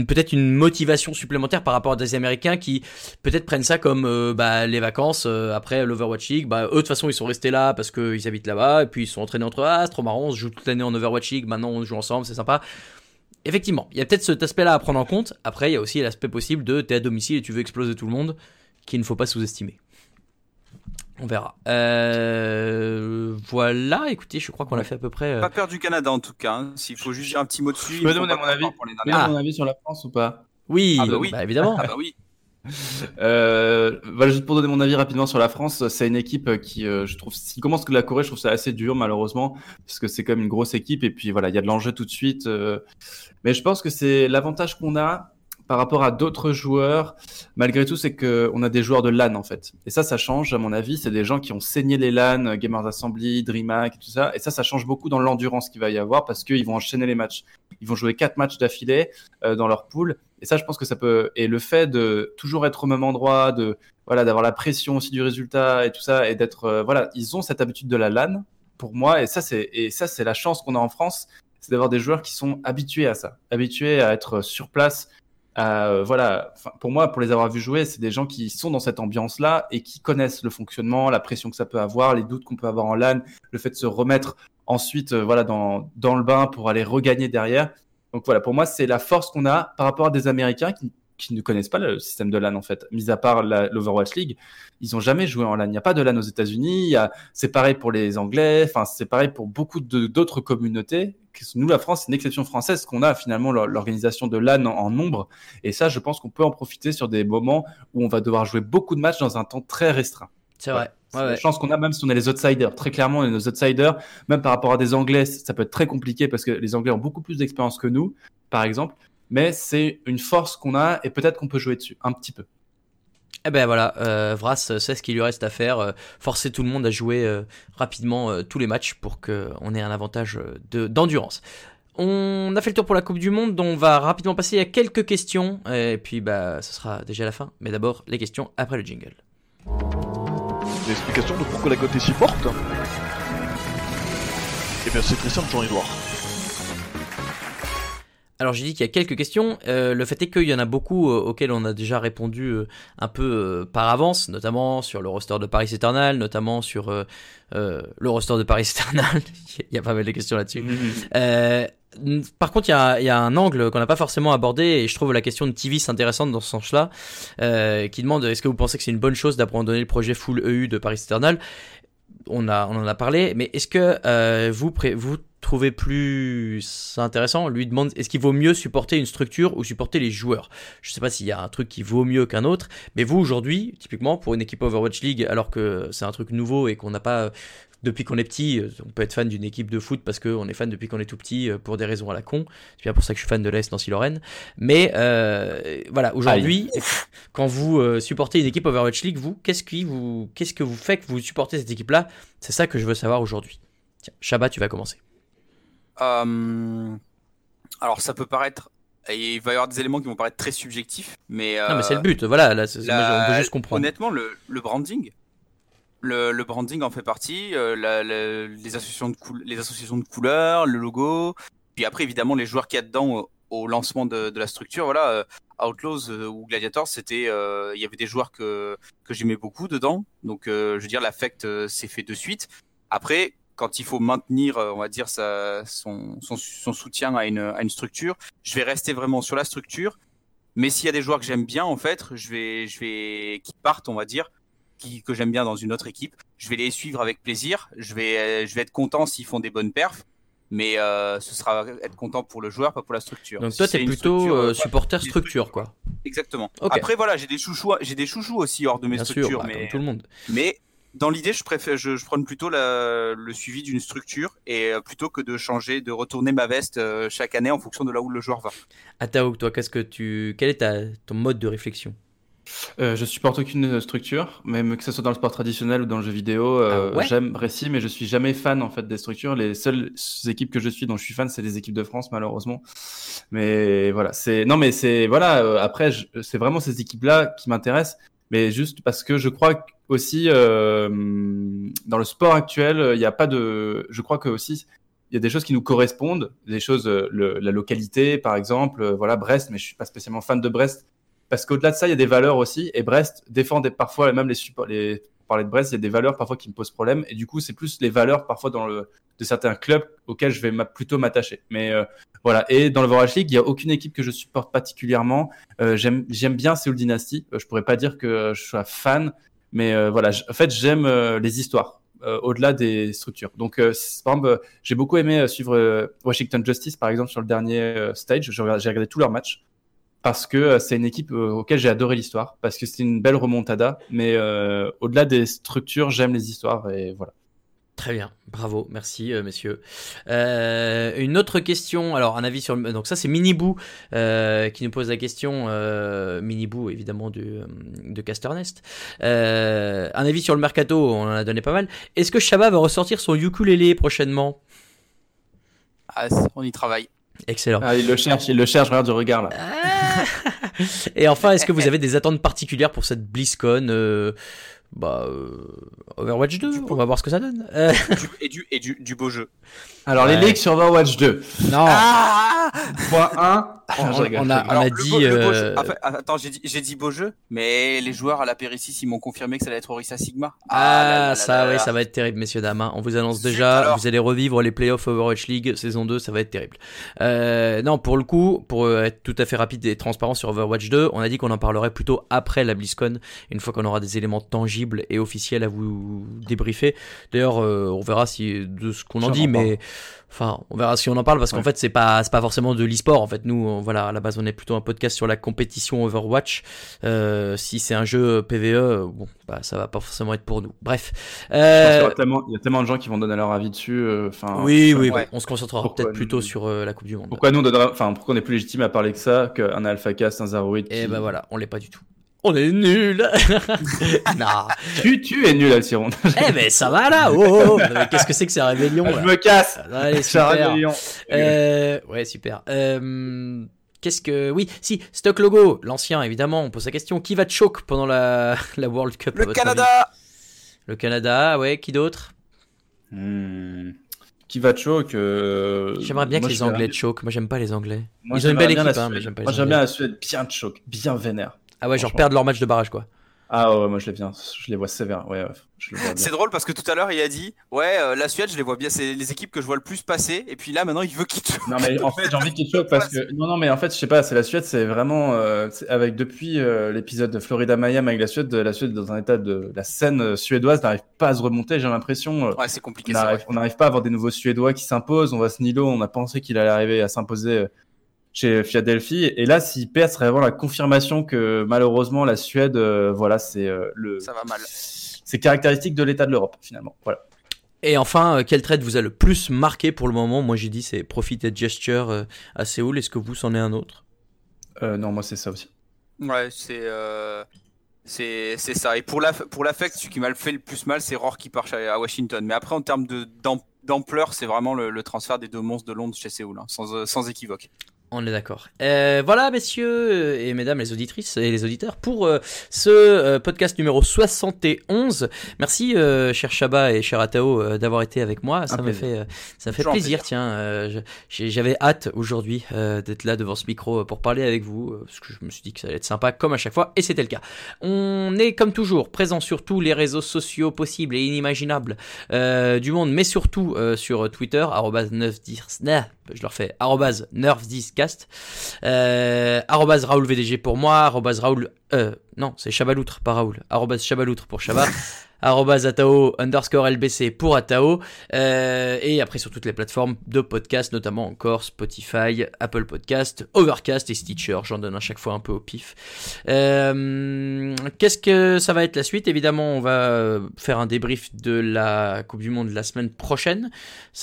Speaker 2: peut-être une motivation supplémentaire par rapport à des Américains qui peut-être prennent ça comme bah, les vacances après l'Overwatch League. Bah eux de toute façon ils sont restés là parce qu'ils habitent là-bas et puis ils sont entraînés entre ah c'est trop marrant on se joue toute l'année en Overwatch League maintenant on joue ensemble c'est sympa. Effectivement il y a peut-être cet aspect-là à prendre en compte. Après il y a aussi l'aspect possible de t'es à domicile et tu veux exploser tout le monde qu'il ne faut pas sous-estimer on verra. Euh, voilà, écoutez, je crois qu'on a fait à peu près. euh,
Speaker 4: Pas peur du Canada en tout cas. hein. S'il faut juste dire un petit mot dessus.
Speaker 3: Je
Speaker 4: sont
Speaker 3: donner
Speaker 4: pas
Speaker 3: mon avis
Speaker 4: pour les
Speaker 3: as mon avis sur la France ou pas
Speaker 2: Oui,
Speaker 4: Ah bah oui.
Speaker 2: évidemment. *laughs*
Speaker 4: Ah bah oui.
Speaker 3: Euh, voilà, juste pour donner mon avis rapidement sur la France, c'est une équipe qui, euh, je trouve, si commence que la Corée, je trouve ça assez dur malheureusement, parce que c'est comme une grosse équipe et puis voilà, il y a de l'enjeu tout de suite. euh. mais je pense que c'est l'avantage qu'on a par rapport à d'autres joueurs, malgré tout, c'est que on a des joueurs de LAN en fait. Et ça, ça change à mon avis. C'est des gens qui ont saigné les LAN, euh, Gamers Assembly, DreamHack, tout ça. Et ça, ça change beaucoup dans l'endurance qu'il va y avoir parce qu'ils vont enchaîner les matchs. Ils vont jouer quatre matchs d'affilée euh, dans leur pool. Et ça, je pense que ça peut. Et le fait de toujours être au même endroit, de voilà, d'avoir la pression aussi du résultat et tout ça, et d'être euh, voilà, ils ont cette habitude de la LAN pour moi. Et ça, c'est et ça, c'est la chance qu'on a en France, c'est d'avoir des joueurs qui sont habitués à ça, habitués à être sur place. Euh, voilà, pour moi, pour les avoir vus jouer, c'est des gens qui sont dans cette ambiance-là et qui connaissent le fonctionnement, la pression que ça peut avoir, les doutes qu'on peut avoir en LAN, le fait de se remettre ensuite, euh, voilà, dans le bain pour aller regagner derrière. Donc voilà, pour moi, c'est la force qu'on a par rapport à des Américains qui, ne connaissent pas le système de LAN en fait. Mis à part l'Overwatch League, ils ont jamais joué en LAN. Il n'y a pas de LAN aux États-Unis. C'est pareil pour les Anglais. Enfin, c'est pareil pour beaucoup d'autres communautés. Nous, la France, c'est une exception française qu'on a finalement l'or- l'organisation de LAN en, en nombre. Et ça, je pense qu'on peut en profiter sur des moments où on va devoir jouer beaucoup de matchs dans un temps très restreint.
Speaker 2: C'est vrai.
Speaker 3: C'est
Speaker 2: Ouais,
Speaker 3: la
Speaker 2: ouais.
Speaker 3: chance qu'on a même si on est les outsiders. Très clairement, on est nos outsiders. Même par rapport à des Anglais, ça peut être très compliqué parce que les Anglais ont beaucoup plus d'expérience que nous, par exemple. Mais c'est une force qu'on a et peut-être qu'on peut jouer dessus un petit peu.
Speaker 2: Eh ben voilà, euh, Vras sait ce qu'il lui reste à faire, euh, forcer tout le monde à jouer euh, rapidement euh, tous les matchs pour qu'on ait un avantage euh, de- d'endurance. On a fait le tour pour la Coupe du Monde, donc on va rapidement passer à quelques questions, et puis bah ce sera déjà la fin, mais d'abord les questions après le jingle.
Speaker 5: L'explication de pourquoi la est si forte Eh bien c'est très simple Jean-Edouard.
Speaker 2: Alors j'ai dit qu'il y a quelques questions. Euh, le fait est qu'il y en a beaucoup euh, auxquelles on a déjà répondu euh, un peu euh, par avance, notamment sur le roster de Paris Eternal, notamment sur le roster de Paris *laughs* Eternal. il y a pas mal de questions là-dessus. Euh, par contre, il y a, il y a un angle qu'on n'a pas forcément abordé et je trouve la question de Tivis intéressante dans ce sens-là, euh, qui demande est-ce que vous pensez que c'est une bonne chose d'abandonner le projet full EU de Paris Eternal? On, a, on en a parlé, mais est-ce que euh, vous, pré- vous trouvez plus intéressant Lui demande est-ce qu'il vaut mieux supporter une structure ou supporter les joueurs? Je sais pas s'il y a un truc qui vaut mieux qu'un autre, mais vous aujourd'hui, typiquement pour une équipe Overwatch League, alors que c'est un truc nouveau et qu'on n'a pas euh, depuis qu'on est petit, euh, on peut être fan d'une équipe de foot parce qu'on est fan depuis qu'on est tout petit euh, pour des raisons à la con. C'est bien pour ça que je suis fan de l'AS Nancy-Lorraine. Mais euh, voilà, aujourd'hui, *laughs* quand vous supportez une équipe Overwatch League, vous, qu'est-ce qui vous, qu'est-ce que vous fait que vous supportez cette équipe-là? C'est ça que je veux savoir aujourd'hui. Tiens, Shabba, tu vas commencer.
Speaker 4: Euh, alors ça peut paraître, et il va y avoir des éléments qui vont paraître très subjectifs, mais,
Speaker 2: non, mais
Speaker 4: euh,
Speaker 2: c'est le but. Voilà, là,
Speaker 4: la-
Speaker 2: on peut juste comprendre.
Speaker 4: Honnêtement, le, le branding, le, le branding en fait partie, euh, la- la- les, associations de coul- les associations de couleurs, le logo, puis après évidemment les joueurs qu'il y a dedans au, lancement de, de la structure. Voilà, euh, Outlaws euh, ou Gladiators, c'était, euh, il y avait des joueurs que, que j'aimais beaucoup dedans, donc euh, je veux dire l'affect euh, s'est fait de suite. Après, quand il faut maintenir, euh, on va dire, sa, son, son, son soutien à une, à une structure, je vais rester vraiment sur la structure. Mais s'il y a des joueurs que j'aime bien, en fait, je vais, je vais, qui partent, on va dire, qui, que j'aime bien dans une autre équipe, je vais les suivre avec plaisir. Je vais, euh, je vais être content s'ils font des bonnes perfs. Mais euh, ce sera être content pour le joueur, pas pour la structure.
Speaker 2: Donc
Speaker 4: Si
Speaker 2: toi, t'es plutôt
Speaker 4: structure,
Speaker 2: euh, supporter structure, quoi.
Speaker 4: Exactement. Après, voilà, j'ai des chouchous, j'ai des chouchous aussi hors de mes
Speaker 2: Bien
Speaker 4: structures,
Speaker 2: sûr, bah,
Speaker 4: mais,
Speaker 2: comme tout le monde.
Speaker 4: mais dans l'idée, je préfère, je, je prône plutôt la- le suivi d'une structure et euh, plutôt que de changer, de retourner ma veste euh, chaque année en fonction de là où le joueur va.
Speaker 2: Atao, toi, qu'est-ce que tu, quel est ta, ton mode de réflexion?
Speaker 3: Euh, je supporte aucune structure, même que ce soit dans le sport traditionnel ou dans le jeu vidéo. euh,
Speaker 2: Ah ouais?
Speaker 3: J'aime Récit, mais je suis jamais fan en fait des structures. Les seules équipes que je suis dont je suis fan, c'est les équipes de France malheureusement. Mais voilà, c'est non mais c'est voilà. euh, après, je- c'est vraiment ces équipes-là qui m'intéressent, mais juste parce que je crois aussi euh, dans le sport actuel, il n'y a pas de. Je crois que aussi il y a des choses qui nous correspondent, des choses, euh, le- la localité par exemple, euh, voilà Brest, mais je suis pas spécialement fan de Brest parce qu'au-delà de ça, il y a des valeurs aussi. Et Brest défend parfois, même les les, parler de Brest, il y a des valeurs parfois qui me posent problème. Et du coup, c'est plus les valeurs parfois dans le, de certains clubs auxquels je vais plutôt m'attacher. Mais euh, voilà. Et dans le Overwatch League, il y a aucune équipe que je supporte particulièrement. Euh, j'aime, j'aime bien Seoul Dynasty. Euh, je pourrais pas dire que je sois fan, mais voilà. En fait, j'aime les histoires. au-delà des structures. Donc, euh, j'ai beaucoup aimé suivre Washington Justice, par exemple, sur le dernier stage. J'ai regardé, regardé tous leurs matchs parce que euh, c'est une équipe euh, auquel j'ai adoré l'histoire, parce que c'était une belle remontada. Mais euh, au-delà des structures, j'aime les histoires et voilà.
Speaker 2: Très bien, bravo, merci euh, messieurs. Euh, une autre question, alors un avis sur le... Donc ça c'est Miniboo euh, qui nous pose la question, euh, Miniboo évidemment du, euh, de Casternest. Euh, un avis sur le mercato, on en a donné pas mal. Est-ce que Shabba va ressortir son ukulélé prochainement?
Speaker 4: Ah, on y travaille.
Speaker 2: Excellent.
Speaker 3: Ah, il le cherche, il le cherche, regarde du regard là. *laughs*
Speaker 2: Et enfin, est-ce que vous *laughs* avez des attentes particulières pour cette BlizzCon euh, bah, euh, Overwatch 2, on va voir ce que ça donne. *laughs* Euh,
Speaker 4: Du- et du, et du, du beau jeu.
Speaker 3: Alors,
Speaker 2: Ouais.
Speaker 3: les leaks sur Overwatch 2.
Speaker 2: non,
Speaker 4: Ah
Speaker 3: Point 1. *laughs*
Speaker 2: on, on a, on dit.
Speaker 4: beau-
Speaker 2: euh,
Speaker 4: attends, j'ai dit, j'ai dit beau jeu, mais les joueurs à la Péricis, ils m'ont confirmé que ça allait être Orisa Sigma.
Speaker 2: Ah,
Speaker 4: là là là
Speaker 2: ça, oui, ça va être terrible, messieurs, dames. hein. On vous annonce
Speaker 4: Zut,
Speaker 2: déjà,
Speaker 4: alors.
Speaker 2: vous allez revivre les playoffs Overwatch League saison 2, ça va être terrible. Euh, non, pour le coup, pour être tout à fait rapide et transparent sur Overwatch 2, on a dit qu'on en parlerait plutôt après la BlizzCon, une fois qu'on aura des éléments tangibles et officiels à vous débriefer. D'ailleurs, euh, on verra si de ce qu'on en dit, mais enfin, on verra si on en parle parce qu'en fait, c'est pas c'est pas forcément de l'e-sport. En fait, nous, on- voilà, à la base, on est plutôt un podcast sur la compétition Overwatch. Euh, si c'est un jeu PVE, bon, bah, ça va pas forcément être pour nous. Bref. Euh,
Speaker 3: Il y a tellement de gens qui vont donner leur avis dessus. Enfin,
Speaker 2: oui, oui,
Speaker 4: Ouais.
Speaker 2: on se concentrera peut-être plutôt sur la Coupe du Monde.
Speaker 3: Pourquoi nous on enfin, pourquoi on est plus légitime à parler que ça qu'un Alpha Cast, un Zaroid
Speaker 2: Et
Speaker 3: qui-
Speaker 2: ben voilà, on l'est pas du tout. On est nul. *laughs* non.
Speaker 3: Tu, tu es nul, Alciron. *laughs*
Speaker 2: Eh ben ça va là. Oh, oh, oh. Qu'est-ce que c'est que ces rébellions
Speaker 3: Je
Speaker 2: là
Speaker 3: me casse.
Speaker 2: Allez,
Speaker 3: C'est un
Speaker 2: super.
Speaker 3: rébellion.
Speaker 2: Euh, ouais, super. Euh, Qu'est-ce que. Oui, si, Stock Logo, l'ancien, évidemment, on pose la question. Qui va te choke pendant la, la World Cup
Speaker 4: Le Canada
Speaker 2: Le Canada, ouais, qui d'autre?
Speaker 3: Hmm. Qui va choke euh,
Speaker 2: J'aimerais bien
Speaker 3: moi,
Speaker 2: que
Speaker 3: je
Speaker 2: les Anglais te choquent. Moi, j'aime pas les Anglais.
Speaker 3: moi,
Speaker 2: Ils ont une belle
Speaker 3: bien
Speaker 2: équipe, hein, mais j'aime pas les
Speaker 3: Moi, j'aime bien la Suède bien choke, bien vénère.
Speaker 2: Ah ouais, genre perdre leur match de barrage, quoi.
Speaker 3: Ah ouais, moi je les viens, je les vois sévères. Ouais. *laughs*
Speaker 4: C'est drôle parce que tout à l'heure, il a dit Ouais, euh, la Suède, je les vois bien, c'est les équipes que je vois le plus passer. Et puis là, maintenant, il veut qu'ils te.
Speaker 3: Non mais en fait j'ai envie qu'ils choquent parce que *laughs* non non mais en fait je sais pas c'est la Suède c'est vraiment euh, avec depuis euh, l'épisode de Florida Miami avec la Suède la Suède est dans un état de la scène suédoise n'arrive pas à se remonter j'ai l'impression euh,
Speaker 4: Ouais, c'est compliqué,
Speaker 3: on n'arrive
Speaker 4: vrai.
Speaker 3: on n'arrive pas à avoir des nouveaux Suédois qui s'imposent on voit ce Nilo on a pensé qu'il allait arriver à s'imposer euh, chez Philadelphie et là s'il perd ce serait vraiment la confirmation que malheureusement la Suède euh, voilà c'est euh, le
Speaker 4: Ça va mal.
Speaker 3: c'est caractéristique de l'état de l'Europe finalement voilà
Speaker 2: Et enfin, euh, quel trade vous a le plus marqué pour le moment? Moi, j'ai dit c'est Profit and Gesture à Séoul. Est-ce que vous, c'en est un autre?
Speaker 3: Euh, non moi c'est ça aussi
Speaker 4: Ouais, c'est. euh, C'est c'est ça. Et pour la pour l'affect, celui qui m'a fait le plus mal, c'est Roar qui part à Washington. Mais après, en termes d'ampleur, c'est vraiment le, le transfert des deux monstres de Londres chez Séoul, hein, sans, sans équivoque.
Speaker 2: On est d'accord. Euh, voilà, messieurs et mesdames les auditrices et les auditeurs, pour euh, ce euh, podcast numéro 71. Merci, euh, cher Chabat et cher Atao, euh, d'avoir été avec moi. Ça
Speaker 3: plaisir.
Speaker 2: fait, euh, ça fait plaisir.
Speaker 4: plaisir.
Speaker 2: Tiens, euh, j'avais hâte aujourd'hui euh, d'être là devant ce micro euh, pour parler avec vous, euh, parce que je me suis dit que ça allait être sympa comme à chaque fois, et c'était le cas. On est comme toujours présent sur tous les réseaux sociaux possibles et inimaginables euh, du monde, mais surtout euh, sur Twitter, arrobase 910, nah, je le refais, arrobase 910cast, euh, arrobase Raoul VDG pour moi, arrobase Raoul Euh, non, c'est Chabaloutre, pas Raoul. Arrobas Chabaloutre pour Chaba. *laughs* arrobas Atao underscore LBC pour Atao. Euh, et après sur toutes les plateformes de podcast, notamment encore Spotify, Apple Podcast, Overcast et Stitcher. J'en donne à chaque fois un peu au pif. Euh, Qu'est-ce que ça va être la suite? Évidemment, on va faire un débrief de la Coupe du Monde la semaine prochaine.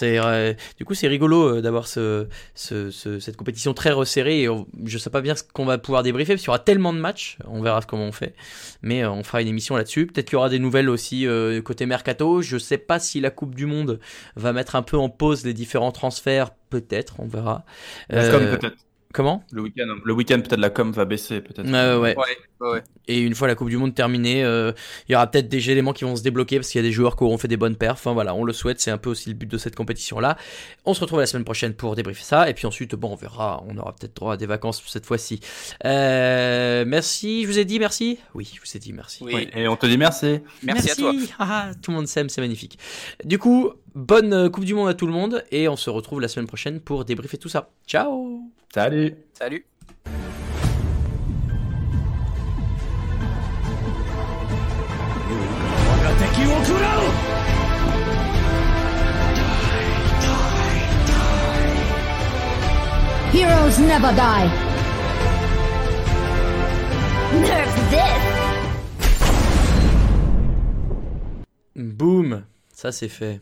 Speaker 2: Euh, du coup c'est rigolo euh, d'avoir ce, ce, ce- cette compétition très resserrée. Et on- je sais pas bien ce qu'on va pouvoir débriefer parce qu'il y aura tellement de matchs. Verra comment on fait, mais euh, on fera une émission là-dessus. Peut-être qu'il y aura des nouvelles aussi euh, côté mercato. Je sais pas si la Coupe du Monde va mettre un peu en pause les différents transferts. Peut-être, on verra.
Speaker 3: Peut-être.
Speaker 2: Comment
Speaker 3: Le week-end, le week-end peut-être la com va baisser peut-être.
Speaker 2: Euh,
Speaker 4: ouais. Ouais.
Speaker 2: Et une fois la Coupe du Monde terminée, euh, il y aura peut-être des éléments qui vont se débloquer parce qu'il y a des joueurs qui auront fait des bonnes perfs. Enfin voilà, on le souhaite, c'est un peu aussi le but de cette compétition-là. On se retrouve la semaine prochaine pour débriefer ça. Et puis ensuite, bon, on verra, on aura peut-être droit à des vacances cette fois-ci. Euh, merci, je vous ai dit merci? Oui, je vous ai dit merci.
Speaker 4: Oui.
Speaker 3: Oui, Et on te dit merci.
Speaker 4: Merci, à toi. *laughs*
Speaker 2: Ah, tout le monde s'aime, c'est magnifique. Du coup, bonne euh, Coupe du Monde à tout le monde et on se retrouve la semaine prochaine pour débriefer tout ça. Ciao
Speaker 3: Salut.
Speaker 4: Salut.
Speaker 1: Heroes never die. Nerf this.
Speaker 2: Boum Ça c'est fait.